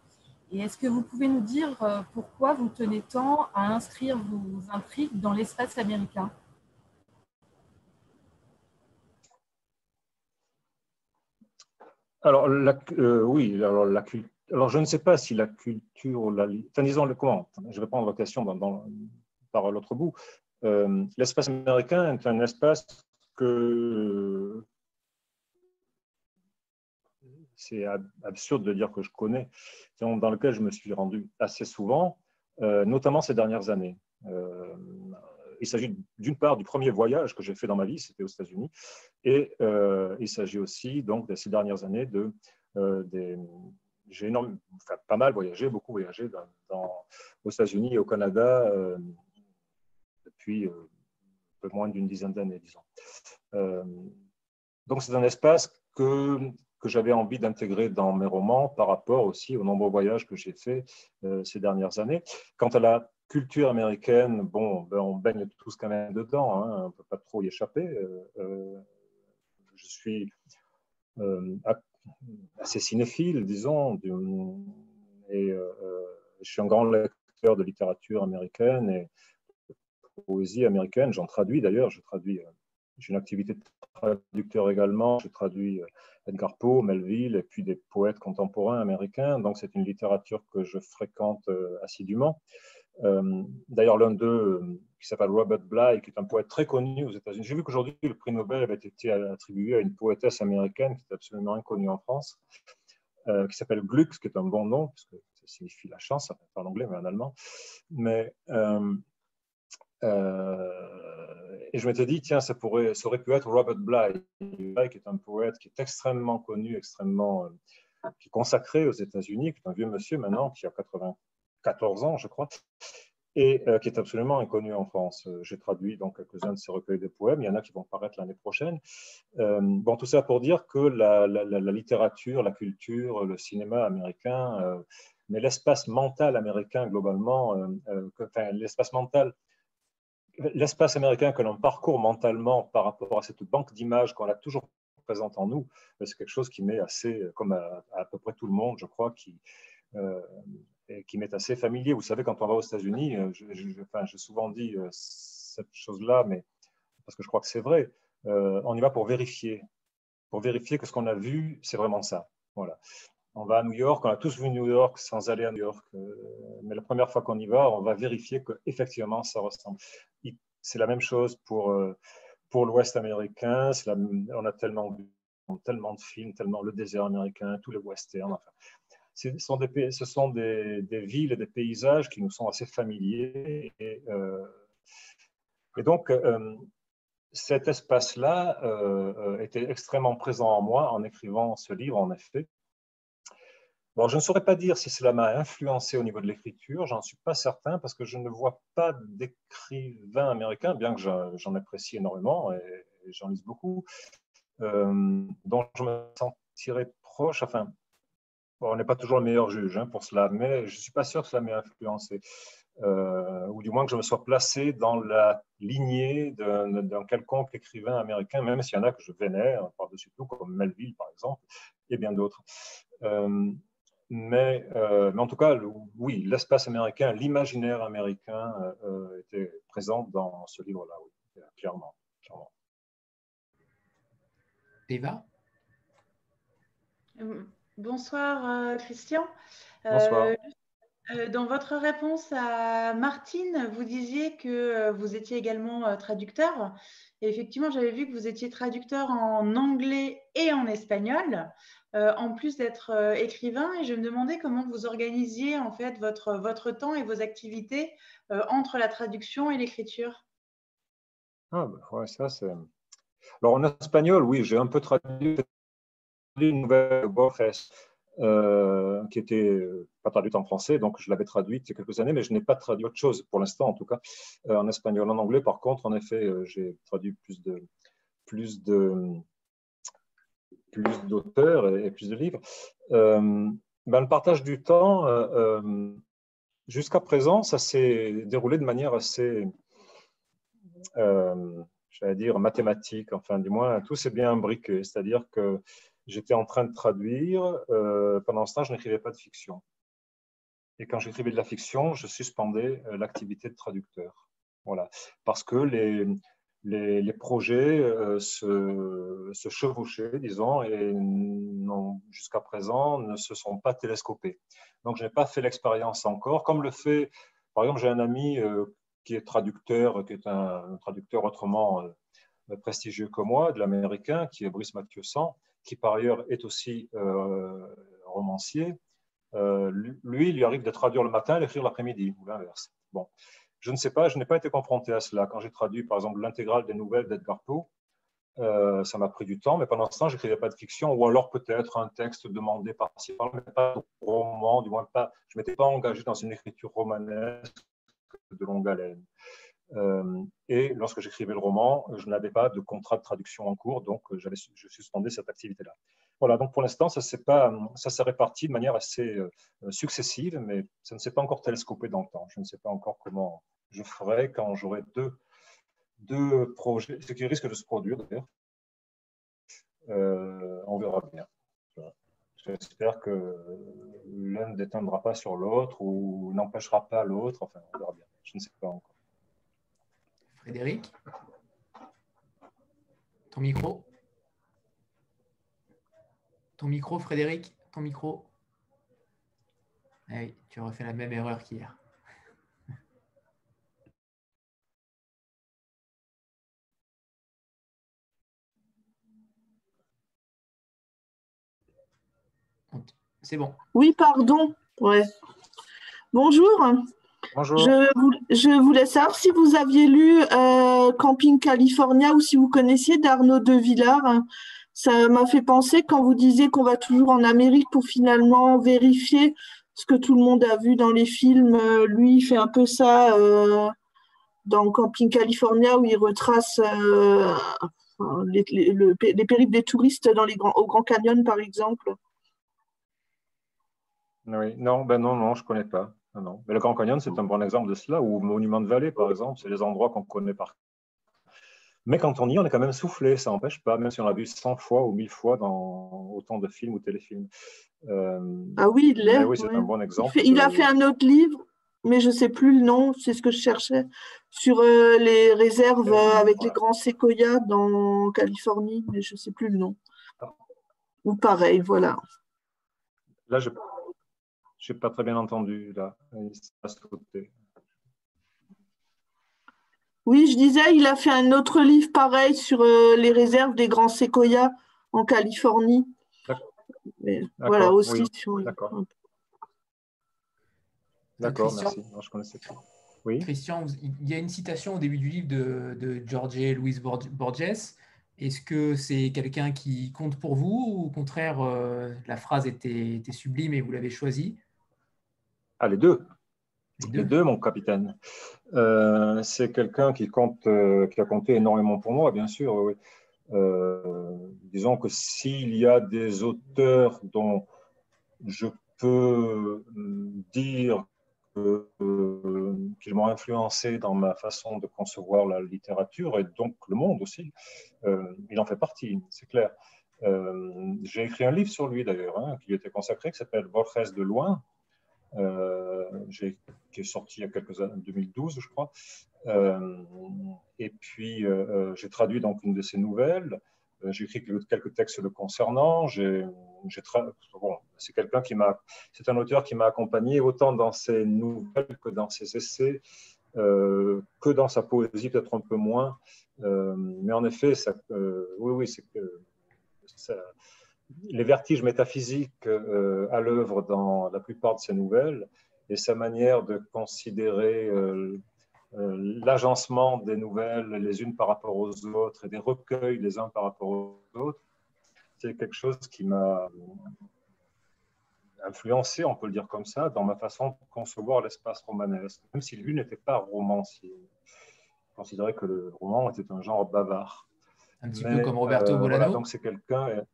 Et est-ce que vous pouvez nous dire euh, pourquoi vous tenez tant à inscrire vos intrigues dans l'espace américain? Alors, oui, alors, je ne sais pas si la culture, la, enfin, disons le comment, je vais prendre la question par l'autre bout. l'espace américain est un espace c'est absurde de dire que je connais, dans lequel je me suis rendu assez souvent, euh, notamment ces dernières années. Euh, il s'agit d'une part du premier voyage que j'ai fait dans ma vie, c'était aux États-Unis, et euh, il s'agit aussi donc de ces dernières années de j'ai pas mal voyagé, beaucoup voyagé aux États-Unis et au Canada depuis moins d'une dizaine d'années, disons. Euh, donc c'est un espace que, que j'avais envie d'intégrer dans mes romans par rapport aussi aux nombreux voyages que j'ai faits euh, ces dernières années. Quant à la culture américaine, bon, ben, on baigne tous quand même dedans, hein, on ne peut pas trop y échapper. Euh, je suis assez cinéphile, disons, et je suis un grand lecteur de littérature américaine et poésie américaine. J'en traduis d'ailleurs, je traduis j'ai une activité de traducteur également. Je traduis euh, Edgar Poe, Melville et puis des poètes contemporains américains. Donc, c'est une littérature que je fréquente euh, assidûment. Euh, d'ailleurs, l'un d'eux, qui s'appelle Robert Bly, qui est un poète très connu aux États-Unis. J'ai vu qu'aujourd'hui, le prix Nobel avait été attribué à une poétesse américaine qui est absolument inconnue en France, qui s'appelle Gluck, qui est un bon nom, parce que ça signifie la chance, pas en anglais, mais en allemand. Mais euh, et je m'étais dit, tiens, ça, pourrait, ça aurait pu être Robert Bly, qui est un poète qui est extrêmement connu, extrêmement euh, qui est consacré aux États-Unis, qui est un vieux monsieur maintenant, qui a 94 ans, je crois, et euh, qui est absolument inconnu en France. J'ai traduit donc quelques-uns de ses recueils de poèmes. Il y en a qui vont paraître l'année prochaine. bon, tout ça pour dire que la, littérature, la culture, le cinéma américain, mais l'espace mental américain globalement, l'espace mental l'espace américain que l'on parcourt mentalement par rapport à cette banque d'images qu'on a toujours présente en nous, c'est quelque chose qui m'est assez, comme à, peu près tout le monde, je crois, qui, euh, qui m'est assez familier. Vous savez, quand on va aux États-Unis, euh, j'ai souvent dit euh, cette chose-là, mais parce que je crois que c'est vrai, on y va pour vérifier, pour vérifier que ce qu'on a vu, c'est vraiment ça. Voilà on va à New York, on a tous vu New York sans aller à New York, euh, mais la première fois qu'on y va, on va vérifier qu'effectivement ça ressemble. C'est la même chose pour, euh, pour l'Ouest américain, on a tellement vu tellement de films, tellement le désert américain, tous les westerns. Enfin, ce sont, des, villes et des paysages qui nous sont assez familiers. Et, euh, et donc, cet espace-là était extrêmement présent en moi en écrivant ce livre, en effet. Bon, je ne saurais pas dire si cela m'a influencé au niveau de l'écriture, j'en suis pas certain parce que je ne vois pas d'écrivain américain, bien que j'en apprécie énormément et, j'en lise beaucoup, euh, dont je me sentirais proche. Enfin, on n'est pas toujours le meilleur juge hein, pour cela, mais je ne suis pas sûr que cela m'ait influencé. euh, ou du moins que je me sois placé dans la lignée d'un quelconque écrivain américain, même s'il y en a que je vénère par-dessus tout, comme Melville par exemple, et bien d'autres. Euh, mais, euh, mais, en tout cas, oui, l'espace américain, l'imaginaire américain était présent dans ce livre-là, oui, clairement. clairement. Eva? Bonsoir, Christian. Bonsoir. Euh, dans votre réponse à Martine, vous disiez que euh, vous étiez également euh, traducteur. Et effectivement, j'avais vu que vous étiez traducteur en anglais et en espagnol, en plus d'être écrivain. Et je me demandais comment vous organisiez en fait votre, votre temps et vos activités entre la traduction et l'écriture. Ah, bah, ça c'est. Alors en espagnol, oui, j'ai un peu traduit une nouvelle euh, qui était euh, pas traduite en français, donc je l'avais traduite il y a quelques années, mais je n'ai pas traduit autre chose pour l'instant, en tout cas, euh, en espagnol. En anglais, par contre, en effet, j'ai traduit plus de plus de plus d'auteurs et, plus de livres. Ben, le partage du temps, jusqu'à présent, ça s'est déroulé de manière assez, j'allais dire, mathématique. Enfin, du moins, tout s'est bien imbriqué. C'est-à-dire que j'étais en train de traduire. Euh, pendant ce temps, je n'écrivais pas de fiction. Et quand j'écrivais de la fiction, je suspendais euh, l'activité de traducteur. Voilà. Parce que les, les, projets euh, se, se, chevauchaient, disons, et jusqu'à présent ne se sont pas télescopés. Donc, je n'ai pas fait l'expérience encore. Comme le fait, par exemple, j'ai un ami qui est traducteur, qui est un, traducteur autrement prestigieux que moi, de l'américain, qui est Brice Mathieusan, qui par ailleurs est aussi euh, romancier, euh, lui, il lui arrive de traduire le matin et d'écrire l'après-midi, ou l'inverse. Bon, je ne sais pas, je n'ai pas été confronté à cela. Quand j'ai traduit, par exemple, l'intégrale des nouvelles d'Edgar Poe, euh, ça m'a pris du temps, mais pendant ce temps, je n'écrivais pas de fiction, ou alors peut-être un texte demandé par-ci, par mais pas de roman, du moins pas, je ne m'étais pas engagé dans une écriture romanesque de longue haleine. Euh, et lorsque j'écrivais le roman, je n'avais pas de contrat de traduction en cours, donc euh, je suspendais cette activité-là. Voilà, donc pour l'instant, ça s'est réparti de manière assez euh, successive, mais ça ne s'est pas encore télescopé dans le temps. Je ne sais pas encore comment je ferai quand j'aurai deux, deux projets, ce qui risque de se produire d'ailleurs. on verra bien. J'espère que l'un ne déteindra pas sur l'autre ou n'empêchera pas l'autre. Enfin, on verra bien. Je ne sais pas encore. Frédéric Ton micro Ton micro, Frédéric Ton micro ah Oui, tu refais la même erreur qu'hier. C'est bon. Oui, pardon. Bonjour. Je, voulais savoir si vous aviez lu euh, Camping California ou si vous connaissiez d'Arnaud de Villard. Ça m'a fait penser quand vous disiez qu'on va toujours en Amérique pour finalement vérifier ce que tout le monde a vu dans les films. Euh, lui, il fait un peu ça euh, dans Camping California où il retrace les, périples des touristes dans les grands, au Grand Canyon, par exemple. Oui, non, ben non, non, je ne connais pas. Non, Mais le Grand Canyon, c'est un bon exemple de cela, ou Monument de Vallée, par exemple, c'est des endroits qu'on connaît par mais quand on y est, on est quand même soufflé, ça n'empêche pas, même si on l'a vu 100 fois ou 1000 fois dans autant de films ou téléfilms. Euh, ah oui, il l'est. Oui, c'est un bon exemple. Il, a fait un autre livre, mais je ne sais plus le nom, c'est ce que je cherchais, sur euh, les réserves euh, avec les grands séquoias dans Californie, mais je ne sais plus le nom. Ah. Ou pareil, voilà. Là, je je n'ai pas très bien entendu là. Oui, je disais, il a fait un autre livre pareil sur euh, les réserves des grands séquoias en Californie. Voilà, aussi. D'accord. D'accord, merci. je connaissais pas. Oui. Christian, il y a une citation au début du livre de, de George Louis Borges. Est-ce que c'est quelqu'un qui compte pour vous ou au contraire, euh, la phrase était, était sublime et vous l'avez choisie ah, les deux. Les deux, mon capitaine. Euh, c'est quelqu'un qui, compte, euh, qui a compté énormément pour moi, bien sûr. Euh, disons que s'il y a des auteurs dont je peux dire qui m'ont influencé dans ma façon de concevoir la littérature et donc le monde aussi. il en fait partie, c'est clair. J'ai écrit un livre sur lui d'ailleurs, hein, qui lui était consacré, qui s'appelle Borges de loin, qui est sorti il y a quelques années, en 2012 je crois. et puis j'ai traduit donc une de ses nouvelles. Euh, j'ai écrit quelques textes le concernant. Bon, c'est quelqu'un qui m'a, c'est un auteur qui m'a accompagné autant dans ses nouvelles que dans ses essais, euh, que dans sa poésie peut-être un peu moins. Euh, mais en effet, ça, oui, oui, c'est que les vertiges métaphysiques à l'œuvre dans la plupart de ses nouvelles et sa manière de considérer euh, l'agencement des nouvelles les unes par rapport aux autres et des recueils les uns par rapport aux autres, c'est quelque chose qui m'a influencé, on peut le dire comme ça, dans ma façon de concevoir l'espace romanesque, même si lui n'était pas romancier. Je considérais que le roman était un genre bavard. Un petit peu comme Roberto euh, Bolano. donc c'est quelqu'un.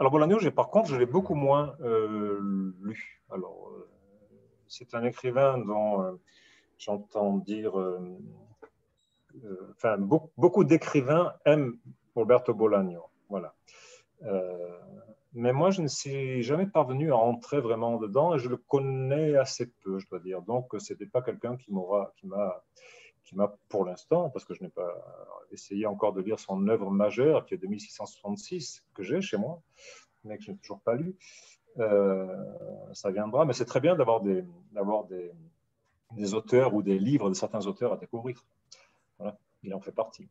Alors Bolano, par contre, je l'ai beaucoup moins euh, lu. Alors, c'est un écrivain dont j'entends dire, euh, euh, enfin, beaucoup, d'écrivains aiment Roberto Bolaño. Voilà. Euh, mais moi, je ne suis jamais parvenu à entrer vraiment dedans et je le connais assez peu, je dois dire. Donc, ce n'était pas quelqu'un qui m'aura, qui m'a, qui m'a pour l'instant, parce que je n'ai pas essayé encore de lire son œuvre majeure, qui est de 1666, que j'ai chez moi, mais que je n'ai toujours pas lu. ça viendra, mais c'est très bien d'avoir des, d'avoir des, des auteurs ou des livres de certains auteurs à découvrir. Voilà, il en fait partie.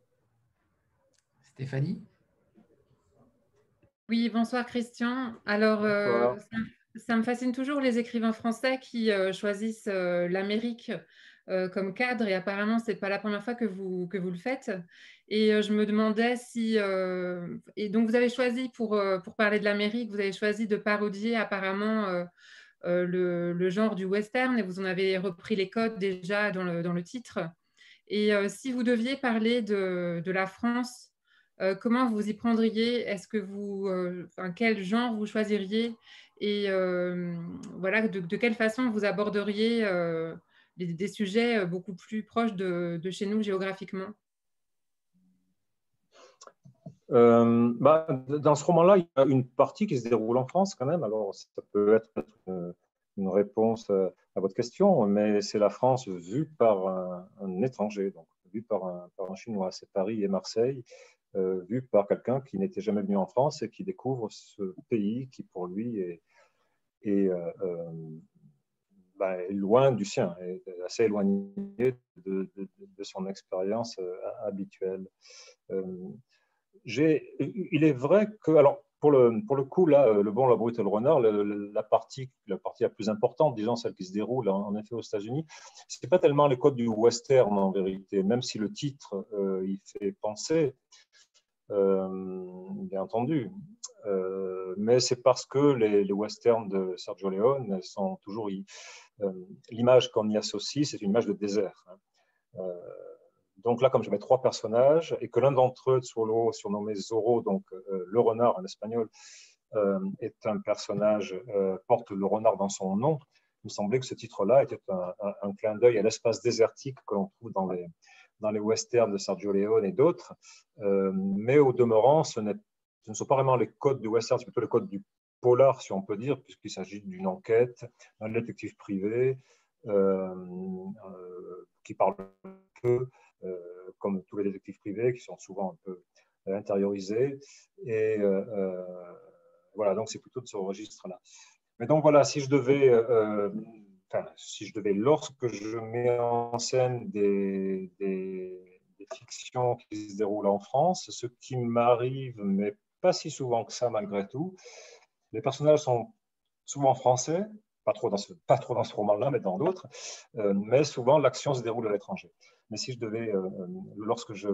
Stéphanie? Oui, bonsoir Christian. Alors, euh, ça, me fascine toujours les écrivains français qui euh, choisissent euh, l'Amérique comme cadre et apparemment, ce n'est pas la première fois que vous, que vous le faites. Et je me demandais si... et donc, vous avez choisi, pour, pour parler de l'Amérique, vous avez choisi de parodier apparemment euh, le, genre du western et vous en avez repris les codes déjà dans le, titre. Et euh, si vous deviez parler de, la France, euh, comment vous y prendriez? Est-ce que vous, quel genre vous choisiriez? Et voilà, de, quelle façon vous aborderiez des, sujets beaucoup plus proches de chez nous géographiquement euh, bah, dans ce roman-là, il y a une partie qui se déroule en France quand même. Alors, ça peut être une, réponse euh, à votre question, mais c'est la France vue par un, étranger, donc vue par un, Chinois. C'est Paris et Marseille, euh, vue par quelqu'un qui n'était jamais venu en France et qui découvre ce pays qui, pour lui, est, euh, bah, loin du sien, est assez éloigné de, de, son expérience habituelle il est vrai que, alors, pour le, pour le coup, là, euh, le bon, la brute et le renard, la, partie, la partie la plus importante, disons celle qui se déroule en, effet aux États-Unis, ce n'est pas tellement les codes du western en vérité, même si le titre euh, il fait penser, euh, bien entendu. mais c'est parce que les, les, westerns de Sergio Leone sont toujours. L'image qu'on y associe, c'est une image de désert. Hein. Donc là, comme je mets trois personnages et que l'un d'entre eux, Solo, surnommé Zorro, donc euh, le renard en espagnol, euh, est un personnage, euh, porte le renard dans son nom, il me semblait que ce titre-là était un, clin d'œil à l'espace désertique que l'on trouve dans les, dans les westerns de Sergio Leone et d'autres. mais au demeurant, ce, ce, ne sont pas vraiment les codes du western, c'est plutôt les codes du polar, si on peut dire, puisqu'il s'agit d'une enquête, d'un détective privé qui parle peu euh, comme tous les détectives privés qui sont souvent un peu intériorisés. Et euh, voilà, donc c'est plutôt de ce registre-là. Mais donc voilà, si je devais, euh, si je devais, lorsque je mets en scène des, fictions qui se déroulent en France, ce qui m'arrive, mais pas si souvent que ça malgré tout, les personnages sont souvent français, pas trop dans ce, pas trop dans ce roman-là, mais dans d'autres, mais souvent l'action se déroule à l'étranger. Mais si je devais, euh, euh, lorsque je,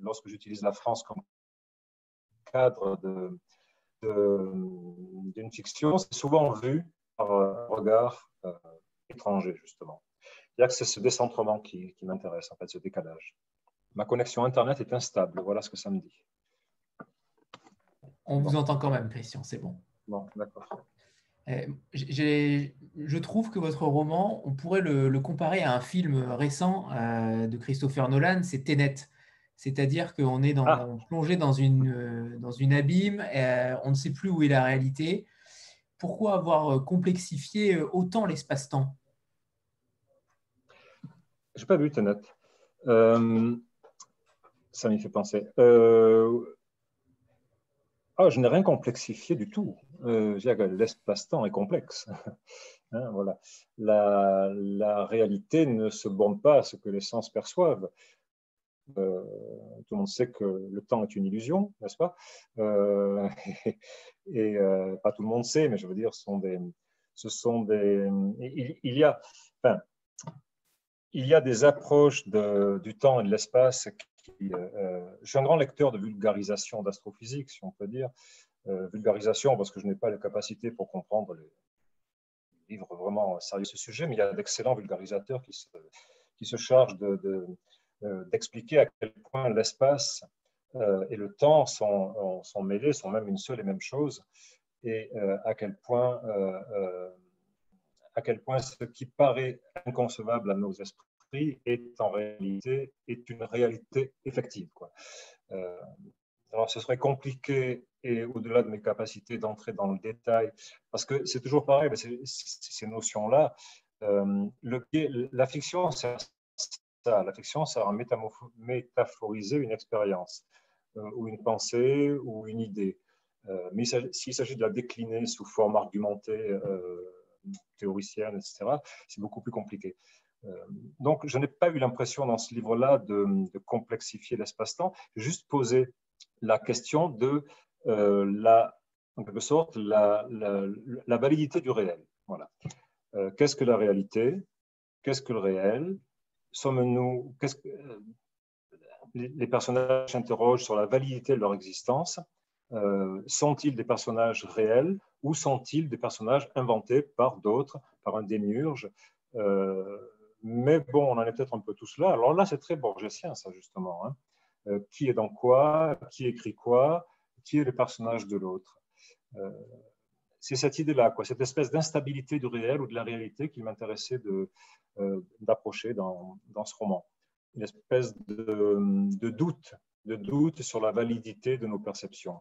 lorsque j'utilise la France comme cadre de, d'une fiction, c'est souvent vu par un regard euh, étranger, justement. Il y a que c'est ce décentrement qui, qui m'intéresse, en fait, ce décalage. Ma connexion Internet est instable, voilà ce que ça me dit. On vous entend quand même, Christian, c'est bon. Bon, d'accord. je trouve que votre roman, on pourrait le, comparer à un film récent de Christopher Nolan, c'est Tenet. C'est-à-dire qu'on est dans, ah. plongé dans une, dans une abîme, on ne sait plus où est la réalité. Pourquoi avoir complexifié autant l'espace-temps? Je n'ai pas vu Tenet. Euh, ça m'y fait penser. Euh, ah, je n'ai rien complexifié du tout. Euh, L'espace-temps est complexe. hein, voilà. la, réalité ne se borne pas à ce que les sens perçoivent. Euh, tout le monde sait que le temps est une illusion, n'est-ce pas? Euh, Et, euh, pas tout le monde sait, mais je veux dire, ce sont des, il, y a, il y a des approches de, du temps et de l'espace qui, je suis un grand lecteur de vulgarisation d'astrophysique, si on peut dire. Euh, vulgarisation parce que je n'ai pas les capacités pour comprendre les livres vraiment sérieux ce sujet, mais il y a d'excellents vulgarisateurs qui se, qui se chargent d'expliquer de, de, à quel point l'espace euh, et le temps sont, sont, mêlés, sont même une seule et même chose, et à quel point à quel point ce qui paraît inconcevable à nos esprits est en réalité est une réalité effective. Quoi. Euh, alors, ce serait compliqué et au-delà de mes capacités d'entrer dans le détail, parce que c'est toujours pareil, ces notions-là. Euh, la fiction, c'est ça. La fiction, ça va métaphoriser une expérience, euh, ou une pensée, ou une idée. mais s'il s'agit de la décliner sous forme argumentée, théoricienne, etc., c'est beaucoup plus compliqué. Euh, donc, je n'ai pas eu l'impression dans ce livre-là de, complexifier l'espace-temps, juste poser la question de euh, la, en quelque sorte, la, la, validité du réel. Voilà. Euh, qu'est-ce que la réalité? Qu'est-ce que le réel? Sommes-nous qu'est-ce que, les, personnages s'interrogent sur la validité de leur existence. sont-ils des personnages réels ou sont-ils des personnages inventés par d'autres, par un démiurge? Euh, Mais bon, on en est peut-être un peu tous là. Alors là, c'est très borgésien, ça, justement. Hein. Euh, qui est dans quoi Qui écrit quoi Qui est le personnage de l'autre euh, C'est cette idée-là, cette espèce d'instabilité du réel ou de la réalité qui m'intéressait d'approcher dans, ce roman. Une espèce de doute, de doute sur la validité de nos perceptions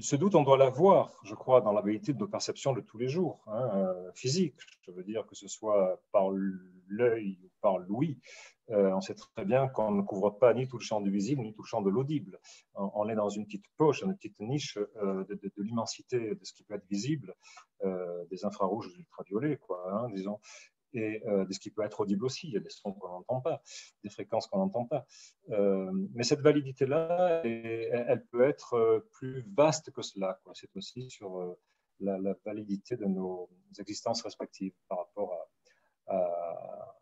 ce doute, on doit l'avoir, je crois, dans la vérité de nos perceptions de tous les jours, hein, euh, physiques. Je veux dire que ce soit par l'œil ou par l'ouïe. Euh, on sait très bien qu'on ne couvre pas ni tout le champ du visible, ni tout le champ de l'audible. On, est dans une petite poche, une petite niche euh, de, l'immensité de ce qui peut être visible, des infrarouges, des ultraviolets, quoi, hein, disons et euh, de ce qui peut être audible aussi. Il y a des sons qu'on n'entend pas, des fréquences qu'on n'entend pas. Euh, mais cette validité-là, elle peut être euh, plus vaste que cela. C'est aussi sur la, validité de nos existences respectives par rapport, à,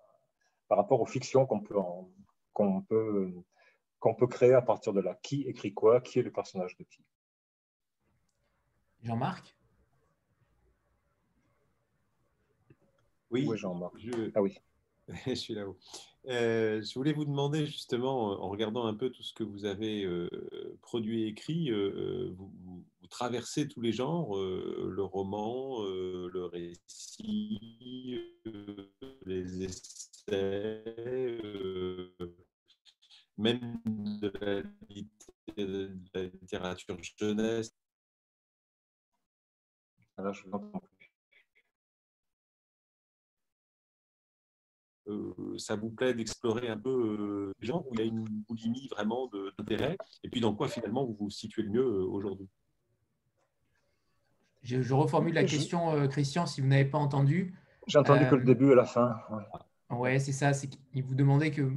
par rapport aux fictions qu'on peut, qu'on peut, qu'on peut créer à partir de là. Qui écrit quoi? Qui est le personnage de qui? Jean-Marc? Oui, Jean-Marc. Je... Ah oui. je suis là-haut. Euh, je voulais vous demander justement, en regardant un peu tout ce que vous avez euh, produit et écrit, euh, vous, traversez tous les genres, le roman, le récit, les essais, même de la, de la littérature jeunesse. Alors, je vous entends ça vous plaît d'explorer un peu euh, les gens où il y a une boulimie vraiment d'intérêt et puis dans quoi finalement vous vous situez le mieux euh, aujourd'hui? Je, reformule la question, Christian, si vous n'avez pas entendu. J'ai entendu que le début et la fin. Ouais, c'est ça. Qu'il vous demandait que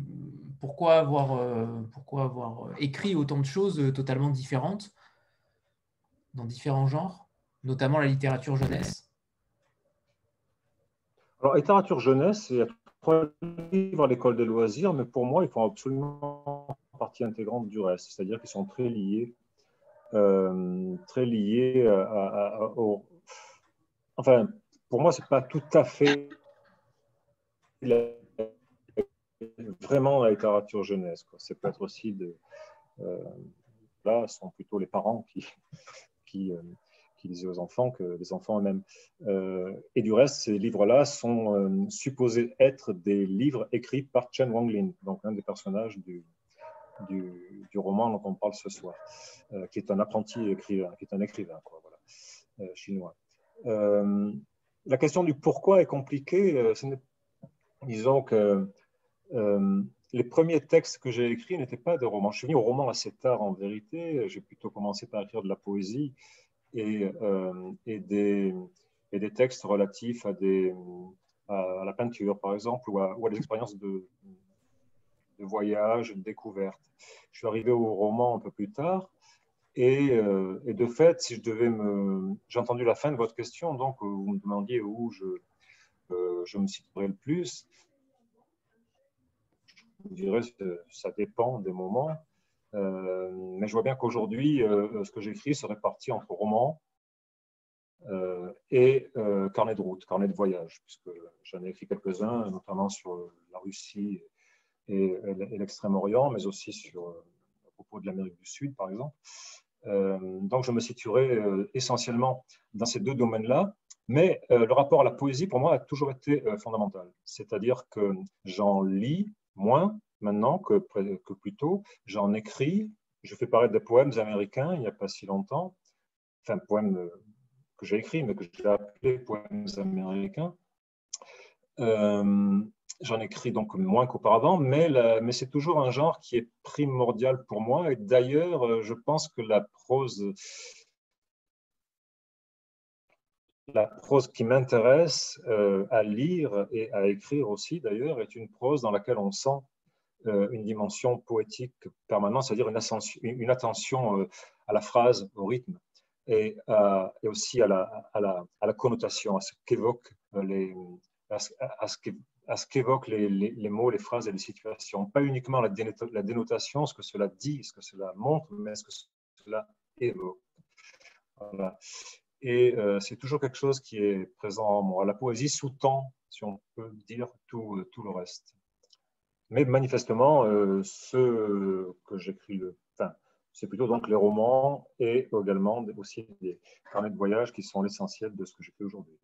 pourquoi avoir, pourquoi avoir écrit autant de choses totalement différentes dans différents genres, notamment la littérature jeunesse. Alors, littérature jeunesse, il y a livres à l'école des loisirs, mais pour moi, ils font absolument partie intégrante du reste, c'est-à-dire qu'ils sont très liés, euh, très liés à, au... Enfin, pour moi, c'est pas tout à fait vraiment la littérature jeunesse. C'est peut-être aussi de... Euh, là, ce sont plutôt les parents qui, qui, euh, qui lisait aux enfants que les enfants eux-mêmes. et du reste, ces livres-là sont supposés être des livres écrits par Chen Wanglin, donc un des personnages du, du, roman dont on parle ce soir, qui est un apprenti écrivain, qui est un écrivain chinois. la question du pourquoi est compliquée. disons que les premiers textes que j'ai écrits n'étaient pas des romans. Je suis venu au roman assez tard en vérité. J'ai plutôt commencé par écrire de la poésie et, euh, et, des, textes relatifs à, la peinture, par exemple, ou à, ou des expériences de, voyage, de découverte. Je suis arrivé au roman un peu plus tard. Et, euh, et de fait, si je devais me... J'ai entendu la fin de votre question, donc vous me demandiez où je, euh, je me situerais le plus je dirais que ça dépend des moments. Euh, mais je vois bien qu'aujourd'hui, euh, ce que j'écris se répartit entre roman euh, et carnet de route, carnet de voyage, puisque j'en ai écrit quelques-uns, notamment sur la Russie et, l'Extrême-Orient, mais aussi sur, à propos de l'Amérique du Sud, par exemple. donc, je me situerai essentiellement dans ces deux domaines-là. Mais le rapport à la poésie, pour moi, a toujours été fondamental. C'est-à-dire que j'en lis moins maintenant que, plus tôt. J'en écris, je fais paraître des poèmes américains il n'y a pas si longtemps, enfin poèmes euh, que j'ai écrits, mais que j'ai appelés poèmes américains. Euh, j'en écris donc moins qu'auparavant, mais, c'est toujours un genre qui est primordial pour moi. Et d'ailleurs, euh, je pense que la prose, la prose qui m'intéresse à lire et à écrire aussi, d'ailleurs, est une prose dans laquelle on sent une dimension poétique permanente, c'est-à-dire une, attention euh, à la phrase, au rythme, et, euh, aussi à la, connotation, à ce qu'évoquent les, mots, les phrases et les situations. Pas uniquement la, dénotation, ce que cela dit, ce que cela montre, mais ce que cela évoque. Et c'est toujours quelque chose qui est présent en moi. La poésie sous-tend, si on peut dire, tout le reste. Mais manifestement, euh, ce que j'écris, le, enfin, c'est plutôt donc les romans et également aussi des carnets de voyage qui sont l'essentiel de ce que j'écris aujourd'hui.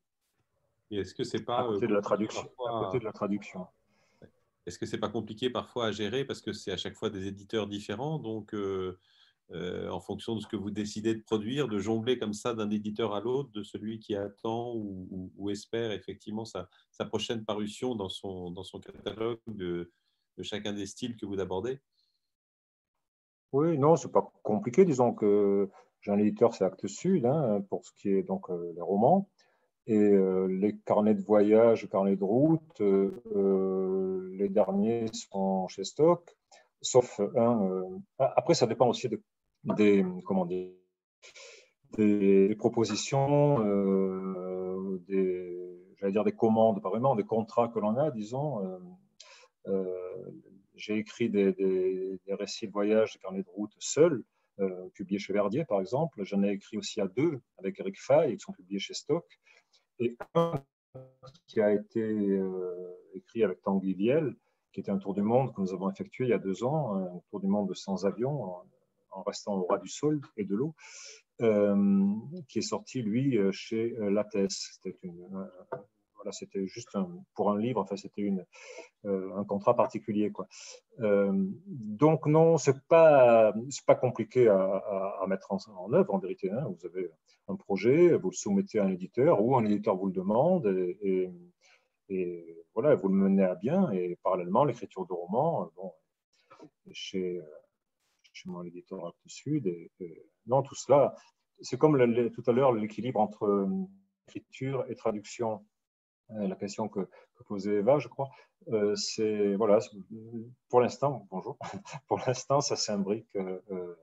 Et est-ce que c'est pas à côté de la traduction, à côté de la traduction. Est-ce que c'est pas compliqué parfois à gérer parce que c'est à chaque fois des éditeurs différents, donc euh, euh, en fonction de ce que vous décidez de produire, de jongler comme ça d'un éditeur à l'autre, de celui qui attend ou, ou, espère effectivement sa, sa, prochaine parution dans son, dans son catalogue de, de chacun des styles que vous abordez? Oui, non, c'est pas compliqué. Disons que j'ai un éditeur, c'est Actes Sud, hein, pour ce qui est donc euh, les romans. Et euh, les carnets de voyage, carnets de route, euh, les derniers sont chez Stock, sauf un. après, ça dépend aussi des, comment dire, des, propositions, des, dire des commandes, pas vraiment, des contrats que l'on a, disons. Euh, j'ai écrit des, récits de voyage, des carnets de route seul, euh, publiés chez Verdier par exemple. J'en ai écrit aussi à deux avec Eric Fay, qui sont publiés chez Stock. Et un qui a été euh, écrit avec Tanguy Viel, qui était un tour du monde que nous avons effectué il y a deux ans, un tour du monde sans avion, en, restant au ras du sol et de l'eau, qui est sorti, lui, chez Lattès. C'était une, c'était juste pour un livre, enfin, c'était euh, un contrat particulier. Quoi. Euh, donc, non, ce n'est pas, pas compliqué à, mettre en, œuvre, en vérité. Hein. Vous avez un projet, vous le soumettez à un éditeur ou un éditeur vous le demande et, voilà, vous le menez à bien. Et parallèlement, l'écriture de romans, bon, chez, chez mon éditeur Actes Sud, non, tout cela, c'est comme tout à l'heure l'équilibre entre euh, écriture et traduction. Euh, la question que, posait Eva, je crois, euh, c'est voilà, pour l'instant, bonjour, pour l'instant, ça s'imbrique euh,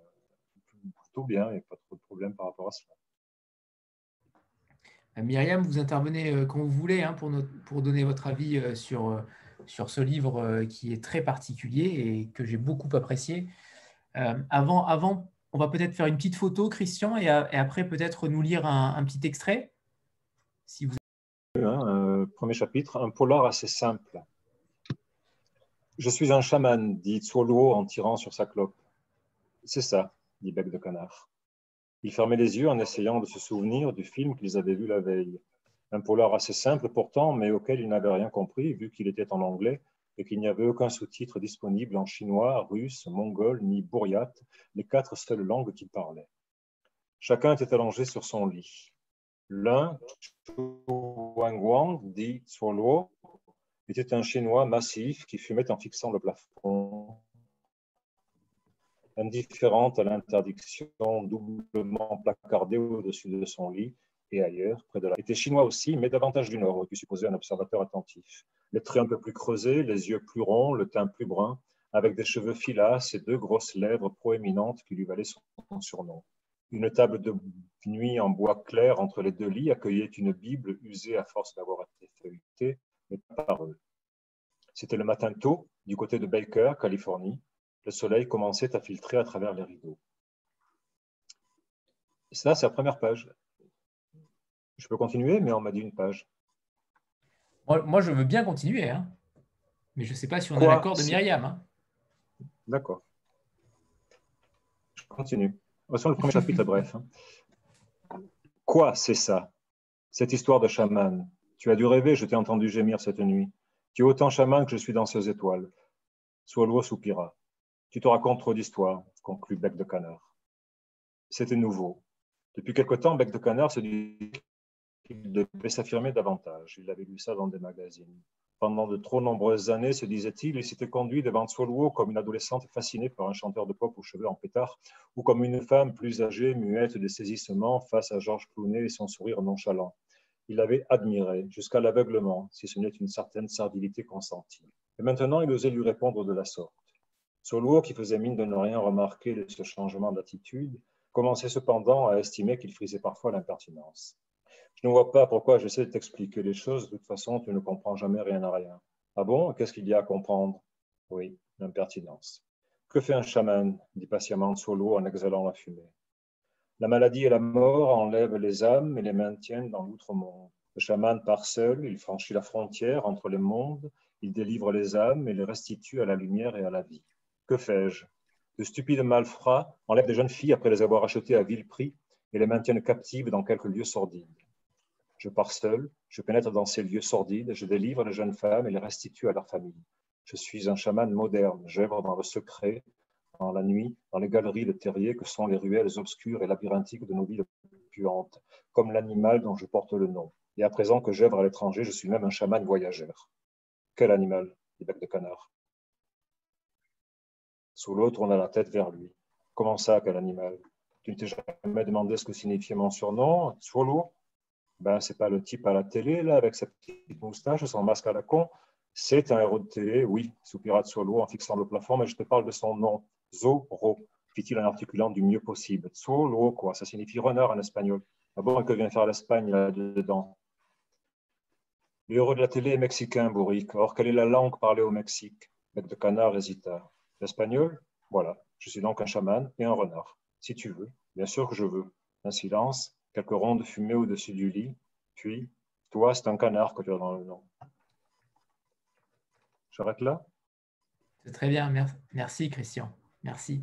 plutôt bien et pas trop de problèmes par rapport à cela. Myriam, vous intervenez quand vous voulez hein, pour, pour, donner votre avis sur, sur ce livre qui est très particulier et que j'ai beaucoup apprécié. avant, avant, on va peut-être faire une petite photo, Christian, et, après peut-être nous lire un, un, petit extrait. Si vous premier chapitre, un polar assez simple. Je suis un chaman, dit Tsoluo en tirant sur sa clope. C'est ça, dit Bec de Canard. Ils fermaient les yeux en essayant de se souvenir du film qu'ils avaient vu la veille. Un polar assez simple pourtant, mais auquel ils n'avaient rien compris, vu qu'il était en anglais et qu'il n'y avait aucun sous-titre disponible en chinois, russe, mongol ni bouriate, les quatre seules langues qu'ils parlaient. Chacun était allongé sur son lit. L'un, Wang dit Luo, était un Chinois massif qui fumait en fixant le plafond, indifférente à l'interdiction doublement placardée au-dessus de son lit et ailleurs, près de là. Il était chinois aussi, mais davantage du nord, qui supposait un observateur attentif. Les traits un peu plus creusés, les yeux plus ronds, le teint plus brun, avec des cheveux filasses et deux grosses lèvres proéminentes qui lui valaient son surnom. Une table de nuit en bois clair entre les deux lits accueillait une Bible usée à force d'avoir été feuilletée, mais pas par eux. C'était le matin tôt, du côté de Baker, Californie. Le soleil commençait à filtrer à travers les rideaux. Ça, c'est la première page. Je peux continuer, mais on m'a dit une page. Moi, je veux bien continuer, hein. mais je ne sais pas si on a l'accord de Myriam. Hein. D'accord. Je continue. Façon, le premier chapitre bref. Quoi, c'est ça Cette histoire de chaman? Tu as dû rêver, je t'ai entendu gémir cette nuit. Tu es autant chaman que je suis dans ces étoiles. Swallow soupira. Tu te racontes trop d'histoires, conclut Bec de Canard. C'était nouveau. Depuis quelque temps, Bec de Canard se dit qu'il devait s'affirmer davantage. Il avait lu ça dans des magazines. Pendant de trop nombreuses années, se disait-il, il s'était conduit devant Swallow comme une adolescente fascinée par un chanteur de pop aux cheveux en pétard, ou comme une femme plus âgée, muette de saisissement face à Georges Clooney et son sourire nonchalant. Il avait admiré, jusqu'à l'aveuglement, si ce n'est une certaine servilité consentie. Et maintenant, il osait lui répondre de la sorte. Swallow, qui faisait mine de ne rien remarquer de ce changement d'attitude, commençait cependant à estimer qu'il frisait parfois l'impertinence. Je ne vois pas pourquoi j'essaie de t'expliquer les choses. De toute façon, tu ne comprends jamais rien à rien. Ah bon? Qu'est-ce qu'il y a à comprendre? Oui, l'impertinence. Que fait un chaman? dit patiemment Solo en exhalant la fumée. La maladie et la mort enlèvent les âmes et les maintiennent dans l'outre-monde. Le chaman part seul, il franchit la frontière entre les mondes, il délivre les âmes et les restitue à la lumière et à la vie. Que fais-je? De stupides malfrats enlèvent des jeunes filles après les avoir achetées à vil prix et les maintiennent captives dans quelques lieux sordides. Je pars seul, je pénètre dans ces lieux sordides, je délivre les jeunes femmes et les restitue à leur famille. Je suis un chaman moderne, j'œuvre dans le secret, dans la nuit, dans les galeries de terriers que sont les ruelles obscures et labyrinthiques de nos villes puantes, comme l'animal dont je porte le nom. Et à présent que j'œuvre à l'étranger, je suis même un chaman voyageur. Quel animal dit Bec de Canard. Solo tourna la tête vers lui. Comment ça, quel animal? Tu ne t'es jamais demandé ce que signifiait mon surnom? Solo ben, c'est pas le type à la télé, là, avec sa petite moustache, son masque à la con. C'est un héros de télé, oui, soupira Tsolo en fixant le plafond, mais je te parle de son nom, Zorro, fit-il en articulant du mieux possible. Tsolo, quoi, ça signifie renard en espagnol. Ah bon, que vient faire l'Espagne là-dedans Le héros de la télé est mexicain, Bourrique. Or, quelle est la langue parlée au Mexique? Bec de canard hésita. L'espagnol? Voilà, je suis donc un chaman et un renard. Si tu veux, bien sûr que je veux. Un silence, quelques rondes de fumée au-dessus du lit, puis, toi, c'est un canard que tu as dans le nom. J'arrête là. C'est très bien, merci Christian, merci.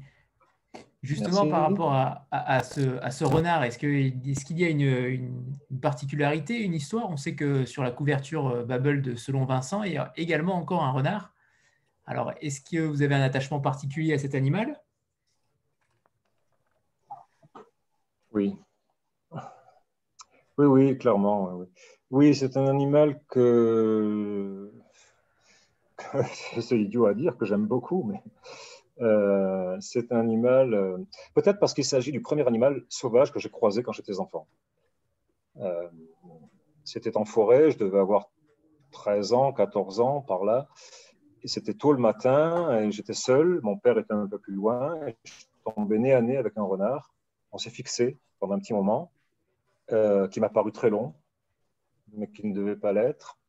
Justement, par rapport à, ce, renard, est-ce qu'il y a une, particularité, une histoire? On sait que sur la couverture euh, Babel de Selon Vincent, il y a également encore un renard. Alors, est-ce que vous avez un attachement particulier à cet animal? Oui, oui, oui, clairement. Oui, c'est un animal que, c'est idiot à dire, que j'aime beaucoup, mais euh, c'est un animal, euh, peut-être parce qu'il s'agit du premier animal sauvage que j'ai croisé quand j'étais enfant. Euh, c'était en forêt, je devais avoir 13 ans, 14 ans par là. Et c'était tôt le matin et j'étais seul, mon père était un peu plus loin, et je tombais nez à nez avec un renard. On s'est fixé pendant un petit moment. Euh, qui m'a paru très long, mais qui ne devait pas l'être.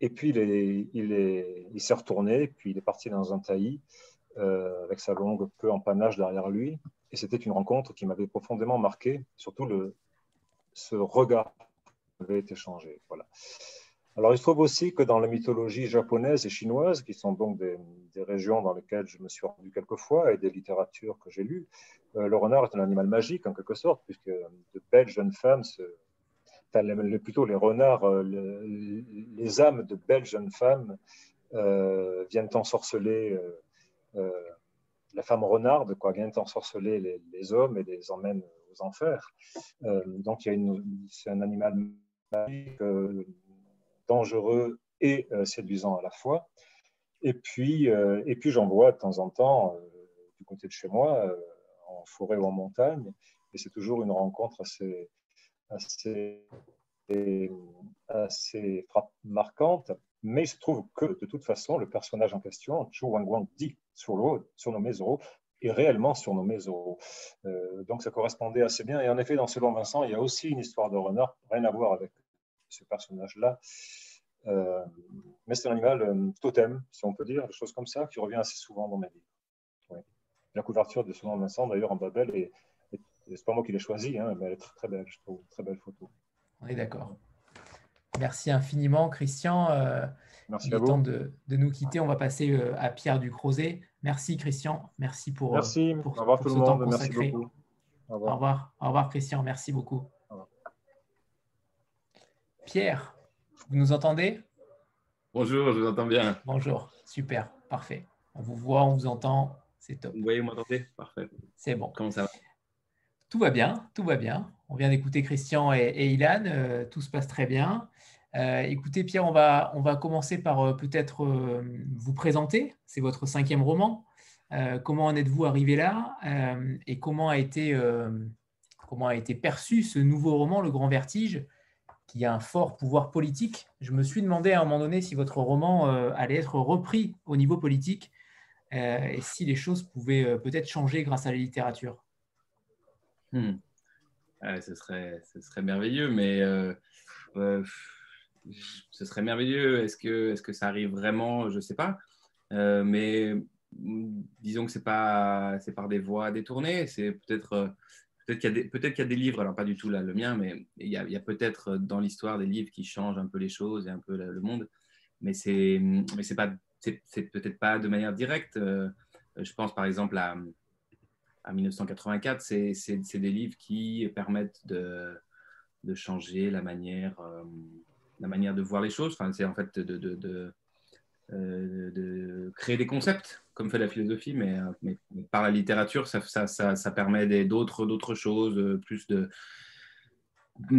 Et puis, il, est, il, est, il s'est retourné, puis il est parti dans un taillis euh, avec sa longue queue en panache derrière lui. Et c'était une rencontre qui m'avait profondément marqué, surtout le, ce regard avait été changé. Voilà. Alors, il se trouve aussi que dans la mythologie japonaise et chinoise, qui sont donc des, régions dans lesquelles je me suis rendu quelquefois et des littératures que j'ai lues, euh, le renard est un animal magique en quelque sorte, puisque de belles jeunes femmes, enfin, plutôt les renards, euh, les âmes de belles jeunes femmes euh, viennent ensorceler la femme renarde, quoi, viennent ensorceler les, les, hommes et les emmènent aux enfers. donc, c'est un animal magique dangereux et euh, séduisant à la fois. Et puis, euh, et puis j'en vois de temps en temps euh, du côté de chez moi, en forêt ou en montagne, et c'est toujours une rencontre assez, assez, assez marquante. Mais il se trouve que, de toute façon, le personnage en question, Chu Wangguang, dit surnommé Zoro, est réellement surnommé Zoro. donc ça correspondait assez bien. Et en effet, dans ce Vincent, il y a aussi une histoire de renard, rien à voir avec ce personnage-là. Euh, mais c'est un animal euh, totem, si on peut dire, des choses comme ça, qui revient assez souvent dans mes livres. La couverture de Selon Vincent, d'ailleurs, en Babel, et, et c'est pas moi qui l'ai choisi, hein, mais elle est très, très belle, je trouve, très belle photo. On est d'accord. Merci infiniment, Christian. Euh, Merci il est temps de, de, nous quitter. On va passer à Pierre Ducrozet. Merci, Christian. Merci pour, Merci. pour, Au revoir pour tout ce le temps consacré. Merci beaucoup. Au revoir. Au revoir. Au revoir, Christian. Merci beaucoup. Pierre, vous nous entendez? Bonjour, je vous entends bien. Bonjour, super, parfait. On vous voit, on vous entend, c'est top. Vous voyez, vous m'entendez? Parfait. C'est bon. Comment ça va? Tout va bien, tout va bien. On vient d'écouter Christian et, et Ilan, euh, tout se passe très bien. Euh, écoutez, Pierre, on va, on va commencer par euh, peut-être vous présenter. C'est votre cinquième roman. Comment en êtes-vous arrivé là? Et comment a, été, comment a été perçu ce nouveau roman, Le Grand Vertige? Qui a un fort pouvoir politique. Je me suis demandé à un moment donné si votre roman euh, allait être repris au niveau politique euh, et si les choses pouvaient euh, peut-être changer grâce à la littérature. Hmm. Ce, serait, merveilleux, mais ce serait merveilleux. Est-ce que, ça arrive vraiment? Je ne sais pas. mais disons que ce n'est pas c'est par des voies détournées. C'est peut-être Peut-être qu'il y, a des livres, alors pas du tout le mien, mais il y a, peut-être dans l'histoire des livres qui changent un peu les choses et un peu le monde, mais c'est peut-être pas de manière directe. Euh, je pense par exemple à, à 1984, c'est des livres qui permettent de, changer la manière, euh, la manière de voir les choses. Enfin, c'est en fait de, euh, de créer des concepts comme fait la philosophie, mais, euh, mais par la littérature, ça, ça, ça, permet d'autres choses, euh, plus de.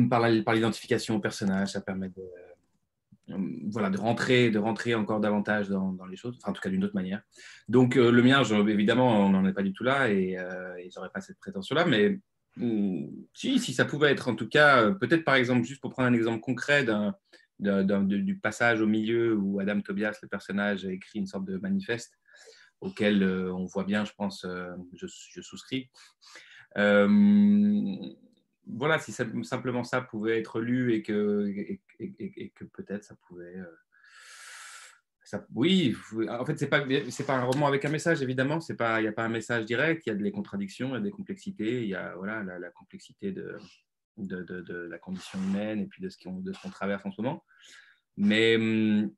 Par l'identification au personnage, ça permet de, voilà, de, rentrer, de rentrer encore davantage dans, les choses, en tout cas d'une autre manière. Donc, le mien, évidemment, on n'en est pas du tout là et, euh, et j'aurais pas cette prétention-là, mais si, si ça pouvait être en tout cas, peut-être par exemple, juste pour prendre un exemple concret d'un du passage au milieu où Adam Tobias, le personnage, a écrit une sorte de manifeste auquel euh, on voit bien, je pense, euh, je, souscris. Euh, voilà, si simplement ça pouvait être lu et que, et, que peut-être ça pouvait. Ça, oui, en fait, ce n'est pas, pas un roman avec un message, évidemment. Il n'y a pas un message direct, il y a des contradictions, il y a des complexités, il y a voilà, la, complexité de, de, de, la condition humaine et puis de ce qu'on traverse en ce moment. Mais hum,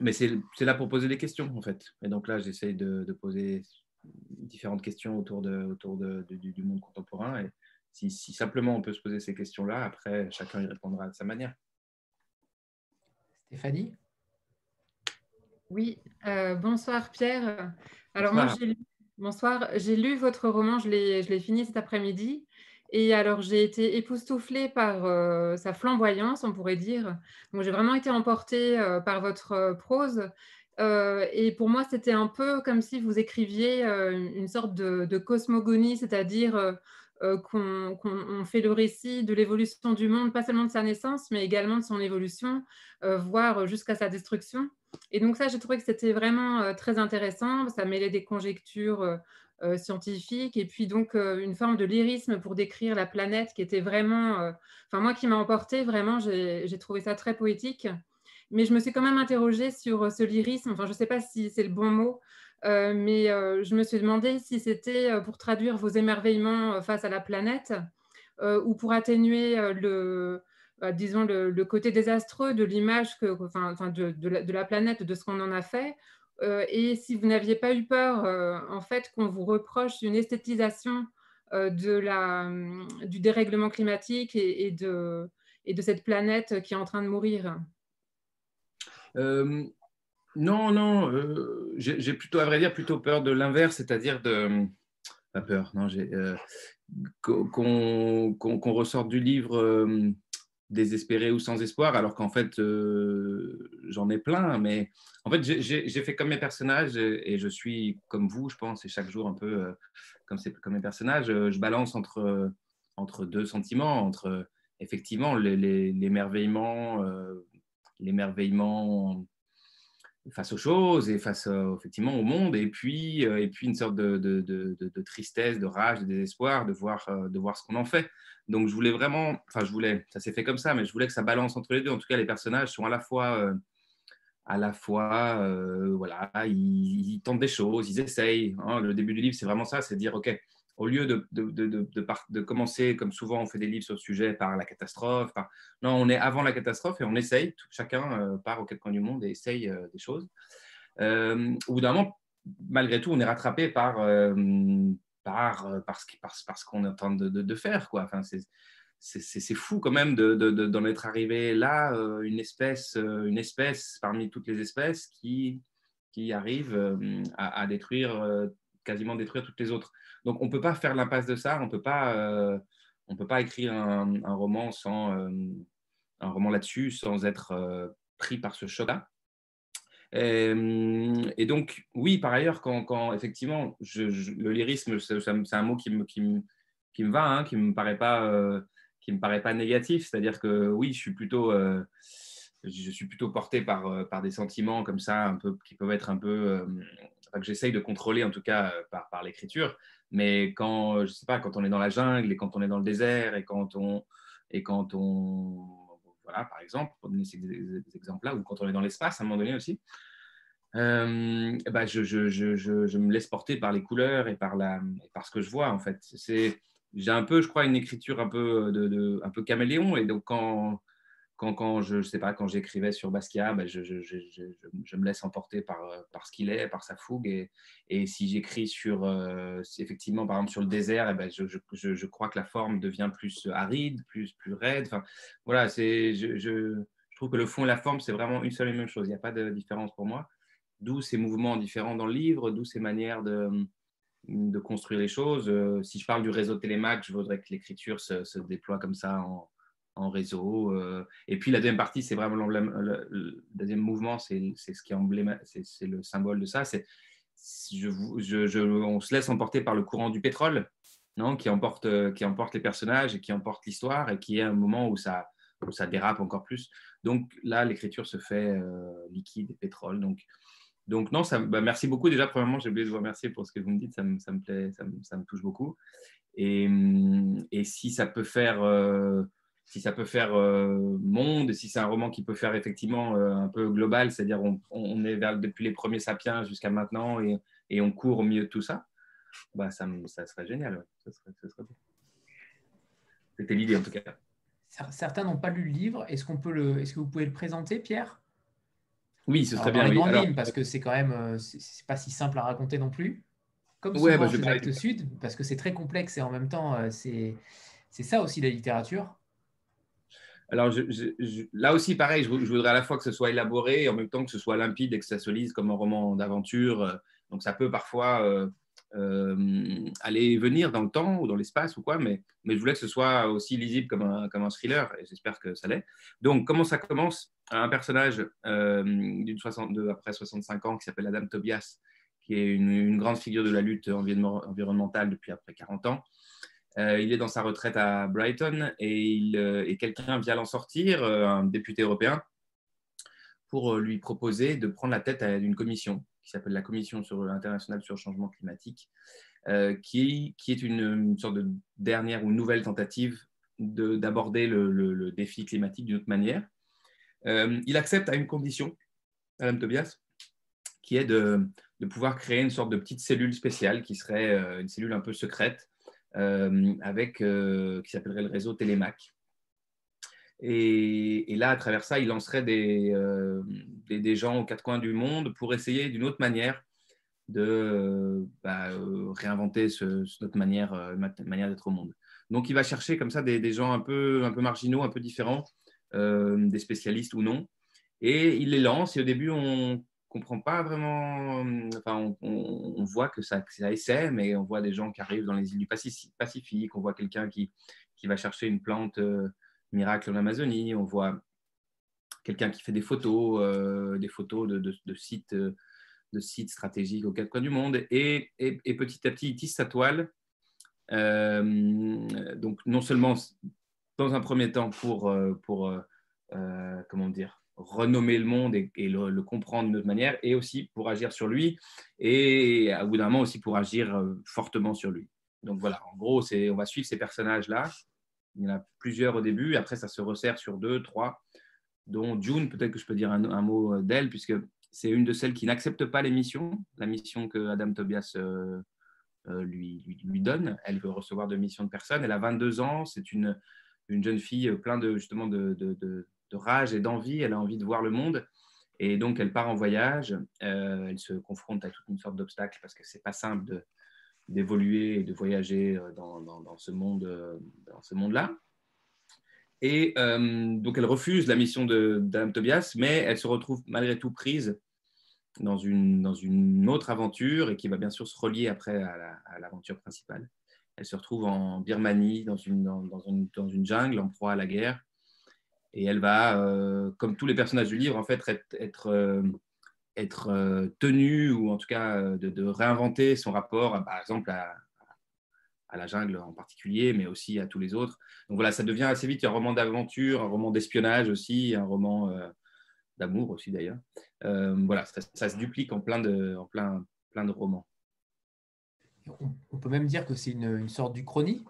mais c'est là pour poser des questions, en fait. Et donc là, j'essaye de, de, poser différentes questions autour, de, autour de, du, du, monde contemporain. Et si, si, simplement on peut se poser ces questions-là, après, chacun y répondra de sa manière. Stéphanie? Oui, euh, bonsoir Pierre. Alors bonsoir. moi, j'ai lu, bonsoir, j'ai lu votre roman, je l'ai fini cet après-midi. Et alors, j'ai été époustouflée par euh, sa flamboyance, on pourrait dire. Donc, j'ai vraiment été emportée euh, par votre euh, prose. Et pour moi, c'était un peu comme si vous écriviez une sorte de, cosmogonie, c'est-à-dire qu'on qu fait le récit de l'évolution du monde, pas seulement de sa naissance, mais également de son évolution, voire jusqu'à sa destruction. Et donc ça, j'ai trouvé que c'était vraiment très intéressant. Ça mêlait des conjectures euh, scientifique et puis donc euh, une forme de lyrisme pour décrire la planète qui était vraiment, euh, enfin moi qui m'a emporté vraiment, j'ai trouvé ça très poétique. Mais je me suis quand même interrogée sur ce lyrisme, enfin je ne sais pas si c'est le bon mot, mais je me suis demandé si c'était pour traduire vos émerveillements face à la planète ou pour atténuer le, bah, disons, le, côté désastreux de l'image, enfin, de, de, la, planète, de ce qu'on en a fait. Et si vous n'aviez pas eu peur, en fait, qu'on vous reproche une esthétisation de la, du dérèglement climatique et, de, et de cette planète qui est en train de mourir? Non, non, euh, j'ai plutôt, à vrai dire, plutôt peur de l'inverse, c'est-à-dire de. Pas peur, non, j'ai. Euh, qu'on ressorte du livre euh, désespéré ou sans espoir, alors qu'en fait, j'en ai plein, mais en fait, j'ai fait comme mes personnages et, je suis comme vous, je pense, et chaque jour un peu comme, comme mes personnages, je balance entre, entre deux sentiments, entre effectivement l'émerveillement, l'émerveillement face aux choses et face euh, effectivement au monde, et puis, euh, et puis une sorte de, de, de, tristesse, de rage, de désespoir de voir, euh, de voir ce qu'on en fait. Donc je voulais vraiment, enfin je voulais, ça s'est fait comme ça, mais je voulais que ça balance entre les deux. En tout cas, les personnages sont à la fois, à la fois, voilà, ils, tentent des choses, ils essayent. Hein. Le début du livre, c'est vraiment ça, c'est dire, ok, au lieu de, de, commencer, comme souvent on fait des livres sur le sujet, par la catastrophe. Non, on est avant la catastrophe et on essaye, chacun euh, part au quatre coins du monde et essaye euh, des choses. Euh, au bout d'un moment, malgré tout, on est rattrapé par, par, parce, qu'on est en train de, faire. Quoi. Enfin, c'est fou quand même d'en être arrivé là, une, espèce, une espèce parmi toutes les espèces qui, qui arrive à, à détruire, quasiment détruire toutes les autres. Donc, on ne peut pas faire l'impasse de ça, on peut pas, euh, peut pas écrire un, roman sans euh, un roman là-dessus sans être euh, pris par ce choc-là. Et, donc, oui, par ailleurs, quand, effectivement, le lyrisme, c'est un mot qui me, qui me, qui me va, hein, qui me paraît pas, me paraît pas négatif. C'est-à-dire que oui, je suis plutôt, je suis plutôt porté par, par des sentiments comme ça, un peu, qui peuvent être un peu, que j'essaye de contrôler en tout cas par, par l'écriture. Mais quand, je sais pas, quand on est dans la jungle et quand on est dans le désert et quand on, et quand on voilà, par exemple, pour donner ces, exemples-là, ou quand on est dans l'espace à un moment donné aussi, euh, bah je, je, je, je, me laisse porter par les couleurs et par, la, par ce que je vois en fait. C'est, j'ai un peu, je crois, une écriture un peu, de, un peu caméléon et donc quand, quand, je, sais pas, quand j'écrivais sur Basquiat, ben, je, me laisse emporter par, euh, par ce qu'il est, par sa fougue. Et, si j'écris sur, euh, effectivement, par exemple, sur le désert, et eh ben, je, crois que la forme devient plus aride, plus, plus raide. Enfin, voilà, c'est, je, trouve que le fond et la forme, c'est vraiment une seule et même chose. Il n'y a pas de différence pour moi. D'où ces mouvements différents dans le livre, d'où ces manières de, de construire les choses. Euh, si je parle du réseau Télémac, je voudrais que l'écriture se, se déploie comme ça en en réseau. Euh, et puis la deuxième partie, c'est vraiment. Le, deuxième mouvement, c'est ce qui emblématique, c'est le symbole de ça. C'est on se laisse emporter par le courant du pétrole, non, qui emporte, euh, qui emporte les personnages qui emporte l'histoire et qui est un moment où ça, où ça dérape encore plus. Donc là, l'écriture se fait euh, liquide pétrole. Donc donc non, ça, bah, merci beaucoup déjà. Premièrement, j'ai oublié de vous remercier pour ce que vous me dites, ça me, ça me plaît, ça ça me, touche beaucoup. Et, et si ça peut faire si ça peut faire euh, monde, si c'est un roman qui peut faire effectivement euh, un peu global, c'est-à-dire on, est vers, depuis les premiers sapiens jusqu'à maintenant et, et, on court au milieu de tout ça, bah, ça, ça serait génial. C'était l'idée en tout cas. Certains n'ont pas lu le livre. Est-ce qu'on peut le, est-ce que vous pouvez le présenter, Pierre? Oui, ce serait bien. oui. parce que c'est quand même, euh, c'est pas si simple à raconter non plus. Comme souvent bah, je Sud, parce que c'est très complexe et en même temps, c'est ça aussi la littérature. Alors là aussi, pareil, je, voudrais à la fois que ce soit élaboré et en même temps que ce soit limpide et que ça se lise comme un roman d'aventure. Donc ça peut parfois euh, euh, aller venir dans le temps ou dans l'espace ou quoi, mais, je voulais que ce soit aussi lisible comme un, comme un thriller et j'espère que ça l'est. Donc comment ça commence? Un personnage euh, d'une de après 65 ans qui s'appelle Adam Tobias, qui est une, grande figure de la lutte environnementale depuis après 40 ans. Euh, il est dans sa retraite à Brighton et, euh, quelqu'un vient l'en sortir, euh, un député européen, pour lui proposer de prendre la tête d'une commission qui s'appelle la Commission sur, internationale sur le changement climatique, qui, est une, sorte de dernière ou nouvelle tentative d'aborder le, défi climatique d'une autre manière. il accepte à une condition, Madame Tobias, qui est de, pouvoir créer une sorte de petite cellule spéciale qui serait une cellule un peu secrète avec, euh, qui s'appellerait le réseau Télémac. Et, là, à travers ça, il lancerait des, des, gens aux quatre coins du monde pour essayer d'une autre manière de bah, réinventer notre manière, manière d'être au monde. Donc, il va chercher comme ça des, gens un peu, un peu marginaux, un peu différents, des spécialistes ou non. Et il les lance. Et au début, on comprend pas vraiment. Enfin, on, voit que ça, essaie, mais on voit des gens qui arrivent dans les îles du Pacifique. On voit quelqu'un qui, qui, va chercher une plante euh, miracle en Amazonie. On voit quelqu'un qui fait des photos, euh, des photos de, sites, de sites stratégiques aux quatre coins du monde. Et, et, petit à petit, il tisse sa toile. Euh, donc, non seulement dans un premier temps pour, pour comment dire, renommer le monde et, le, comprendre d'une autre manière, et aussi pour agir sur lui, et à bout d'un moment aussi pour agir euh, fortement sur lui. Donc voilà, en gros, on va suivre ces personnages-là. Il y en a plusieurs au début, après ça se resserre sur deux, trois, dont June, peut-être que je peux dire un, mot euh, d'elle, puisque c'est une de celles qui n'accepte pas les missions, la mission que Adam Tobias euh, lui, lui, donne. Elle veut recevoir de missions de personne. Elle a 22 ans, c'est une, une jeune fille plein de, justement de rage et d'envie, elle a envie de voir le monde. Et donc, elle part en voyage, euh, elle se confronte à toute une sorte d'obstacles parce que c'est pas simple d'évoluer et de voyager euh, dans, ce monde, euh, monde-là. Et donc, elle refuse la mission d'Adam Tobias, mais elle se retrouve malgré tout prise dans une, dans une autre aventure et qui va bien sûr se relier après à l'aventure principale. Elle se retrouve en Birmanie, dans une, dans, une, dans une jungle, en proie à la guerre et elle va, euh, comme tous les personnages du livre, en fait, être, être, euh, euh, tenue ou en tout cas de, réinventer son rapport, par exemple, à, à, la jungle en particulier, mais aussi à tous les autres. Donc voilà, ça devient assez vite un roman d'aventure, un roman d'espionnage aussi, un roman d'amour aussi d'ailleurs. voilà, ça, se duplique en plein de, en plein, plein de romans. On peut même dire que c'est une, une sorte d'uchronie?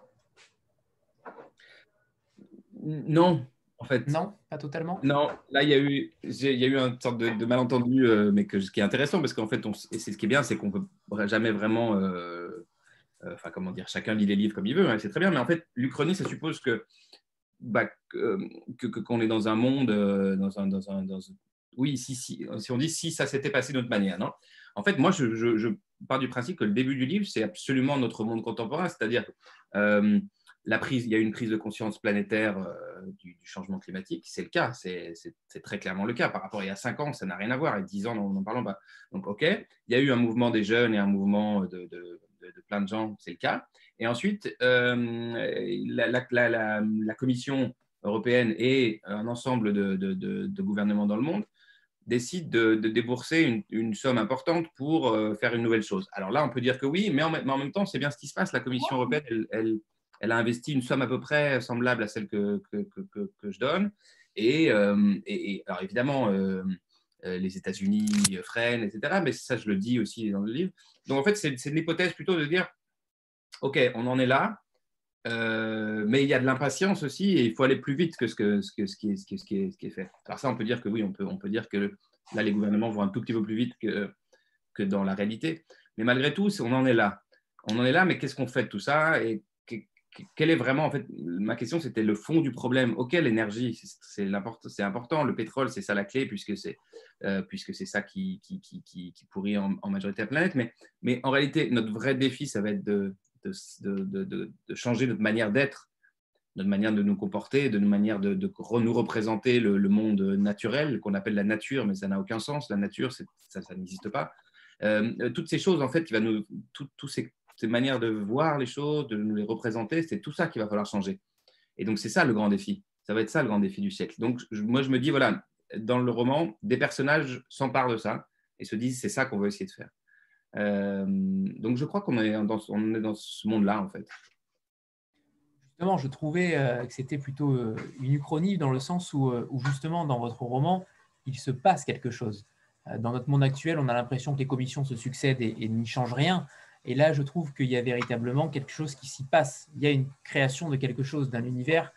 Non, en fait. Non, pas totalement. Non, là, il y a eu, il y a eu une sorte de, malentendu, euh, mais que, ce qui est intéressant, parce qu'en fait, on, et c'est ce qui est bien, c'est qu'on ne peut jamais vraiment. Euh, euh, enfin, comment dire, chacun lit les livres comme il veut, hein, c'est très bien, mais en fait, l'Uchronie, ça suppose que. Bah, que, qu'on est dans un monde, dans un, dans un, oui, si, si, si on dit si ça s'était passé d'une autre manière, non? En fait, moi, je, je, pars du principe que le début du livre, c'est absolument notre monde contemporain, c'est-à-dire la prise, il y a une prise de conscience planétaire euh, du, changement climatique. C'est le cas, c'est très clairement le cas. Par rapport à il y a 5 ans, ça n'a rien à voir. Et 10 ans, n'en parlons pas. Donc, OK, il y a eu un mouvement des jeunes et un mouvement de, plein de gens, c'est le cas. Et ensuite, euh, la, Commission européenne et un ensemble de, gouvernements dans le monde décident de, débourser une, somme importante pour euh, faire une nouvelle chose. Alors là, on peut dire que oui, mais en, même temps, c'est bien ce qui se passe. La Commission européenne, elle elle a investi une somme à peu près semblable à celle que, que, je donne. Euh, et, alors évidemment, euh, euh, les États-Unis freinent, etc. Mais ça, je le dis aussi dans le livre. Donc en fait, c'est une hypothèse plutôt de dire, OK, on en est là, mais il y a de l'impatience aussi et il faut aller plus vite que ce, que, que, qui, est, qui, est, fait. Alors ça, on peut dire que oui, on peut, on peut dire que là, les gouvernements vont un tout petit peu plus vite que, que dans la réalité. Mais malgré tout, on en est là. On en est là, mais qu'est-ce qu'on fait de tout ça? Et quel est vraiment, en fait, ma question, c'était le fond du problème. Ok, l'énergie, c'est important. Le pétrole, c'est ça la clé, puisque c'est euh, ça qui, qui, qui, qui, pourrit en, majorité la planète. Mais, mais en réalité, notre vrai défi, ça va être de, de, de, de changer notre manière d'être, notre manière de nous comporter, de notre manière de, nous représenter le, monde naturel, qu'on appelle la nature, mais ça n'a aucun sens. La nature, ça, n'existe pas. Euh, toutes ces choses, en fait, qui va nous, tous ces ces manières de voir les choses, de nous les représenter, c'est tout ça qu'il va falloir changer. Et donc, c'est ça le grand défi. Ça va être ça le grand défi du siècle. Donc, moi, je me dis, voilà, dans le roman, des personnages s'emparent de ça et se disent, c'est ça qu'on veut essayer de faire. Euh, donc, je crois qu'on est dans, est dans ce monde-là, en fait. Justement, je trouvais euh, que c'était plutôt euh, une uchronie dans le sens où, justement, dans votre roman, il se passe quelque chose. Dans notre monde actuel, on a l'impression que les commissions se succèdent et n'y changent rien. Et là, je trouve qu'il y a véritablement quelque chose qui s'y passe. Il y a une création de quelque chose, d'un univers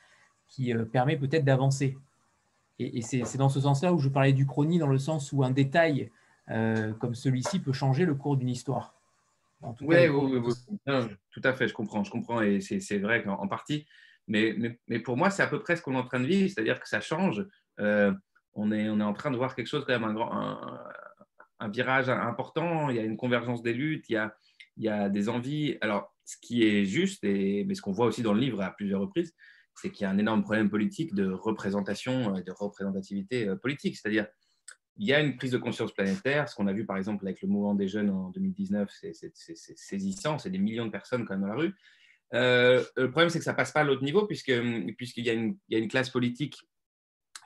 qui euh, permet peut-être d'avancer. Et, c'est dans ce sens-là où je parlais du chronie, dans le sens où un détail euh, comme celui-ci peut changer le cours d'une histoire. Oui, tout à fait, je comprends, je comprends, et c'est vrai qu'en partie. Mais, mais, pour moi, c'est à peu près ce qu'on est en train de vivre, c'est-à-dire que ça change. Euh, on, est, on est en train de voir quelque chose, quand même, un, grand, un, virage important. Il y a une convergence des luttes, il y a, il y a des envies. Alors, ce qui est juste, et, mais ce qu'on voit aussi dans le livre à plusieurs reprises, c'est qu'il y a un énorme problème politique de représentation, de représentativité euh, politique. C'est-à-dire, il y a une prise de conscience planétaire. Ce qu'on a vu par exemple avec le mouvement des jeunes en 2019, c'est saisissant. C'est des millions de personnes quand même dans la rue. Euh, le problème, c'est que ça passe pas à l'autre niveau, puisqu'il y, a une, y a une classe politique,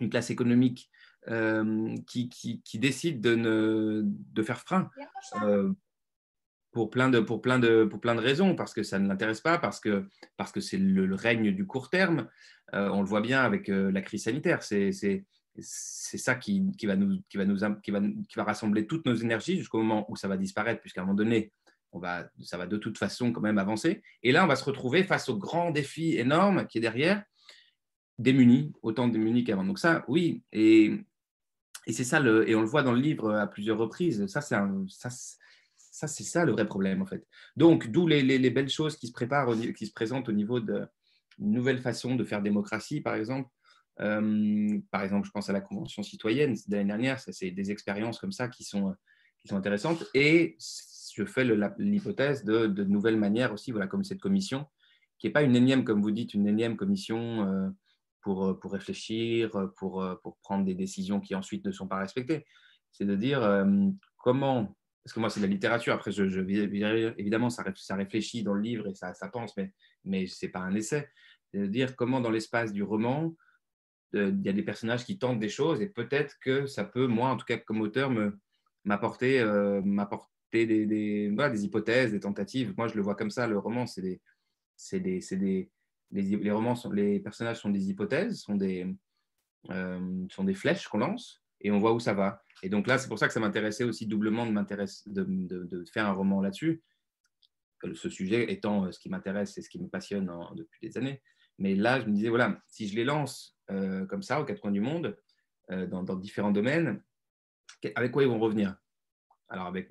une classe économique euh, qui, qui, qui, décide de, ne, de faire frein. Euh, pour plein, de, pour, plein de, pour plein de raisons, parce que ça ne l'intéresse pas, parce que c'est parce que le, le règne du court terme. on le voit bien avec la crise sanitaire. C'est ça qui, va nous, qui, va nous, qui, va, qui va rassembler toutes nos énergies jusqu'au moment où ça va disparaître, puisqu'à un moment donné, on va, ça va de toute façon quand même avancer. Et là, on va se retrouver face au grand défi énorme qui est derrière, démunis, autant démunis qu'avant. Donc ça, oui, et, et c'est ça, le, et on le voit dans le livre à plusieurs reprises, ça, c'est ça, ça, c'est ça le vrai problème en fait. Donc, d'où les, les, belles choses qui se préparent, qui se présentent au niveau de nouvelles façons de faire démocratie, par exemple, euh, par exemple, je pense à la Convention citoyenne de l'année dernière, c'est des expériences comme ça qui sont, intéressantes. Et je fais l'hypothèse de, nouvelles manières aussi, voilà, comme cette commission, qui n'est pas une énième, comme vous dites, une énième commission euh, pour, pour réfléchir, pour, prendre des décisions qui ensuite ne sont pas respectées. C'est de dire euh, comment, parce que moi c'est de la littérature, après évidemment ça, réfléchit dans le livre et ça, pense, mais, mais ce n'est pas un essai. C'est de dire comment dans l'espace du roman, il y a des personnages qui tentent des choses et peut-être que ça peut, moi en tout cas comme auteur, m'apporter euh, des, hypothèses, des tentatives. Moi je le vois comme ça, le roman, c'est des, les, personnages sont des hypothèses, sont des, euh, sont des flèches qu'on lance et on voit où ça va. Et donc là, c'est pour ça que ça m'intéressait aussi doublement de, faire un roman là-dessus. Ce sujet étant euh, ce qui m'intéresse et ce qui me passionne depuis des années. Mais là, je me disais, voilà, si je les lance euh, comme ça, aux quatre coins du monde, euh, dans, différents domaines, avec quoi ils vont revenir? Alors, avec,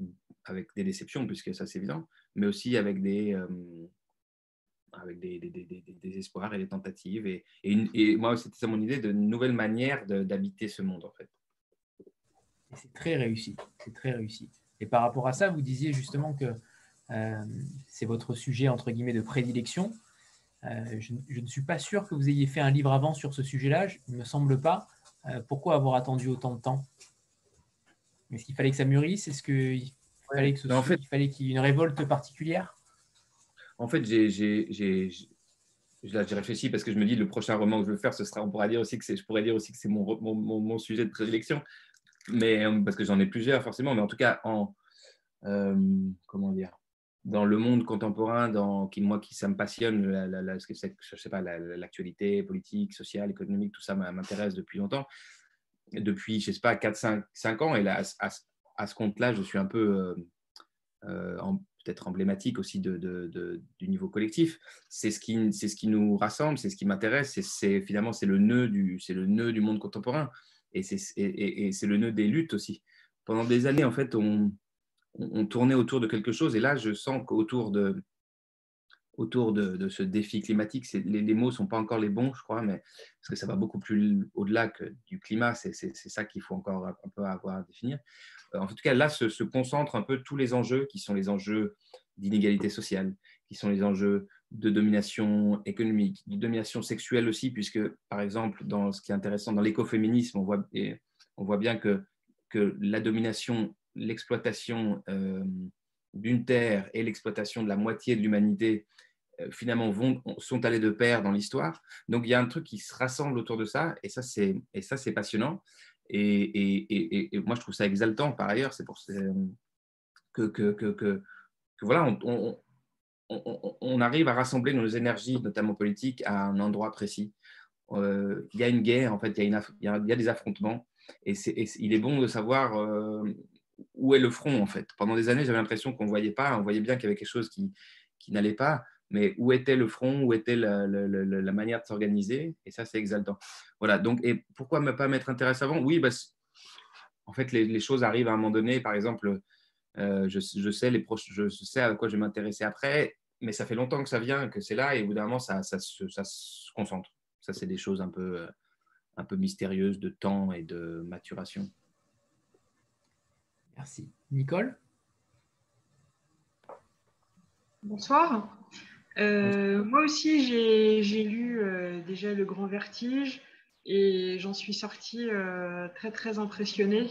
des déceptions, puisque ça, c'est évident, mais aussi avec des, euh, espoirs et des tentatives. Et, et, moi, c'était mon idée, de nouvelles manières d'habiter ce monde, en fait. C'est très réussi, c'est très réussi. Et par rapport à ça, vous disiez justement que c'est votre sujet, entre guillemets, de prédilection. Euh, je, ne suis pas sûr que vous ayez fait un livre avant sur ce sujet-là, il ne me semble pas. Euh, pourquoi avoir attendu autant de temps? Est-ce qu'il fallait que ça mûrisse? Est-ce qu'il fallait qu'il y ait une révolte particulière? En fait, j'ai réfléchi parce que je me dis le prochain roman que je veux faire, ce sera, on pourra dire aussi que je pourrais dire aussi que c'est mon, mon, mon, sujet de prédilection, mais euh, parce que j'en ai plusieurs forcément, mais en tout cas en comment dire dans le monde contemporain, qui, moi, qui ça me passionne, la, je sais pas, l'actualité politique, sociale, économique, tout ça m'intéresse depuis longtemps. Depuis, je sais pas, 4, 5, ans. Et là, à, ce compte-là, je suis un peu euh, euh, peut-être emblématique aussi du niveau collectif. C'est ce, qui, ce qui nous rassemble, c'est ce qui m'intéresse. C'est finalement, c'est le, nœud du, le nœud du monde contemporain. Et c'est le nœud des luttes aussi. Pendant des années, en fait, on, tournait autour de quelque chose. Et là, je sens qu'autour de, ce défi climatique, les, les, mots ne sont pas encore les bons, je crois, mais parce que ça va beaucoup plus au-delà que du climat. C'est ça qu'il faut encore un peu avoir à définir. Euh, en tout cas, là se, se concentrent un peu tous les enjeux qui sont les enjeux d'inégalité sociale, qui sont les enjeux de domination économique, de domination sexuelle aussi, puisque, par exemple, dans ce qui est intéressant, dans l'écoféminisme, on voit, on voit bien que, que la domination l'exploitation euh, d'une terre et l'exploitation de la moitié de l'humanité euh, finalement vont, sont allés de pair dans l'histoire. Donc il y a un truc qui se rassemble autour de ça et ça c'est et ça c'est passionnant et, et, et, moi je trouve ça exaltant par ailleurs. C'est pour que, que, que, que, voilà on, on, arrive à rassembler nos énergies notamment politiques à un endroit précis. Euh, il y a une guerre en fait, il y a, des affrontements et, il est bon de savoir où est le front en fait. Pendant des années, j'avais l'impression qu'on ne voyait pas, on voyait bien qu'il y avait quelque chose qui, n'allait pas, mais où était le front, où était la, manière de s'organiser, et ça c'est exaltant. Voilà, donc, et pourquoi ne pas m'être intéressé avant? Oui, en fait, les, choses arrivent à un moment donné, par exemple, euh, je, je, sais les je sais à quoi je vais m'intéresser après, mais ça fait longtemps que ça vient, que c'est là, et au bout d'un moment, ça, ça, ça, se concentre. Ça, c'est des choses un peu, un peu mystérieuses de temps et de maturation. Merci. Nicole? Bonsoir. Euh, moi aussi, j'ai lu euh, déjà Le Grand Vertige et j'en suis sortie euh, très, très impressionnée.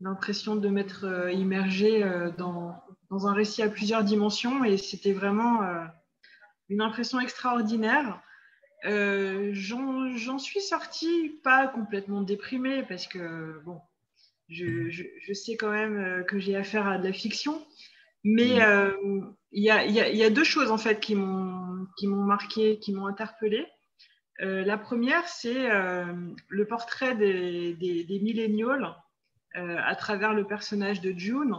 L'impression de m'être immergée dans, dans, un récit à plusieurs dimensions et c'était vraiment une impression extraordinaire. J'en suis sortie pas complètement déprimée parce que, bon, je, je, je sais quand même que j'ai affaire à de la fiction, mais il y, a, deux choses en fait qui m'ont marqué, qui m'ont interpellé. Euh, la première, c'est euh, le portrait des, des, euh, à travers le personnage de June,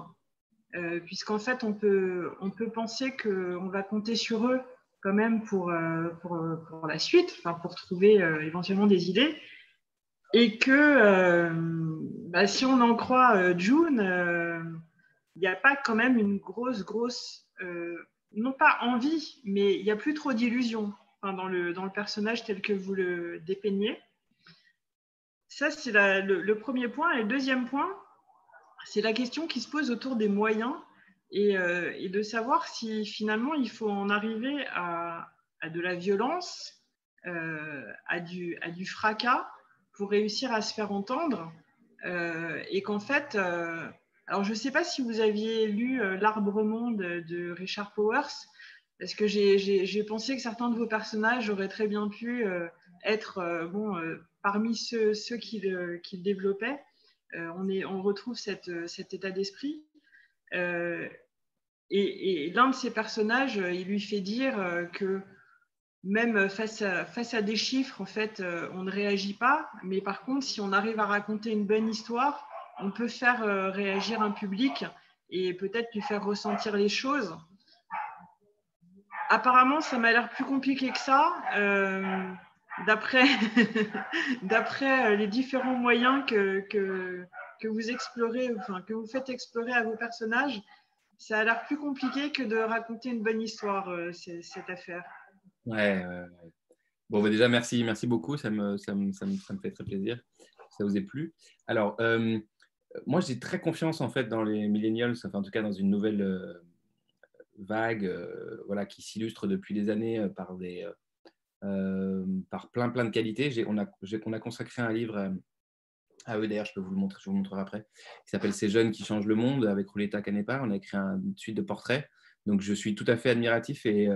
puisqu'en fait, on peut, on peut penser qu'on va compter sur eux quand même pour, pour, pour la suite, pour trouver éventuellement des idées. Et que bah, si on en croit June, il n'y a pas quand même une grosse, grosse euh, non pas envie, mais il n'y a plus trop d'illusions dans, le, dans le personnage tel que vous le dépeignez. Ça, c'est le, premier point. Et le deuxième point, c'est la question qui se pose autour des moyens et, euh, de savoir si finalement il faut en arriver à, de la violence, euh, à, du, fracas pour réussir à se faire entendre. et qu'en fait, alors, je ne sais pas si vous aviez lu euh, L'Arbre Monde de Richard Powers, parce que j'ai pensé que certains de vos personnages auraient très bien pu euh, être euh, bon, parmi ceux, ceux qui, développaient. on, retrouve cet état d'esprit. et, l'un de ces personnages, il lui fait dire que même face à, des chiffres, en fait, on ne réagit pas. Mais par contre, si on arrive à raconter une bonne histoire, on peut faire euh, réagir un public et peut-être lui faire ressentir les choses. Apparemment, ça m'a l'air plus compliqué que ça. Euh, d'après euh, les différents moyens que, que, vous explorez, enfin, que vous faites explorer à vos personnages, ça a l'air plus compliqué que de raconter une bonne histoire, cette affaire. Ouais, Bon, bah, déjà, merci, merci beaucoup. Ça me, ça, me, ça, me, fait très plaisir. Ça vous est plu. Alors, moi, j'ai très confiance en fait dans les millennials, enfin, en tout cas dans une nouvelle euh, vague euh, voilà, qui s'illustre depuis des années euh, par, des, par plein, plein de qualités. On a, a consacré un livre à eux, d'ailleurs, je peux vous le montrer, je vous le montrerai après, qui s'appelle Ces jeunes qui changent le monde avec Rouletta Canepa. On a écrit une suite de portraits. Donc, je suis tout à fait admiratif et,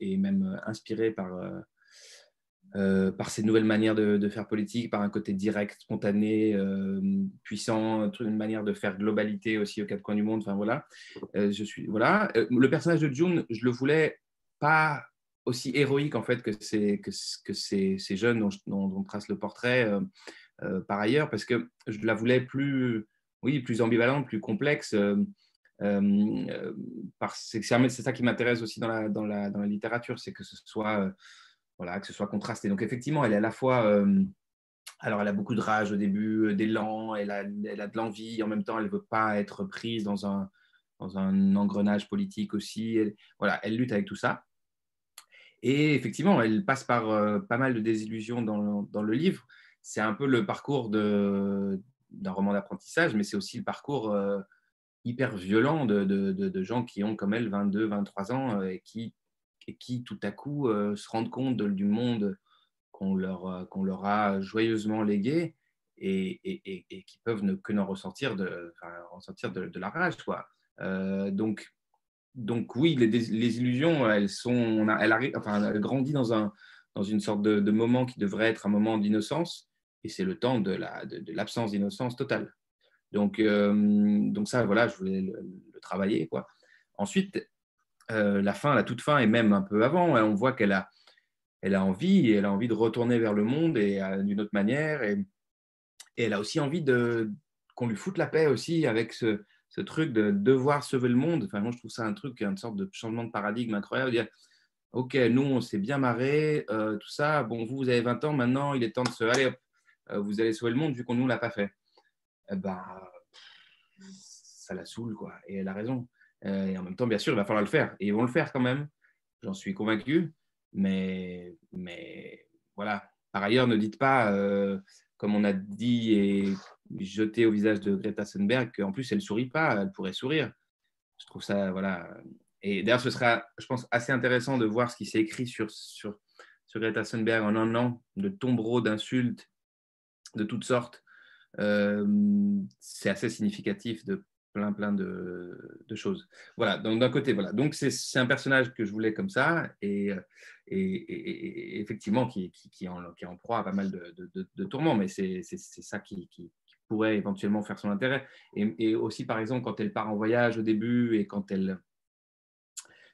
et même inspiré par euh, par ces nouvelles manières de, faire politique, par un côté direct, spontané, euh, puissant, une manière de faire globalité aussi aux quatre coins du monde. Enfin voilà, euh, je suis voilà. le personnage de June, je le voulais pas aussi héroïque en fait que ces que, ces, jeunes dont, on trace le portrait par ailleurs, parce que je la voulais plus, oui, plus ambivalente, plus complexe. c'est ça qui m'intéresse aussi dans la, dans la, dans la littérature, c'est que ce soit voilà, que ce soit contrasté. Donc effectivement, elle est à la fois, euh, alors elle a beaucoup de rage au début, euh, d'élan, elle a, elle a de l'envie, en même temps, elle ne veut pas être prise dans un, dans un engrenage politique aussi. Voilà, elle lutte avec tout ça. Et effectivement, elle passe par euh, pas mal de désillusions dans, le livre. C'est un peu le parcours d'un roman d'apprentissage, mais c'est aussi le parcours hyper violent de, gens qui ont comme elle 22, 23 ans et qui et qui tout à coup euh, se rendent compte du monde qu'on leur, euh, qu'on leur a joyeusement légué et, qui peuvent ne, que n'en ressentir de, ressentir de, la rage. Quoi. Euh, donc, donc oui, les, illusions, elles, sont, elle, enfin, grandit dans, un, dans une sorte de, moment qui devrait être un moment d'innocence, et c'est le temps de, la, de, l'absence d'innocence totale. Donc, donc ça, voilà, je voulais le, le travailler. Quoi. Ensuite, euh, la fin, la toute fin, et même un peu avant, on voit qu'elle a, elle a envie, elle a envie de retourner vers le monde et euh, d'une autre manière, et, elle a aussi envie de qu'on lui foute la paix aussi avec ce, truc de devoir sauver le monde. Enfin, moi, je trouve ça un truc, une sorte de changement de paradigme incroyable. Dire, ok, nous, on s'est bien marré, euh, tout ça. Bon, vous, vous avez 20 ans, maintenant, il est temps de se, allez, hop, vous allez sauver le monde vu qu'on nous l'a pas fait. Eh ben, ça la saoule, quoi. Et elle a raison. Euh, et en même temps, bien sûr, il va falloir le faire. Et ils vont le faire quand même. j'en suis convaincu. Mais, mais voilà. Par ailleurs, ne dites pas, euh, comme on a dit et jeté au visage de Greta Thunberg, qu'en plus, elle ne sourit pas, elle pourrait sourire. Je trouve ça, voilà. Et d'ailleurs, ce sera, je pense, assez intéressant de voir ce qui s'est écrit sur, sur, sur Greta Thunberg en un an, de tombereaux d'insultes de toutes sortes. Euh, c'est assez significatif de plein, plein de, choses. Voilà, donc d'un côté, voilà. Donc c'est un personnage que je voulais comme ça et, et, effectivement qui, qui, en, qui, en, proie à pas mal de, tourments, mais c'est ça qui, pourrait éventuellement faire son intérêt. Et, aussi, par exemple, quand elle part en voyage au début et quand elle.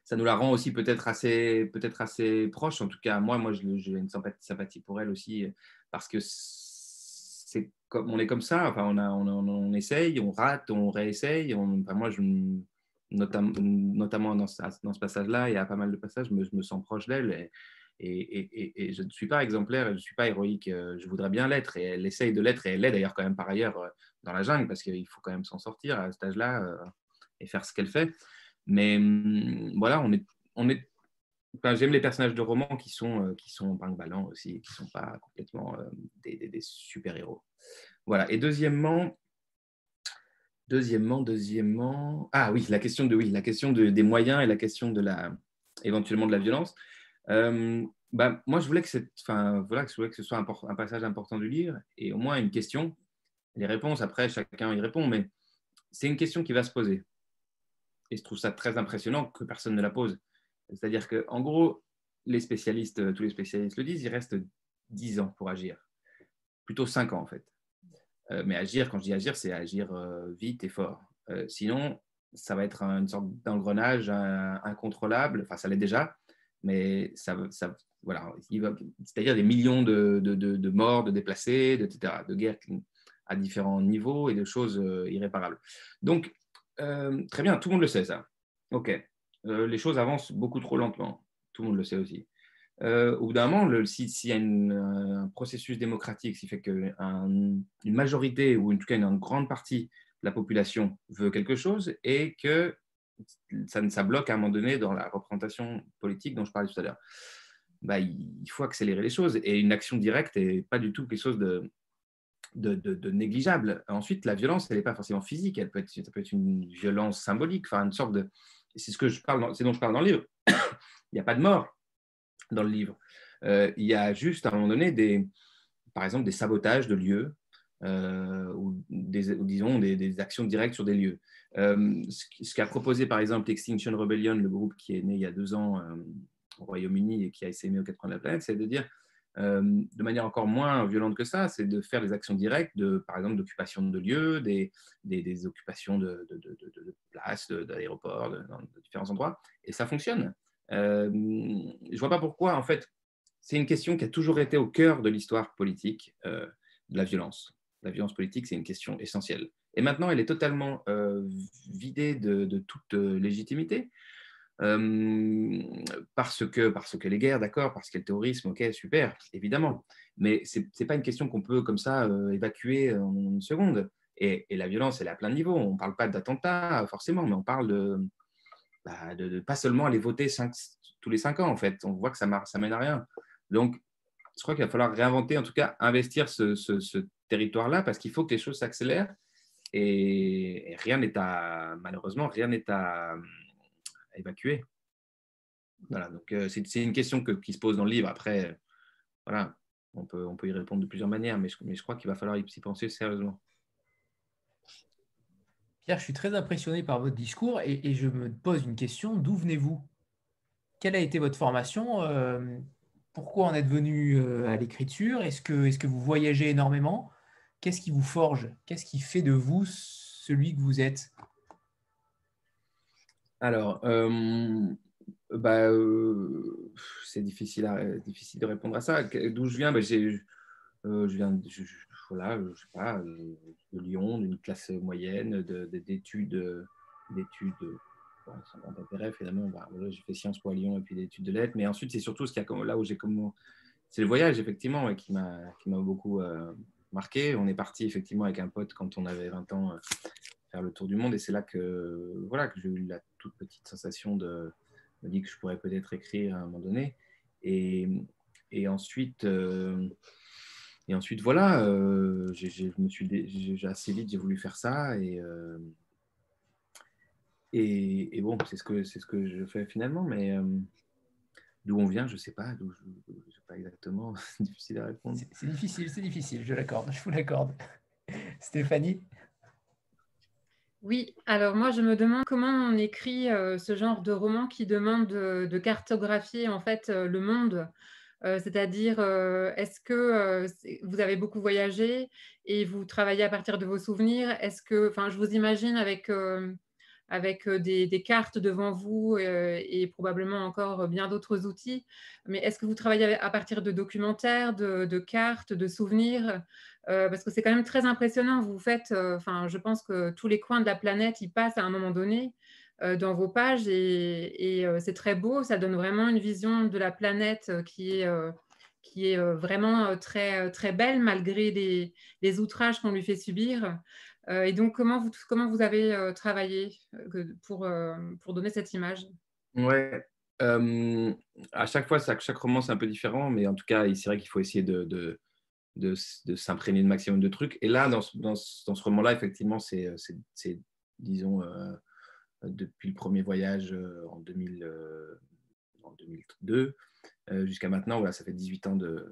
Ça nous la rend aussi peut-être assez, peut assez proche. En tout cas, moi, moi j'ai une sympathie pour elle aussi parce que on est comme ça. Enfin, on, a, on, essaye, on rate, on réessaye. moi, je, notamment, dans, dans ce passage-là, il y a pas mal de passages, je me, me sens proche d'elle. Et, je ne suis pas exemplaire, je ne suis pas héroïque. Euh, je voudrais bien l'être. Et elle essaye de l'être. Et elle l'est d'ailleurs quand même par ailleurs euh, dans la jungle, parce qu'il faut quand même s'en sortir à cet âge-là euh, et faire ce qu'elle fait. Mais hum, voilà, on est, on est j'aime les personnages de romans qui sont, qui sont ballants aussi, qui ne sont pas complètement des, super-héros. Voilà. Et deuxièmement, deuxièmement, deuxièmement, ah oui, la question de oui, la question de, des moyens et la question de la, éventuellement de la violence. Euh, bah, moi, je voulais que, que que ce soit un, passage important du livre et au moins une question. Les réponses, après, chacun y répond, mais c'est une question qui va se poser. Et je trouve ça très impressionnant que personne ne la pose. C'est-à-dire qu'en gros, les spécialistes, euh, tous les spécialistes le disent, il reste 10 ans pour agir. Plutôt 5 ans en fait. Euh, mais agir, quand je dis agir, c'est agir vite et fort. sinon, ça va être une sorte d'engrenage incontrôlable. Enfin, ça l'est déjà, mais ça, ça voilà, c'est-à-dire des millions de, de, de, morts, de déplacés, etc., de guerres à différents niveaux et de choses irréparables. Donc, très bien, tout le monde le sait ça. OK. Euh, les choses avancent beaucoup trop lentement. Tout le monde le sait aussi. Euh, au bout d'un moment, s'il y a un processus démocratique, qui fait qu'une majorité, ou en tout cas une, grande partie de la population veut quelque chose, et que ça, bloque à un moment donné dans la représentation politique dont je parlais tout à l'heure, bah, il faut accélérer les choses. Et une action directe n'est pas du tout quelque chose de, négligeable. Ensuite, la violence, elle n'est pas forcément physique, ça peut être une violence symbolique, enfin une sorte de, c'est ce dont je parle dans le livre. il n'y a pas de mort dans le livre. Euh, il y a juste à un moment donné par exemple, des sabotages de lieux euh, ou, disons des, actions directes sur des lieux. Euh, ce qu'a proposé par exemple Extinction Rebellion, le groupe qui est né il y a deux ans au Royaume-Uni et qui a essayé aux quatre coins de la planète, c'est de dire de manière encore moins violente que ça, c'est de faire des actions directes, de, par exemple d'occupation de lieux, des, occupations de, de, places, d'aéroports, de, différents endroits, et ça fonctionne. je ne vois pas pourquoi, en fait, c'est une question qui a toujours été au cœur de l'histoire politique euh, de la violence. La violence politique, c'est une question essentielle. Et maintenant, elle est totalement euh, vidée de, toute euh, légitimité. Euh, parce, que, parce que les guerres, d'accord, parce que le terrorisme, ok, super, évidemment. Mais ce n'est pas une question qu'on peut comme ça évacuer en une seconde. Et, la violence, elle est à plein de niveaux. On ne parle pas d'attentats, forcément, mais on parle de, bah, pas seulement aller voter tous les cinq ans, en fait. On voit que ça ne mène à rien. Donc, je crois qu'il va falloir réinventer, en tout cas, investir ce, ce, territoire-là, parce qu'il faut que les choses s'accélèrent. Et, rien n'est à, malheureusement, rien n'est à, évacuer. Voilà, donc euh, c'est une question que, qui se pose dans le livre. Après, voilà, on peut, on peut y répondre de plusieurs manières, mais je, mais je crois qu'il va falloir y penser sérieusement. Pierre, je suis très impressionné par votre discours et, je me pose une question. D'où venez-vous? Quelle a été votre formation? Euh, Pourquoi en êtes venu euh, à l'écriture? Est-ce que, est que vous voyagez énormément? Qu'est-ce qui vous forge? Qu'est-ce qui fait de vous celui que vous êtes? Alors, euh, bah, euh, c'est difficile, difficile de répondre à ça. D'où je viens? Bah, euh, Je viens voilà, je sais pas, de Lyon, d'une classe moyenne, d'études. d'études sans d'intérêt, finalement. Bah, j'ai fait Sciences Po Lyon et puis des études de lettres. Mais ensuite, c'est surtout ce qui a, là où j'ai comme. C'est le voyage, effectivement, qui m'a beaucoup marqué. On est parti, effectivement, avec un pote quand on avait 20 ans faire le tour du monde. Et c'est là que, voilà, que j'ai eu la toute petite sensation de, me dis que je pourrais peut-être écrire à un moment donné. Et, et ensuite, et ensuite, voilà, j'ai assez vite, j'ai voulu faire ça. Et, et, bon, c'est ce, que, ce que je fais finalement. Mais d'où on vient, je ne sais pas. D'où, je ne sais pas exactement. c'est difficile à répondre. C'est, difficile, c'est difficile, je l'accorde, je vous l'accorde. Stéphanie? Oui, alors moi je me demande comment on écrit ce genre de roman qui demande de, cartographier en fait le monde euh, c'est-à-dire, euh, est-ce que euh, vous avez beaucoup voyagé et vous travaillez à partir de vos souvenirs? Est-ce que, enfin, je vous imagine avec, avec des, cartes devant vous et probablement encore bien d'autres outils, mais est-ce que vous travaillez à partir de documentaires, de, cartes, de souvenirs? Parce que c'est quand même très impressionnant. Vous faites, enfin, je pense que tous les coins de la planète y passent à un moment donné. Euh, dans vos pages et, euh, c'est très beau. Ça donne vraiment une vision de la planète euh, qui est, vraiment très, très belle malgré les outrages qu'on lui fait subir. Et donc, comment vous, comment vous avez travaillé pour, pour donner cette image? Ouais, à chaque fois, chaque roman, c'est un peu différent, mais en tout cas, c'est vrai qu'il faut essayer de, de, de, s'imprégner de maximum de trucs. Et là, dans, dans, dans ce roman-là, effectivement, c'est, disons, depuis le premier voyage euh, en, 2000, euh, en 2002 euh, jusqu'à maintenant. Voilà, ça fait 18 ans de,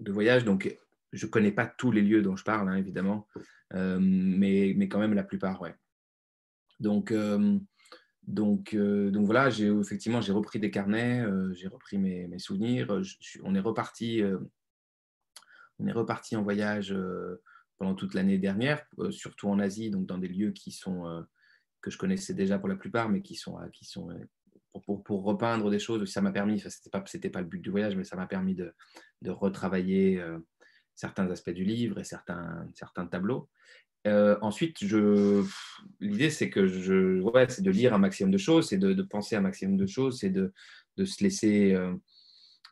de voyage. Donc, je ne connais pas tous les lieux dont je parle, hein, évidemment, mais, mais, quand même la plupart, ouais. Donc, donc, donc voilà, effectivement j'ai repris des carnets, j'ai repris mes, souvenirs. on est reparti, on est reparti en voyage pendant toute l'année dernière, surtout en Asie, donc dans des lieux qui sont que je connaissais déjà pour la plupart, mais qui sont, euh, qui sont euh, pour, pour, repeindre des choses. Ça m'a permis, ce n'était pas, pas le but du voyage, mais ça m'a permis de, de retravailler euh, certains aspects du livre et certains, certains tableaux. ensuite, l'idée, c'est que je, ouais, c'est de lire un maximum de choses, c'est de, penser un maximum de choses, c'est de, de, se laisser,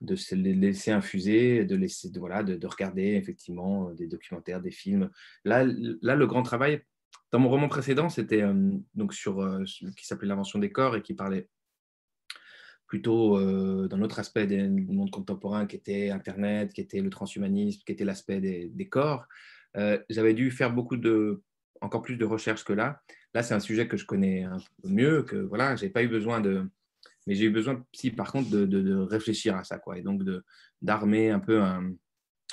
de se laisser infuser, de laisser, voilà, de, regarder effectivement des documentaires, des films. Là, là, le grand travail dans mon roman précédent, c'était euh, donc sur euh, qui s'appelait l'invention des corps et qui parlait plutôt euh, d'un autre aspect du monde contemporain qui était Internet, qui était le transhumanisme, qui était l'aspect des, corps. J'avais dû faire beaucoup de, encore plus de recherches que là. Là, c'est un sujet que je connais un peu mieux, que voilà, j'ai pas eu besoin de, mais j'ai eu besoin, si par contre, de, de, réfléchir à ça, quoi, et donc d'armer un peu un,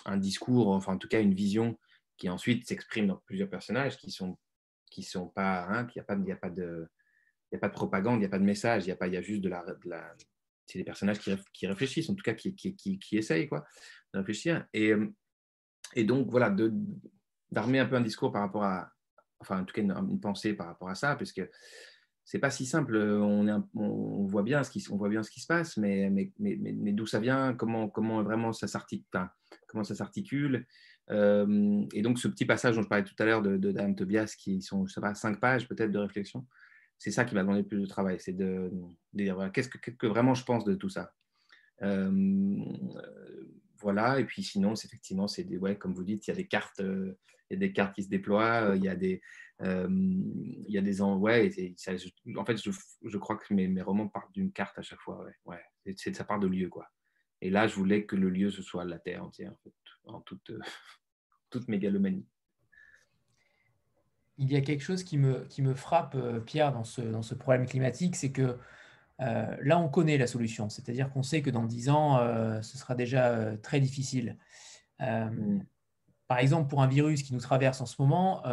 un, discours, enfin en tout cas une vision qui ensuite s'exprime dans plusieurs personnages qui sont qui sont pas, hein, n'y a pas, il a pas de, il a pas de propagande, il n'y a pas de message, il y a pas, y a juste de la, c'est des personnages qui, qui, réfléchissent, en tout cas qui, qui, qui, qui essayent quoi, de réfléchir. Et, et donc voilà, d'armer un peu un discours par rapport à, enfin en tout cas une, pensée par rapport à ça, puisque c'est pas si simple. On, est on, voit bien ce qui, on voit bien ce qui se passe, mais, mais, mais, mais, d'où ça vient, comment, comment vraiment ça s'articule, euh, et donc, ce petit passage dont je parlais tout à l'heure de, de Tobias, qui sont, je sais pas, cinq pages peut-être de réflexion, c'est ça qui m'a demandé le plus de travail, c'est de, dire qu'est-ce que, vraiment je pense de tout ça. Euh, voilà, et puis sinon, effectivement, c'est des, ouais, comme vous dites, il y a des cartes, euh, il y a des cartes qui se déploient, il y a des, il y a des ouais, en fait, je, crois que mes, romans partent d'une carte à chaque fois, ouais, c'est, ça part de lieu, quoi. Et là, je voulais que le lieu ce soit la terre entière, en euh, toute mégalomanie. Il y a quelque chose qui me, qui me frappe, euh, Pierre, dans ce, dans ce problème climatique, c'est que euh, là, on connaît la solution, c'est-à-dire qu'on sait que dans 10 ans, ce sera déjà très difficile. Mm. Par exemple, pour un virus qui nous traverse en ce moment,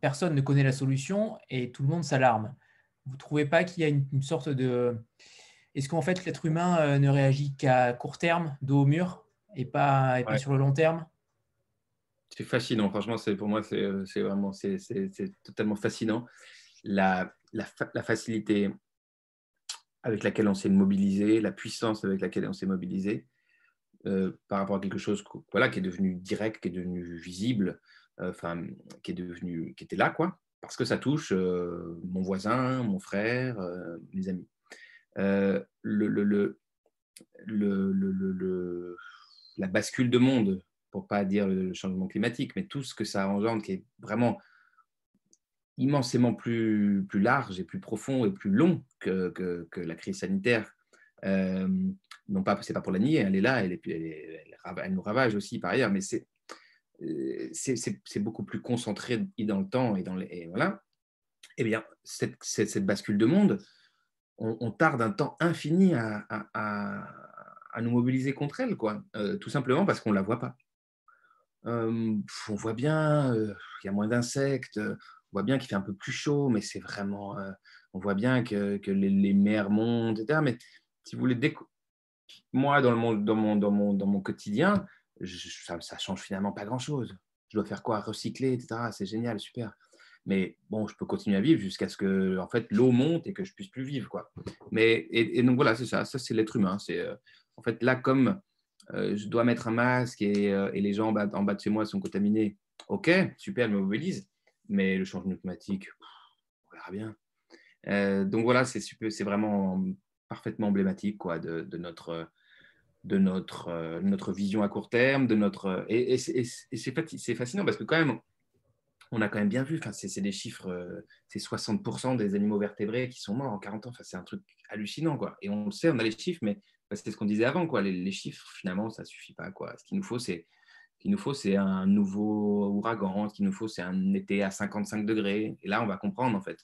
personne ne connaît la solution et tout le monde s'alarme. Vous ne trouvez pas qu'il y a une, sorte de... Est-ce qu'en fait l'être humain ne réagit qu'à court terme, dos au mur et pas, et sur le long terme? C'est fascinant, franchement, pour moi, c'est vraiment c'est totalement fascinant. La, la, facilité avec laquelle on s'est mobilisé, la puissance avec laquelle on s'est mobilisé euh, par rapport à quelque chose voilà, qui est devenu direct, qui est devenu visible, euh, qui est devenu, qui était là, quoi, parce que ça touche euh, mon voisin, mon frère, mes amis. la bascule de monde, pour pas dire le changement climatique, mais tout ce que ça engendre qui est vraiment immensément plus, large et plus profond et plus long que, la crise sanitaire non pas, c'est pas pour la nier, elle est là, elle, elle, nous ravage aussi par ailleurs, mais c'est c'est beaucoup plus concentré dans le temps et dans les voilà. Eh bien, cette, bascule de monde, on, tarde un temps infini à, nous mobiliser contre elle, quoi. tout simplement parce qu'on la voit pas. On voit bien qu'il y a moins d'insectes, on voit bien qu'il fait un peu plus chaud, mais c'est vraiment, on voit bien que, que les, mers montent, etc. Mais si vous voulez, moi, dans, le monde, dans, mon, dans, mon, dans mon quotidien, ça, ça change finalement pas grand-chose. Je dois faire quoi? Recycler, etc. C'est génial, super. Mais bon, je peux continuer à vivre jusqu'à ce que en fait, l'eau monte et que je puisse plus vivre. Quoi. Mais, et, donc voilà, c'est ça. Ça, c'est l'être humain. C'est, en fait, là, comme je dois mettre un masque et, euh, les gens en bas, de chez moi sont contaminés, ok, super, je me mobilise. Mais le changement climatique, on verra bien. donc voilà, c'est, vraiment parfaitement emblématique de, notre, euh, vision à court terme, de notre et, c'est fascinant parce que quand même, on a quand même bien vu, enfin, c'est des chiffres, euh, c'est 60% des animaux vertébrés qui sont morts en 40 ans, enfin, c'est un truc hallucinant quoi. Et on le sait, on a les chiffres, mais c'est ce qu'on disait avant quoi. Les, chiffres finalement, ça suffit pas quoi. Ce qu'il nous faut, c'est qu'il nous faut, c'est un nouveau ouragan. Ce qu'il nous faut, c'est un été à 55 degrés. Et là, on va comprendre en fait.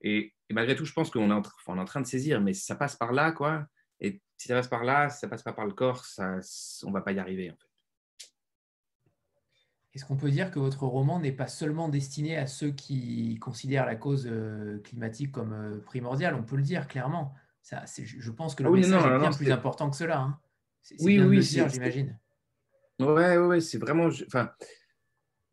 Et, malgré tout, je pense qu'on est, en, est en train de saisir, mais ça passe par là, quoi. Et si ça passe par là, si ça passe pas par le corps, ça, on va pas y arriver, en fait. Est-ce qu'on peut dire que votre roman n'est pas seulement destiné à ceux qui considèrent la cause euh, climatique comme euh, primordiale? On peut le dire clairement. Ça, je pense que le ah message est bien plus important que cela. Hein. oui, oui, j'imagine. Ouais, ouais, c'est vraiment. Enfin,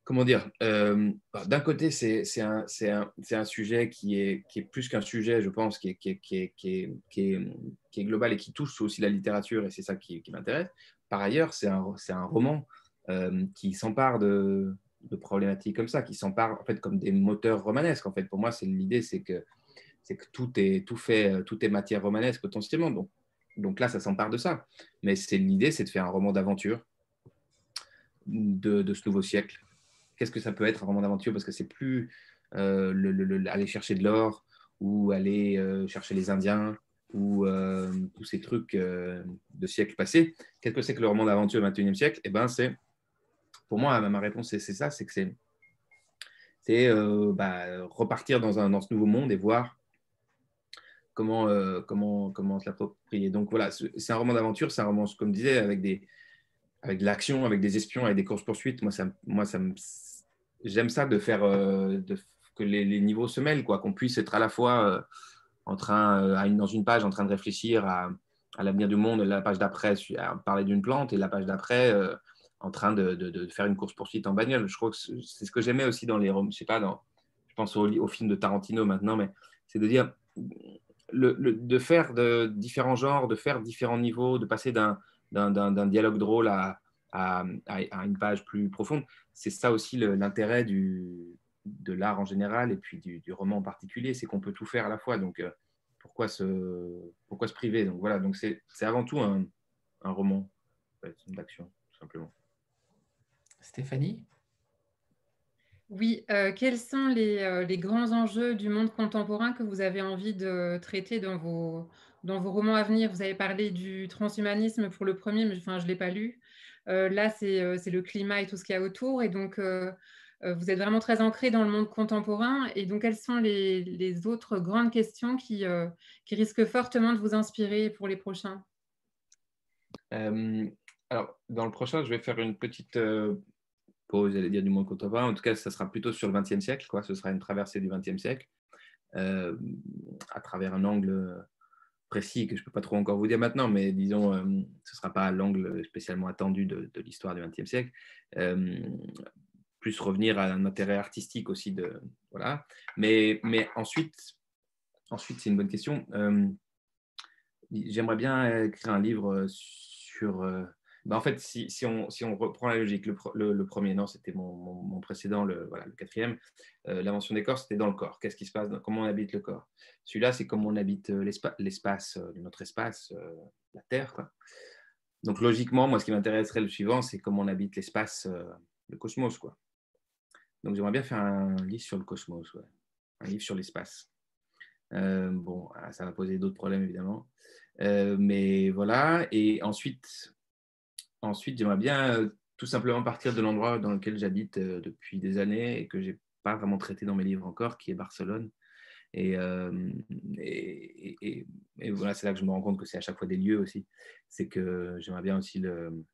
comment dire euh, D'un côté, c'est un, un, un, sujet qui est, qui est plus qu'un sujet, je pense, qui est, qui, est, qui, est, qui, est, qui est, global et qui touche aussi la littérature, et c'est ça qui, m'intéresse. Par ailleurs, c'est un, un, roman euh, qui s'empare de, de, problématiques comme ça, qui s'empare en fait comme des moteurs romanesques. En fait, pour moi, c'est l'idée, c'est que c'est que tout est tout fait, tout est matière romanesque potentiellement. Donc, donc là, ça s'empare de ça. Mais c'est l'idée, c'est de faire un roman d'aventure de, de, ce nouveau siècle qu'est-ce que ça peut être un roman d'aventure? Parce que c'est plus euh, aller chercher de l'or ou aller euh, chercher les Indiens ou euh, tous ces trucs de siècles passés. Qu'est-ce que c'est que le roman d'aventure du XXIe siècle? Eh ben, c'est, pour moi, ma réponse, c'est ça, c'est que c'est, c'est bah, repartir dans, un, dans ce nouveau monde et voir comment, comment, comment se l'approprier. Donc voilà, c'est un roman d'aventure, c'est un roman, comme je disais, avec des, avec de l'action, avec des espions, avec des courses-poursuites. Moi, ça, moi ça j'aime ça de faire euh, que les, niveaux se mêlent, qu'on puisse être à la fois euh, en train, euh, dans une page, en train de réfléchir à, à l'avenir du monde, la page d'après, à parler d'une plante, et la page d'après, en train de, de, faire une course-poursuite en bagnole. Je crois que c'est ce que j'aimais aussi dans les. Je sais pas, dans, je pense au film de Tarantino maintenant, mais c'est de dire. De faire de différents genres, de faire différents niveaux, de passer d'un dialogue drôle à, à, une page plus profonde. C'est ça aussi l'intérêt de l'art en général et puis du, roman en particulier, c'est qu'on peut tout faire à la fois. Donc, euh, pourquoi, se, pourquoi se priver? Donc voilà, donc c'est avant tout un, un roman d'action, tout simplement. Stéphanie? Oui, euh, quels sont les, euh, les, grands enjeux du monde contemporain que vous avez envie de traiter dans vos, romans à venir, vous avez parlé du transhumanisme pour le premier, mais enfin, je ne l'ai pas lu. Euh, là, c'est le climat et tout ce qu'il y a autour. Et donc, vous êtes vraiment très ancré dans le monde contemporain. Et donc, quelles sont les, autres grandes questions qui, qui, risquent fortement de vous inspirer pour les prochains? Alors, dans le prochain, je vais faire une petite pause, j'allais dire, du monde contemporain. En tout cas, ça sera plutôt sur le XXe siècle. Quoi. Ce sera une traversée du XXe siècle à travers un angle précis que je ne peux pas trop encore vous dire maintenant, mais disons, euh, ce ne sera pas l'angle spécialement attendu de, l'histoire du XXe siècle. Euh, plus revenir à un intérêt artistique aussi. De, voilà. mais, mais ensuite, ensuite c'est une bonne question. Euh, j'aimerais bien écrire un livre sur bah, en fait, si, on, reprend la logique, le, premier, non, c'était mon, précédent, le, quatrième. Euh, L'invention des corps, c'était dans le corps. Qu'est-ce qui se passe Comment on habite le corps? Celui-là, c'est comment on habite euh, l'espace, euh, notre espace, la Terre. Donc, logiquement, moi, ce qui m'intéresserait le suivant, c'est comment on habite l'espace, le cosmos. Quoi. Donc, j'aimerais bien faire un livre sur le cosmos, un livre sur l'espace. bon, ah, ça va poser d'autres problèmes, évidemment. mais voilà. Et ensuite, ensuite j'aimerais bien tout simplement partir de l'endroit dans lequel j'habite depuis des années et que j'ai pas vraiment traité dans mes livres encore, qui est Barcelone. Et, et, voilà, c'est là que je me rends compte que c'est à chaque fois des lieux aussi. C'est que j'aimerais bien aussi le.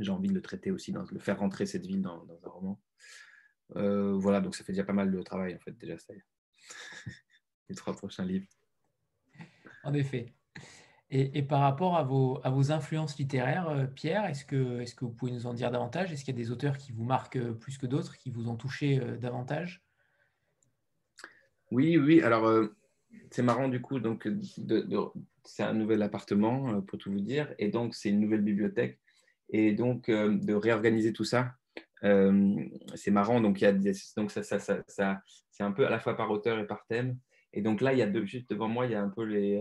J'ai envie de le traiter aussi, dans, le faire rentrer cette ville dans, un roman. voilà, donc ça fait déjà pas mal de travail en fait, déjà ça. Les trois prochains livres. En effet. Et, par rapport à vos, influences littéraires, Pierre, est-ce que, est que vous pouvez nous en dire davantage? Est-ce qu'il y a des auteurs qui vous marquent plus que d'autres, qui vous ont touché davantage? Oui, oui. Alors, euh, c'est marrant du coup. Donc, c'est un nouvel appartement, euh, pour tout vous dire. Et donc, c'est une nouvelle bibliothèque. Et donc, euh, de réorganiser tout ça, c'est marrant. Donc, y a donc ça, ça, ça, c'est un peu à la fois par auteur et par thème. Et donc là, il y a juste devant moi, il y a un peu les,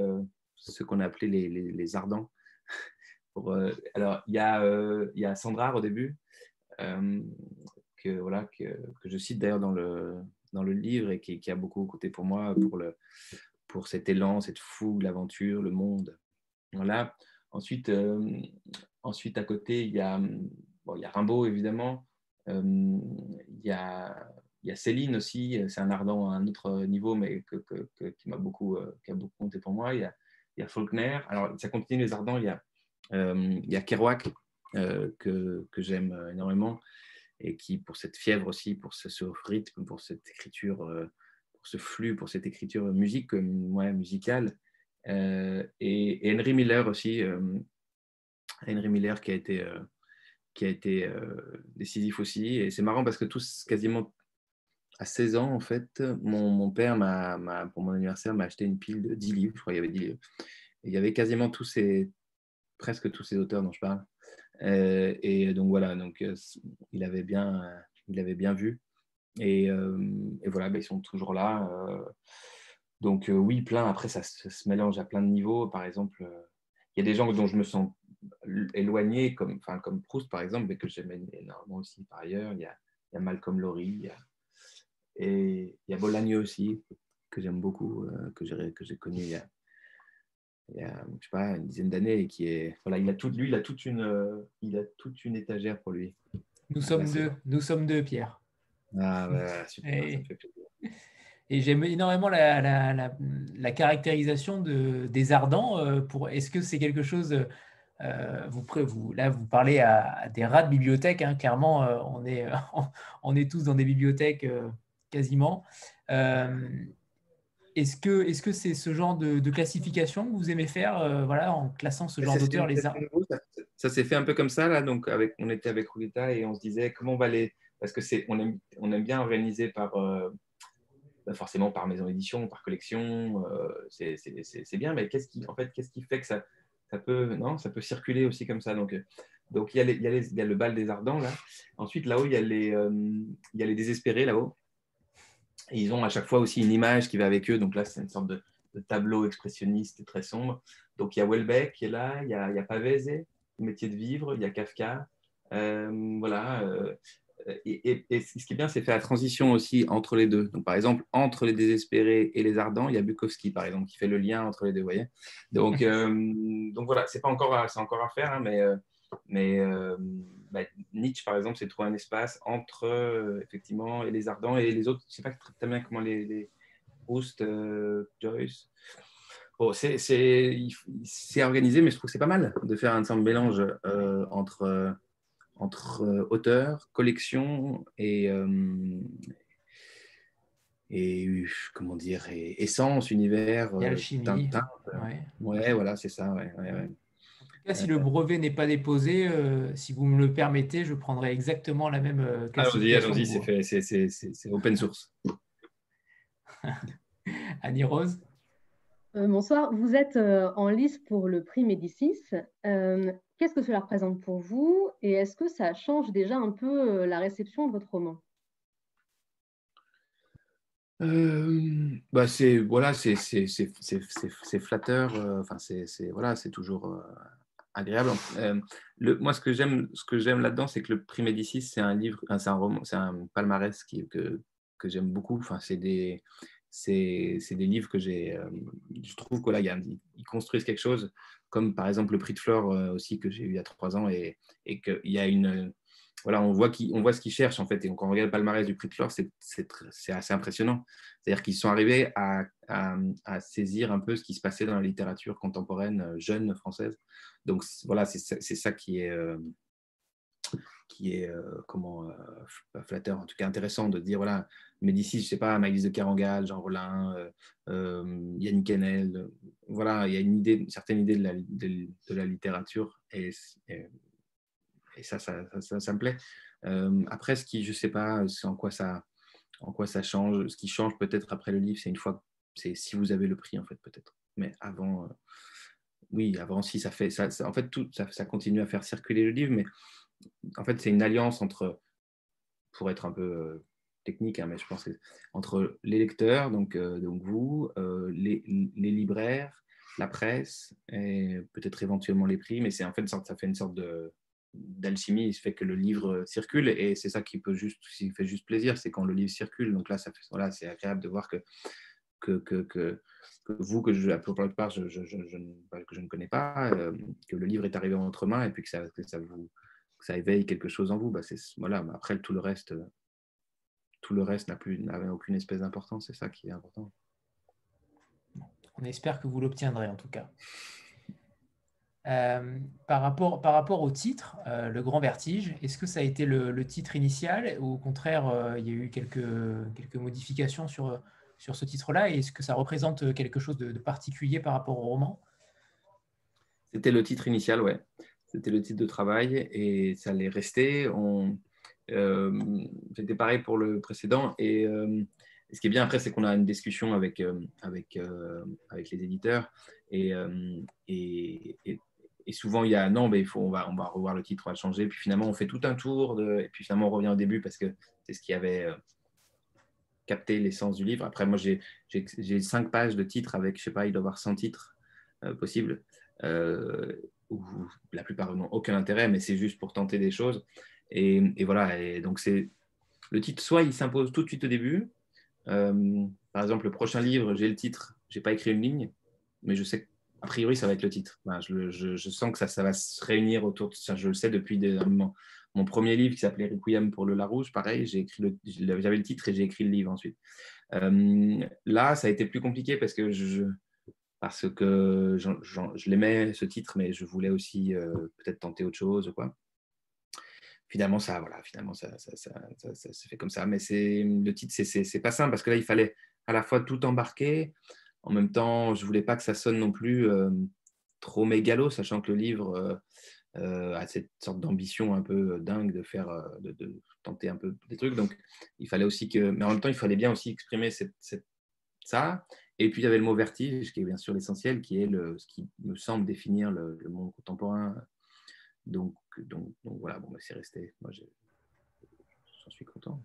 ce qu'on a appelé les, les, ardents. Pour, alors, il y, il y a Sandra au début, que, voilà, que, que je cite d'ailleurs dans le, dans le livre et qui, a beaucoup coûté pour moi, pour, le, pour cet élan, cette fougue, l'aventure, le monde. Voilà. Ensuite, euh, ensuite, à côté, il y a, bon, y a Rimbaud, évidemment. Euh, il, y a, y a Céline aussi, c'est un ardent à un autre niveau, mais que, que, qui m'a beaucoup, euh, qui a beaucoup compté pour moi. Il y a Faulkner. Alors, ça continue les ardents. Il y a, a Kerouac, que, que j'aime énormément et qui, pour cette fièvre aussi, pour ce, rythme, pour cette écriture, euh, pour ce flux, pour cette écriture musique, ouais, musicale. Euh, et, Henry Miller aussi, euh, Henry Miller qui a été, qui a été décisif aussi. Et c'est marrant parce que tous, quasiment à 16 ans, en fait, mon, père, m'a, pour mon anniversaire, m'a acheté une pile de 10 livres, je crois qu'il y avait 10 livres. il y avait quasiment tous ces, presque tous ces auteurs dont je parle. Euh, et donc voilà, donc, euh, il, avait bien, euh, il avait bien vu. Et, voilà, ben, ils sont toujours là. donc oui, plein. Après, ça, se mélange à plein de niveaux. Par exemple, il y a des gens dont je me sens éloigné, comme, comme Proust par exemple, mais que j'aime énormément aussi par ailleurs. Il y a, il y a Malcolm Lowry, et il y a Bolagne aussi, que j'aime beaucoup, que j'ai connu il y a, il y a, je sais pas, une dizaine d'années et qui est, voilà, il a tout, lui, il a toute une, euh, il a toute une étagère pour lui. Nous sommes deux, nous sommes deux, Pierre. Ah ouais, super, et, ça fait plaisir. Et j'aime énormément la, la, la, caractérisation de, des ardents. Euh, pour, est-ce que c'est quelque chose euh, vous, vous, là, vous parlez à, des rats de bibliothèque, hein, clairement, on, est, on est tous dans des bibliothèques quasiment. Est-ce que est-ce que c'est ce genre de, classification que vous aimez faire, euh, voilà, en classant ce genre d'auteurs les Ça, ça s'est fait un peu comme ça là, donc avec, on était avec Rulita et on se disait comment on va les, parce que c'est, on aime, on aime bien organiser par, euh, bah, forcément par maison d'édition, par collection, euh, c'est bien, mais qu'est-ce qui, en fait, qu'est-ce qui fait que ça, ça peut, non, ça peut circuler aussi comme ça, donc. Donc il y, a il, y a il y a le bal des ardents là. Ensuite là-haut il y a les, il y a les désespérés là-haut ils ont à chaque fois aussi une image qui va avec eux. Donc là, c'est une sorte de, tableau expressionniste très sombre. Donc il y a Welbeck qui est là, il y a, il y a Pavese, le métier de vivre, il y a Kafka. Euh, voilà. Euh, et, ce qui est bien, c'est faire la transition aussi entre les deux. Donc, par exemple, entre les désespérés et les ardents, il y a Bukowski, par exemple, qui fait le lien entre les deux. Voyez donc, euh, donc voilà, c'est pas encore, c'est encore à faire, hein, mais, mais bah, Nietzsche, par exemple, c'est trouver un espace entre euh, effectivement les ardents et les autres. Je ne sais pas très bien comment les, les Proust, euh, Joyce. Bon, c'est organisé, mais je trouve que c'est pas mal de faire un certain mélange euh, entre, entre auteurs, collection et, et comment dire, et essence, univers. Et alchimie. Ouais. ouais. voilà, c'est ça. Ouais, ouais, si le brevet n'est pas déposé, euh, si vous me le permettez, je prendrai exactement la même euh, Allons-y, allons-y, c'est open source. Annie Rose? Euh, Bonsoir, vous êtes en lice pour le prix Médicis. Qu'est-ce que cela représente pour vous et est-ce que ça change déjà un peu la réception de votre roman? Bah c'est voilà c'est flatteur enfin c'est voilà c'est toujours agréable. Euh, moi, ce que j'aime, ce que j'aime là-dedans, c'est que le Prix Médicis, c'est un livre, c'est un roman, c'est un palmarès qui, que, que j'aime beaucoup. Enfin, c'est des, c'est des livres que j'ai. je trouve ils construisent quelque chose, comme par exemple le prix de Flore aussi que j'ai eu il y a trois ans, et, et qu'il y a une. Voilà, on voit, qui, on voit ce qu'ils cherchent en fait. Et quand on regarde le palmarès du prix de Flore, c'est assez impressionnant. C'est-à-dire qu'ils sont arrivés à, à, saisir un peu ce qui se passait dans la littérature contemporaine jeune française. Donc voilà, c'est ça qui est qui est euh, comment euh, flatteur, en tout cas intéressant de dire voilà, Médicis, je sais pas, Maïs de Carangal, Jean Rollin, euh, Yannick Enel, voilà, il y a une idée, certaine idée de la, de, la littérature ça ça, ça, ça, me plaît. après, ce qui, je sais pas, c'est en quoi ça, en quoi ça change. Ce qui change peut-être après le livre, c'est une fois, c'est si vous avez le prix en fait peut-être. Mais avant, oui, avant si ça fait, ça, en fait tout, ça, continue à faire circuler le livre, mais en fait, c'est une alliance entre, pour être un peu euh, technique, hein, mais je pense entre les lecteurs, donc, euh, donc vous, euh, les, les, libraires, la presse, et peut-être éventuellement les prix, mais c'est en fait ça fait une sorte de d'alchimie, il fait que le livre circule et c'est ça qui peut juste, qui fait juste plaisir, c'est quand le livre circule. Donc là, ça fait, c'est agréable de voir que que, que, que, vous, que je, pour la plupart, je, je, que je ne connais pas, que le livre est arrivé en votre main et puis que ça, ça vous ça éveille quelque chose en vous. Bah, voilà, après, tout le reste, euh, tout le reste n'a plus n'avait aucune espèce d'importance. C'est ça qui est important. On espère que vous l'obtiendrez en tout cas. Euh, par, rapport, par rapport au titre, euh, Le Grand Vertige, est-ce que ça a été le, titre initial ou au contraire, il y a eu quelques, quelques modifications sur, sur ce titre-là et est-ce que ça représente quelque chose de, particulier par rapport au roman? C'était le titre initial, ouais. C'était le titre de travail et ça. On, euh, c'était pareil pour le précédent. Et, euh, ce qui est bien après, c'est qu'on a une discussion avec, euh, avec, avec les éditeurs. Et, souvent, il y a non, mais il faut, on, va, on va revoir le titre, on va le changer. Puis finalement, on fait tout un tour. De, et puis finalement, on revient au début parce que c'est ce qui avait capté l'essence du livre. Après, moi, j'ai, cinq pages de titres avec, je sais pas, il doit y avoir 100 titres possibles où la plupart n'ont aucun intérêt, mais c'est juste pour tenter des choses. Et, voilà, et donc c'est le titre, soit il s'impose tout de suite au début. Euh, par exemple, le prochain livre, j'ai le titre, j'ai pas écrit une ligne, mais je sais a priori ça va être le titre. je, sens que ça, ça va se réunir autour de ça. Je le sais depuis mon premier livre qui s'appelait Requiem pour le Larouche, pareil, j'avais le titre et j'ai écrit le livre ensuite. Euh, là, ça a été plus compliqué parce que je, parce que je, l'aimais ce titre, mais je voulais aussi euh, peut-être tenter autre chose. Quoi. Finalement, ça, voilà, finalement, ça, ça, ça, se fait comme ça. Mais c'est le titre, c'est pas simple parce que là, il fallait à la fois tout embarquer. En même temps, je voulais pas que ça sonne non plus euh, trop mégalo, sachant que le livre euh, a cette sorte d'ambition un peu dingue de faire, de, tenter un peu des trucs. Donc, il fallait aussi que, mais en même temps, il fallait bien aussi exprimer ça et puis, il y avait le mot vertige, qui est bien sûr l'essentiel, qui est le, ce qui me semble définir le, monde contemporain. Donc, donc, donc voilà, bon, bah, c'est resté. Moi, j'en suis content.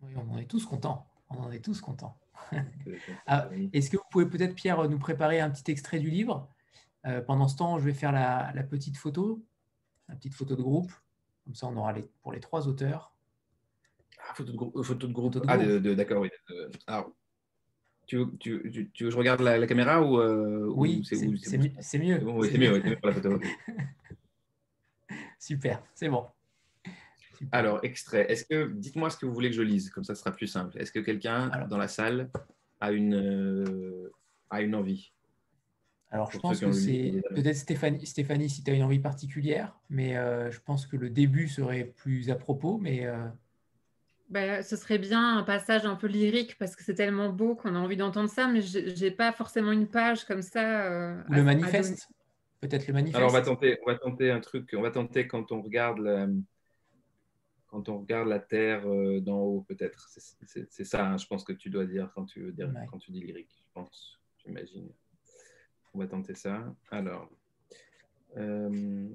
Oui, on en est tous contents. On en est tous contents. Ah, est-ce que vous pouvez peut-être, Pierre, nous préparer un petit extrait du livre? Euh, Pendant ce temps, je vais faire la, petite photo, la petite photo de groupe. Comme ça, on aura les, pour les trois auteurs. Ah, photo de, groupe. Photo de groupe. Ah, d'accord, oui. Alors, tu veux, tu, tu veux, que je regarde la, caméra ou, euh, Oui, c'est mieux. C'est mieux, c'est mieux, mieux pour la photo. Super, c'est bon. Alors, extrait. Est-ce que, dites-moi ce que vous voulez que je lise, comme ça, ce sera plus simple. Est-ce que quelqu'un dans la salle a une, euh, a une envie? Alors, je pense que c'est peut-être Stéphanie, Stéphanie, si tu as une envie particulière, mais euh, je pense que le début serait plus à propos, mais bah, ce serait bien un passage un peu lyrique parce que c'est tellement beau qu'on a envie d'entendre ça, mais je n'ai pas forcément une page comme ça. Euh, le manifeste Peut-être le manifeste Alors on va, tenter, on va tenter un truc, on va tenter quand on regarde la, quand on regarde la Terre euh, d'en haut, peut-être. C'est ça, hein, je pense que tu dois dire quand tu, veux dire, quand tu dis lyrique, je pense, j'imagine. On va tenter ça. Alors. Euh,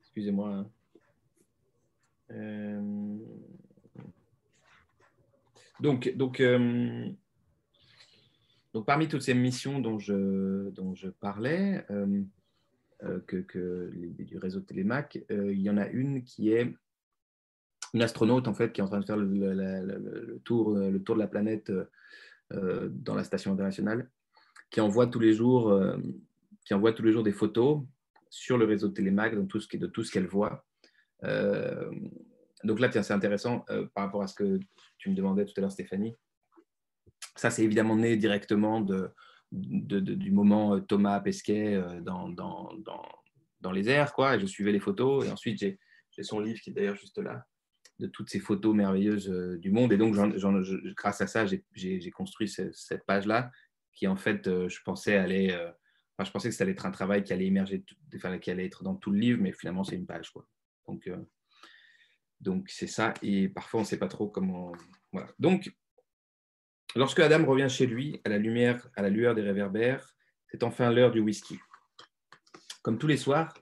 excusez-moi. Hein. Euh, donc, donc, euh, donc, parmi toutes ces missions dont je, dont je parlais, euh, que, que du réseau Télémac, il y en a une qui est une astronaute en fait qui est en train de faire le, tour, le tour de la planète dans la station internationale, qui envoie tous les jours, qui envoie tous les jours des photos sur le réseau de Télémac, de tout ce qu'elle voit. donc là, c'est intéressant par rapport à ce que tu me demandais tout à l'heure, Stéphanie. Ça, c'est évidemment né directement de, du moment Thomas Pesquet dans, dans, dans, les airs, quoi. Et je suivais les photos. Et ensuite, j'ai son livre qui est d'ailleurs juste là, de toutes ces photos merveilleuses du monde. Et donc, grâce à ça, j'ai construit cette page-là, qui en fait, je pensais aller. Je pensais que ça allait être un travail qui allait émerger, qui allait être dans tout le livre, mais finalement, c'est une page. Quoi. Donc, donc c'est ça. Et parfois, on ne sait pas trop comment. Voilà. Donc, lorsque Adam revient chez lui, à la lumière, à la lueur des réverbères, c'est enfin l'heure du whisky. Comme tous les soirs,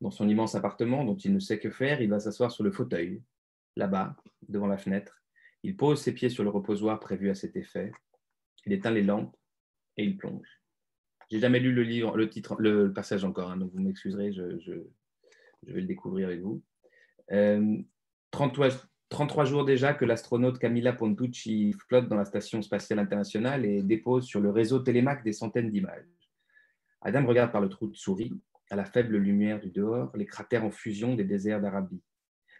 dans son immense appartement dont il ne sait que faire, il va s'asseoir sur le fauteuil, là-bas, devant la fenêtre. Il pose ses pieds sur le reposoir prévu à cet effet. Il éteint les lampes et il plonge. J'ai jamais lu le livre, le titre, le, passage encore, hein, donc vous m'excuserez, je, vais le découvrir avec vous. 33, euh, 33 jours déjà que l'astronaute Camilla Pontucci flotte dans la Station spatiale internationale et dépose sur le réseau Télémac des centaines d'images. Adam regarde par le trou de souris, à la faible lumière du dehors, les cratères en fusion des déserts d'Arabie,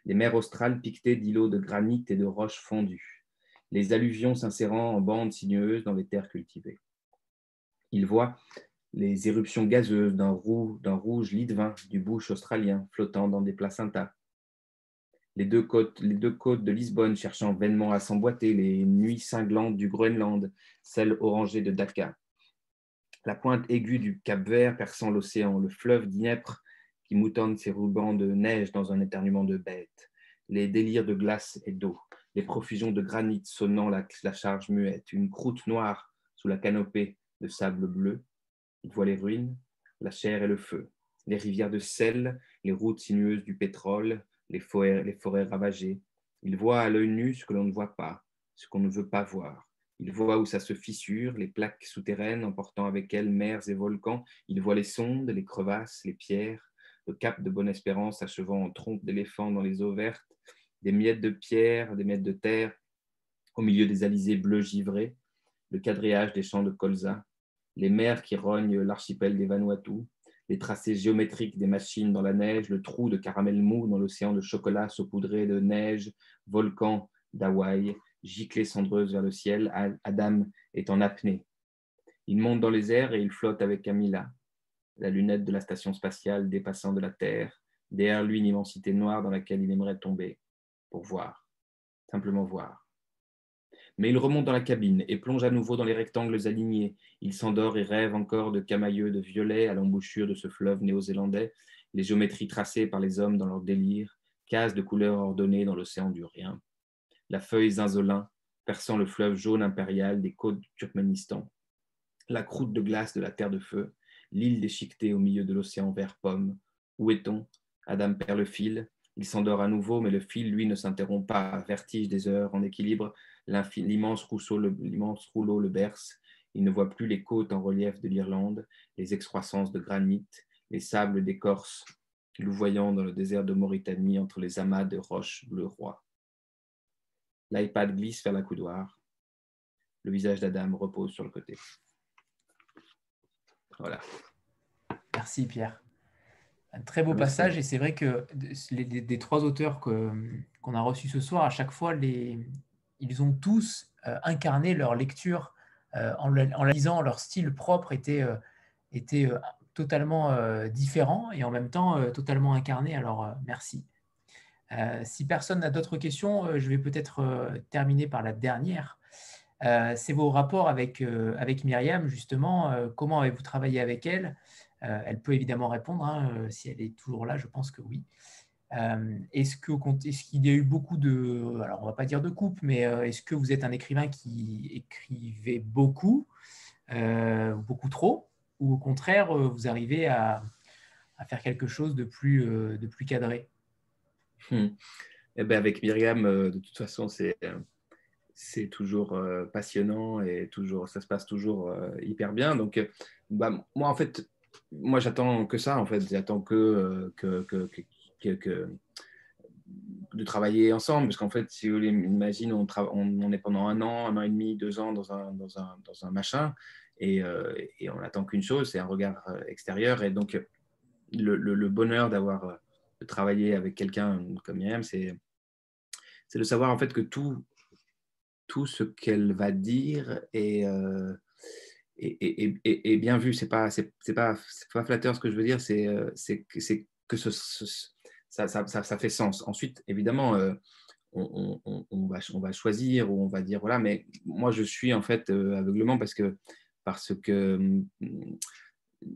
les mers australes piquetées d'îlots de granit et de roches fondues, les alluvions s'insérant en bandes sinueuses dans les terres cultivées. Il voit les éruptions gazeuses d'un rouge lit de vin du bush australien flottant dans des placentas, les deux côtes, les deux côtes de Lisbonne cherchant vainement à s'emboîter, les nuits cinglantes du Groenland, celles orangées de Dakar, la pointe aiguë du Cap Vert perçant l'océan, le fleuve Dniepr qui moutonne ses rubans de neige dans un éternuement de bête, les délires de glace et d'eau, les profusions de granit sonnant la, la, charge muette, une croûte noire sous la canopée de sable bleu. Il voit les ruines, la chair et le feu, les rivières de sel, les routes sinueuses du pétrole, les forêts, les forêts ravagées. Il voit à l'œil nu ce que l'on ne voit pas, ce qu'on ne veut pas voir. Il voit où ça se fissure, les plaques souterraines emportant avec elles mers et volcans. Il voit les sondes, les crevasses, les pierres, le cap de Bonne-Espérance achevant en trompe d'éléphant dans les eaux vertes, des miettes de pierre, des miettes de terre, au milieu des alizés bleus givrés, le quadrillage des champs de colza, les mers qui rognent l'archipel des Vanuatu, les tracés géométriques des machines dans la neige, le trou de caramel mou dans l'océan de chocolat saupoudré de neige, volcan d'Hawaï, giclée cendreuse vers le ciel, Adam est en apnée. Il monte dans les airs et il flotte avec Camilla, la lunette de la station spatiale dépassant de la Terre, derrière lui une immensité noire dans laquelle il aimerait tomber, pour voir, simplement voir. Mais il remonte dans la cabine et plonge à nouveau dans les rectangles alignés. Il s'endort et rêve encore de camailleux de violet à l'embouchure de ce fleuve néo-zélandais, les géométries tracées par les hommes dans leur délire, cases de couleurs ordonnées dans l'océan du rien. La feuille zinzolin perçant le fleuve jaune impérial des côtes du Turkménistan. La croûte de glace de la terre de feu, l'île déchiquetée au milieu de l'océan vert pomme. Où est-on? Adam perd le fil. Il s'endort à nouveau, mais le fil, lui, ne s'interrompt pas. Vertige des heures en équilibre, L'immense rouleau le berce. Il ne voit plus les côtes en relief de l'Irlande, les excroissances de granit, les sables d'écorce, louvoyant dans le désert de Mauritanie entre les amas de roches bleu roi. L'iPad glisse vers la coudoir. Le visage d'Adam repose sur le côté. Voilà. Merci Pierre. Un très beau passage et c'est vrai que des, trois auteurs qu'on a reçus ce soir, à chaque fois, les, ils ont tous euh, incarné leur lecture euh, en, la lisant. Leur style propre était, euh, était totalement différent et en même temps totalement incarné. Alors, merci. si personne n'a d'autres questions, je vais peut-être terminer par la dernière. C'est vos rapports avec, avec Myriam, justement. comment avez-vous travaillé avec elle? Elle peut évidemment répondre. Hein, si elle est toujours là, je pense que oui. Euh, est-ce qu'il y a eu beaucoup de, alors on va pas dire de coupe, mais euh, est-ce que vous êtes un écrivain qui écrivait beaucoup, euh, beaucoup trop, ou au contraire vous arrivez à, faire quelque chose de plus, cadré? Hmm. eh ben Avec Myriam, de toute façon, c'est c'est toujours passionnant et toujours, ça se passe toujours hyper bien. Donc, bah, moi, en fait, moi, j'attends que ça. En fait, j'attends que, de travailler ensemble, parce qu'en fait, si vous voulez, imagine, on, on, est pendant un an, un an et demi, deux ans dans un, dans un, dans un machin, et, euh, et on n'attend qu'une chose, c'est un regard euh, extérieur. Et donc, le, bonheur d'avoir euh, de travailler avec quelqu'un comme Myriam, c'est de savoir en fait que tout, tout ce qu'elle va dire est, est, bien vu. C'est pas, c'est pas, pas flatteur ce que je veux dire, c'est que, que ce, ça, fait sens. Ensuite, évidemment, on, on, va, choisir ou on va dire voilà, mais moi je suis en fait aveuglement parce que parce que hum,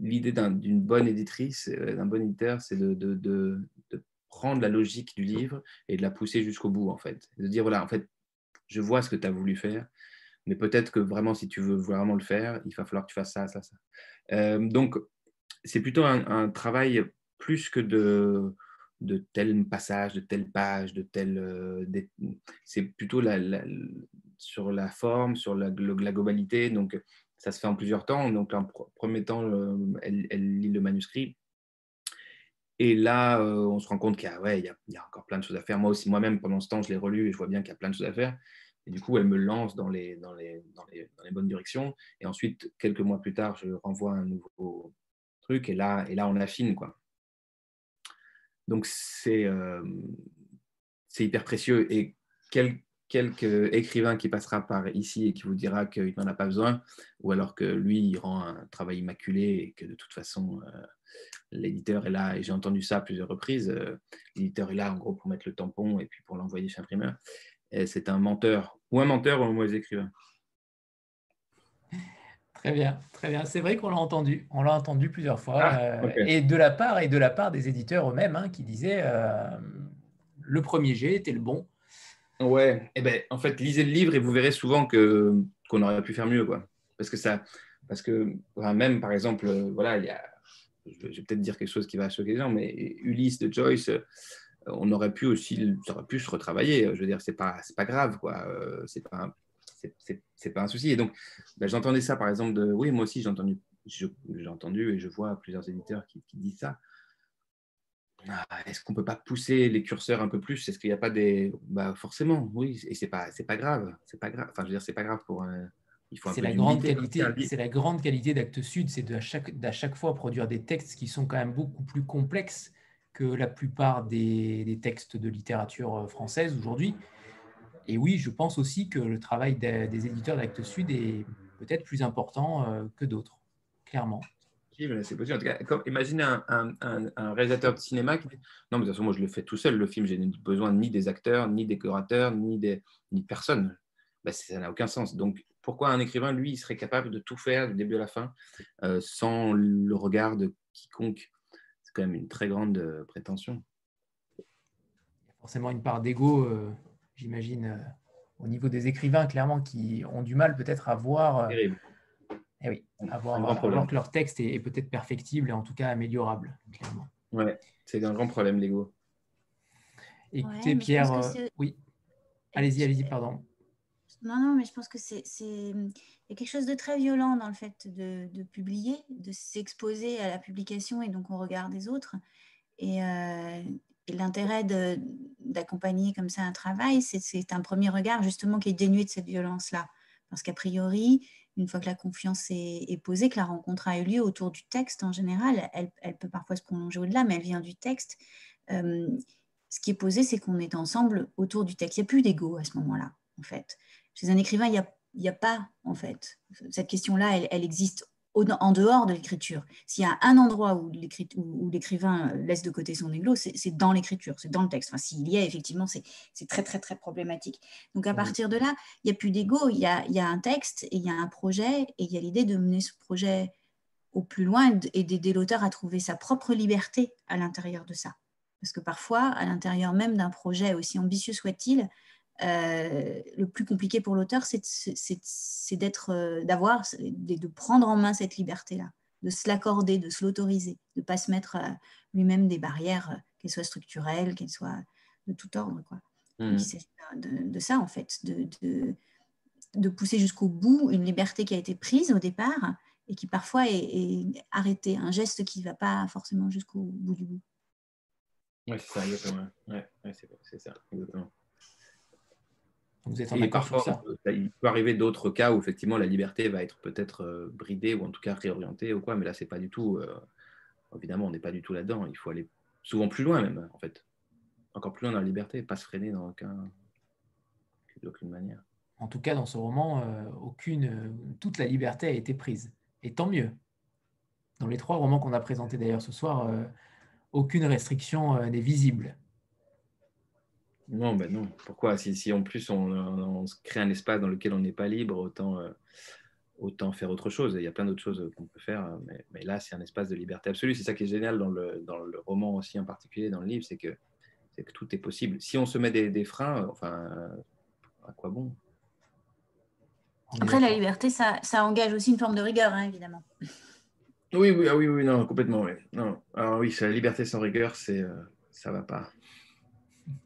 l'idée d'une bonne éditrice, euh, d'un bon éditeur, c'est de, prendre la logique du livre et de la pousser jusqu'au bout, en fait. De dire, voilà, en fait, je vois ce que tu as voulu faire, mais peut-être que vraiment, si tu veux vraiment le faire, il va falloir que tu fasses ça, ça, ça. Euh, donc, c'est plutôt un, travail plus que de, de tel passage, de telle page, de tel. Euh, c'est plutôt sur la forme, sur la, la globalité. Donc, ça se fait en plusieurs temps. Donc, en premier temps, elle, lit le manuscrit. Et là, euh, on se rend compte qu'il y, ouais, y, a encore plein de choses à faire. Moi aussi, moi-même, pendant ce temps, je l'ai relu et je vois bien qu'il y a plein de choses à faire. Et du coup, elle me lance dans les, dans les, dans les, dans les bonnes directions. Et ensuite, quelques mois plus tard, je renvoie un nouveau truc. Et là, et là on affine. Quoi. Donc, c'est euh, c'est hyper précieux. Et quel, quelque écrivain qui passera par ici et qui vous dira qu'il n'en a pas besoin, ou alors que lui, il rend un travail immaculé et que de toute façon, euh, l'éditeur est là, et j'ai entendu ça à plusieurs reprises, euh, l'éditeur est là en gros pour mettre le tampon et puis pour l'envoyer chez l'imprimeur. C'est un menteur, ou un menteur ou un mauvais écrivain. Très bien, très bien. C'est vrai qu'on l'a entendu, on l'a entendu plusieurs fois, ah, euh, et de la part et de la part des éditeurs eux-mêmes, hein, qui disaient le premier jet était le bon, Ouais, eh ben, en fait, lisez le livre et vous verrez souvent que, qu'on aurait pu faire mieux. Quoi. Parce que, ça, parce que même, par exemple, euh, voilà, il y a, je vais peut-être dire quelque chose qui va choquer les gens, mais Ulysse de Joyce, euh, on aurait pu aussi ça aurait pu se retravailler. Je veux dire, c'est pas, c'est pas grave, quoi. Euh, c'est pas, un, c'est, pas un souci. Et donc, ben, j'entendais ça, par exemple, de, oui, moi aussi, j'ai entendu, j'ai entendu et je vois plusieurs éditeurs qui, qui disent ça. Ah, est-ce qu'on peut pas pousser les curseurs un peu plus? Est-ce qu'il n'y a pas des bah forcément oui et c'est pas c'est pas grave c'est pas grave enfin je veux dire c'est pas grave pour il faut c'est la grande qualité c'est la grande qualité d'Actes Sud c'est de à chaque d'à chaque fois produire des textes qui sont quand même beaucoup plus complexes que la plupart des, des textes de littérature euh, française aujourd'hui et oui je pense aussi que le travail des, des éditeurs d'Actes Sud est peut-être plus important euh, que d'autres clairement c'est possible. En tout cas, comme, imaginez un, un, réalisateur de cinéma qui dit Non, mais de toute façon, moi, je le fais tout seul, le film. J'ai besoin ni des acteurs, ni des décorateurs, ni, des, ni de personne. Ben, ça n'a aucun sens. Donc, pourquoi un écrivain, lui, il serait capable de tout faire du début à la fin euh, sans le regard de quiconque? C'est quand même une très grande euh, prétention. Il y a forcément une part d'ego, euh, j'imagine, au niveau des écrivains, clairement, qui ont du mal peut-être à voir. Terrible eh oui, avoir, que leur texte est, peut-être perfectible et en tout cas améliorable, clairement. Ouais, c'est un grand problème, l'ego. Écoutez, Pierre, euh, oui. Allez-y, allez-y, pardon. Non, non, mais je pense que c'est, il y a quelque chose de très violent dans le fait de, publier, de s'exposer à la publication et donc au regard des autres. Et, euh, et l'intérêt d'accompagner comme ça un travail, c'est un premier regard justement qui est dénué de cette violence-là. Parce qu'a priori, une fois que la confiance est, posée, que la rencontre a eu lieu autour du texte en général, elle, peut parfois se prolonger au-delà, mais elle vient du texte. Euh, ce qui est posé, c'est qu'on est ensemble autour du texte. Il n'y a plus d'ego à ce moment-là, en fait. Chez un écrivain, il n'y a, pas, en fait. Cette question-là, elle, elle, existe en dehors de l'écriture. S'il y a un endroit où l'écrivain laisse de côté son ego, c'est dans l'écriture, c'est dans le texte. Enfin, s'il y a, effectivement, c'est très, très, très problématique. Donc, à partir de là, il n'y a plus d'ego, il, y a, un texte et il y a un projet, et il y a l'idée de mener ce projet au plus loin et d'aider l'auteur à trouver sa propre liberté à l'intérieur de ça. Parce que parfois, à l'intérieur même d'un projet, aussi ambitieux soit-il, euh, le plus compliqué pour l'auteur, c'est d'être, euh, d'avoir, de prendre en main cette liberté-là, de se l'accorder, de se l'autoriser, de ne pas se mettre lui-même des barrières, euh, qu'elles soient structurelles, qu'elles soient de tout ordre. Quoi. Mmh. C'est de, ça, en fait, de, de, pousser jusqu'au bout une liberté qui a été prise au départ et qui parfois est, est arrêtée, un geste qui ne va pas forcément jusqu'au bout du bout. Oui, c'est ça, exactement. Ouais, c'est ça, exactement. Vous êtes en accord parfois, ça il peut arriver d'autres cas où effectivement la liberté va être peut-être euh, bridée ou en tout cas réorientée ou quoi, mais là c'est pas du tout. Euh, évidemment, on n'est pas du tout là-dedans. Il faut aller souvent plus loin même, en fait. Encore plus loin dans la liberté, pas se freiner dans aucun, d'aucune manière. En tout cas, dans ce roman, euh, aucune, toute la liberté a été prise. Et tant mieux. Dans les trois romans qu'on a présentés d'ailleurs ce soir, aucune restriction n'est visible. Non, ben non. Pourquoi? Si, si, en plus on, crée un espace dans lequel on n'est pas libre, autant, euh, autant faire autre chose. il y a plein d'autres choses qu'on peut faire, mais, là c'est un espace de liberté absolue. C'est ça qui est génial dans le, dans le, roman aussi en particulier, dans le livre, c'est que, que tout est possible. Si on se met des, freins, enfin, à quoi bon? Après, la liberté, ça, ça, engage aussi une forme de rigueur, hein, évidemment. Oui, oui, ah oui, oui, non, complètement. Oui. Non. Alors oui, la liberté sans rigueur, c'est, euh, ça va pas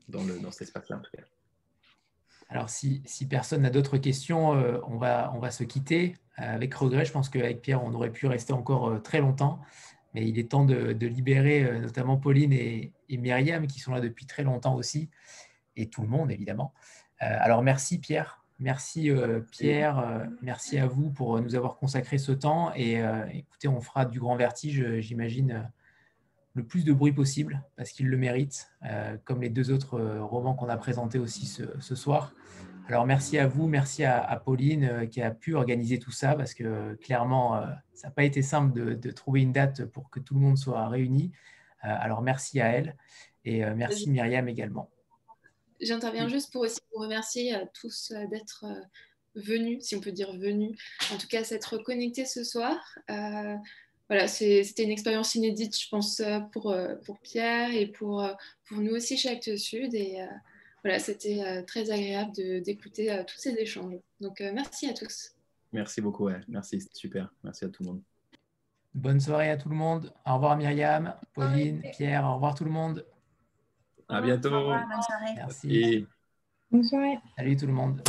dans, cet espace-là. Alors, si, personne n'a d'autres questions, euh, on, va, on va se quitter. Euh, avec regret, je pense qu'avec Pierre, on aurait pu rester encore euh, très longtemps. Mais il est temps de, de libérer notamment Pauline et, et, Myriam, qui sont là depuis très longtemps aussi, et tout le monde, évidemment. alors, merci Pierre. Merci Pierre. merci à vous pour nous avoir consacré ce temps. Et écoutez, on fera du grand vertige, j'imagine le plus de bruit possible parce qu'il le mérite, euh, comme les deux autres euh, romans qu'on a présentés aussi ce, soir. Alors merci à vous, merci à, Pauline euh, qui a pu organiser tout ça parce que clairement, ça n'a pas été simple de, trouver une date pour que tout le monde soit réuni. alors merci à elle et merci Myriam également. J'interviens juste pour aussi vous remercier à tous d'être venus, si on peut dire venus, en tout cas s'être connectés ce soir voilà, c'était une expérience inédite, je pense, euh, pour, euh, pour Pierre et pour, euh, pour nous aussi chez Actes Sud. Et voilà, c'était très agréable d'écouter tous ces échanges. Donc, merci à tous. Merci beaucoup, ouais. merci, super. Merci à tout le monde. Bonne soirée à tout le monde. Au revoir Myriam, Pauline, Pierre, au revoir tout le monde. À bientôt. bonne soirée. Merci. Bonne soirée. Salut tout le monde.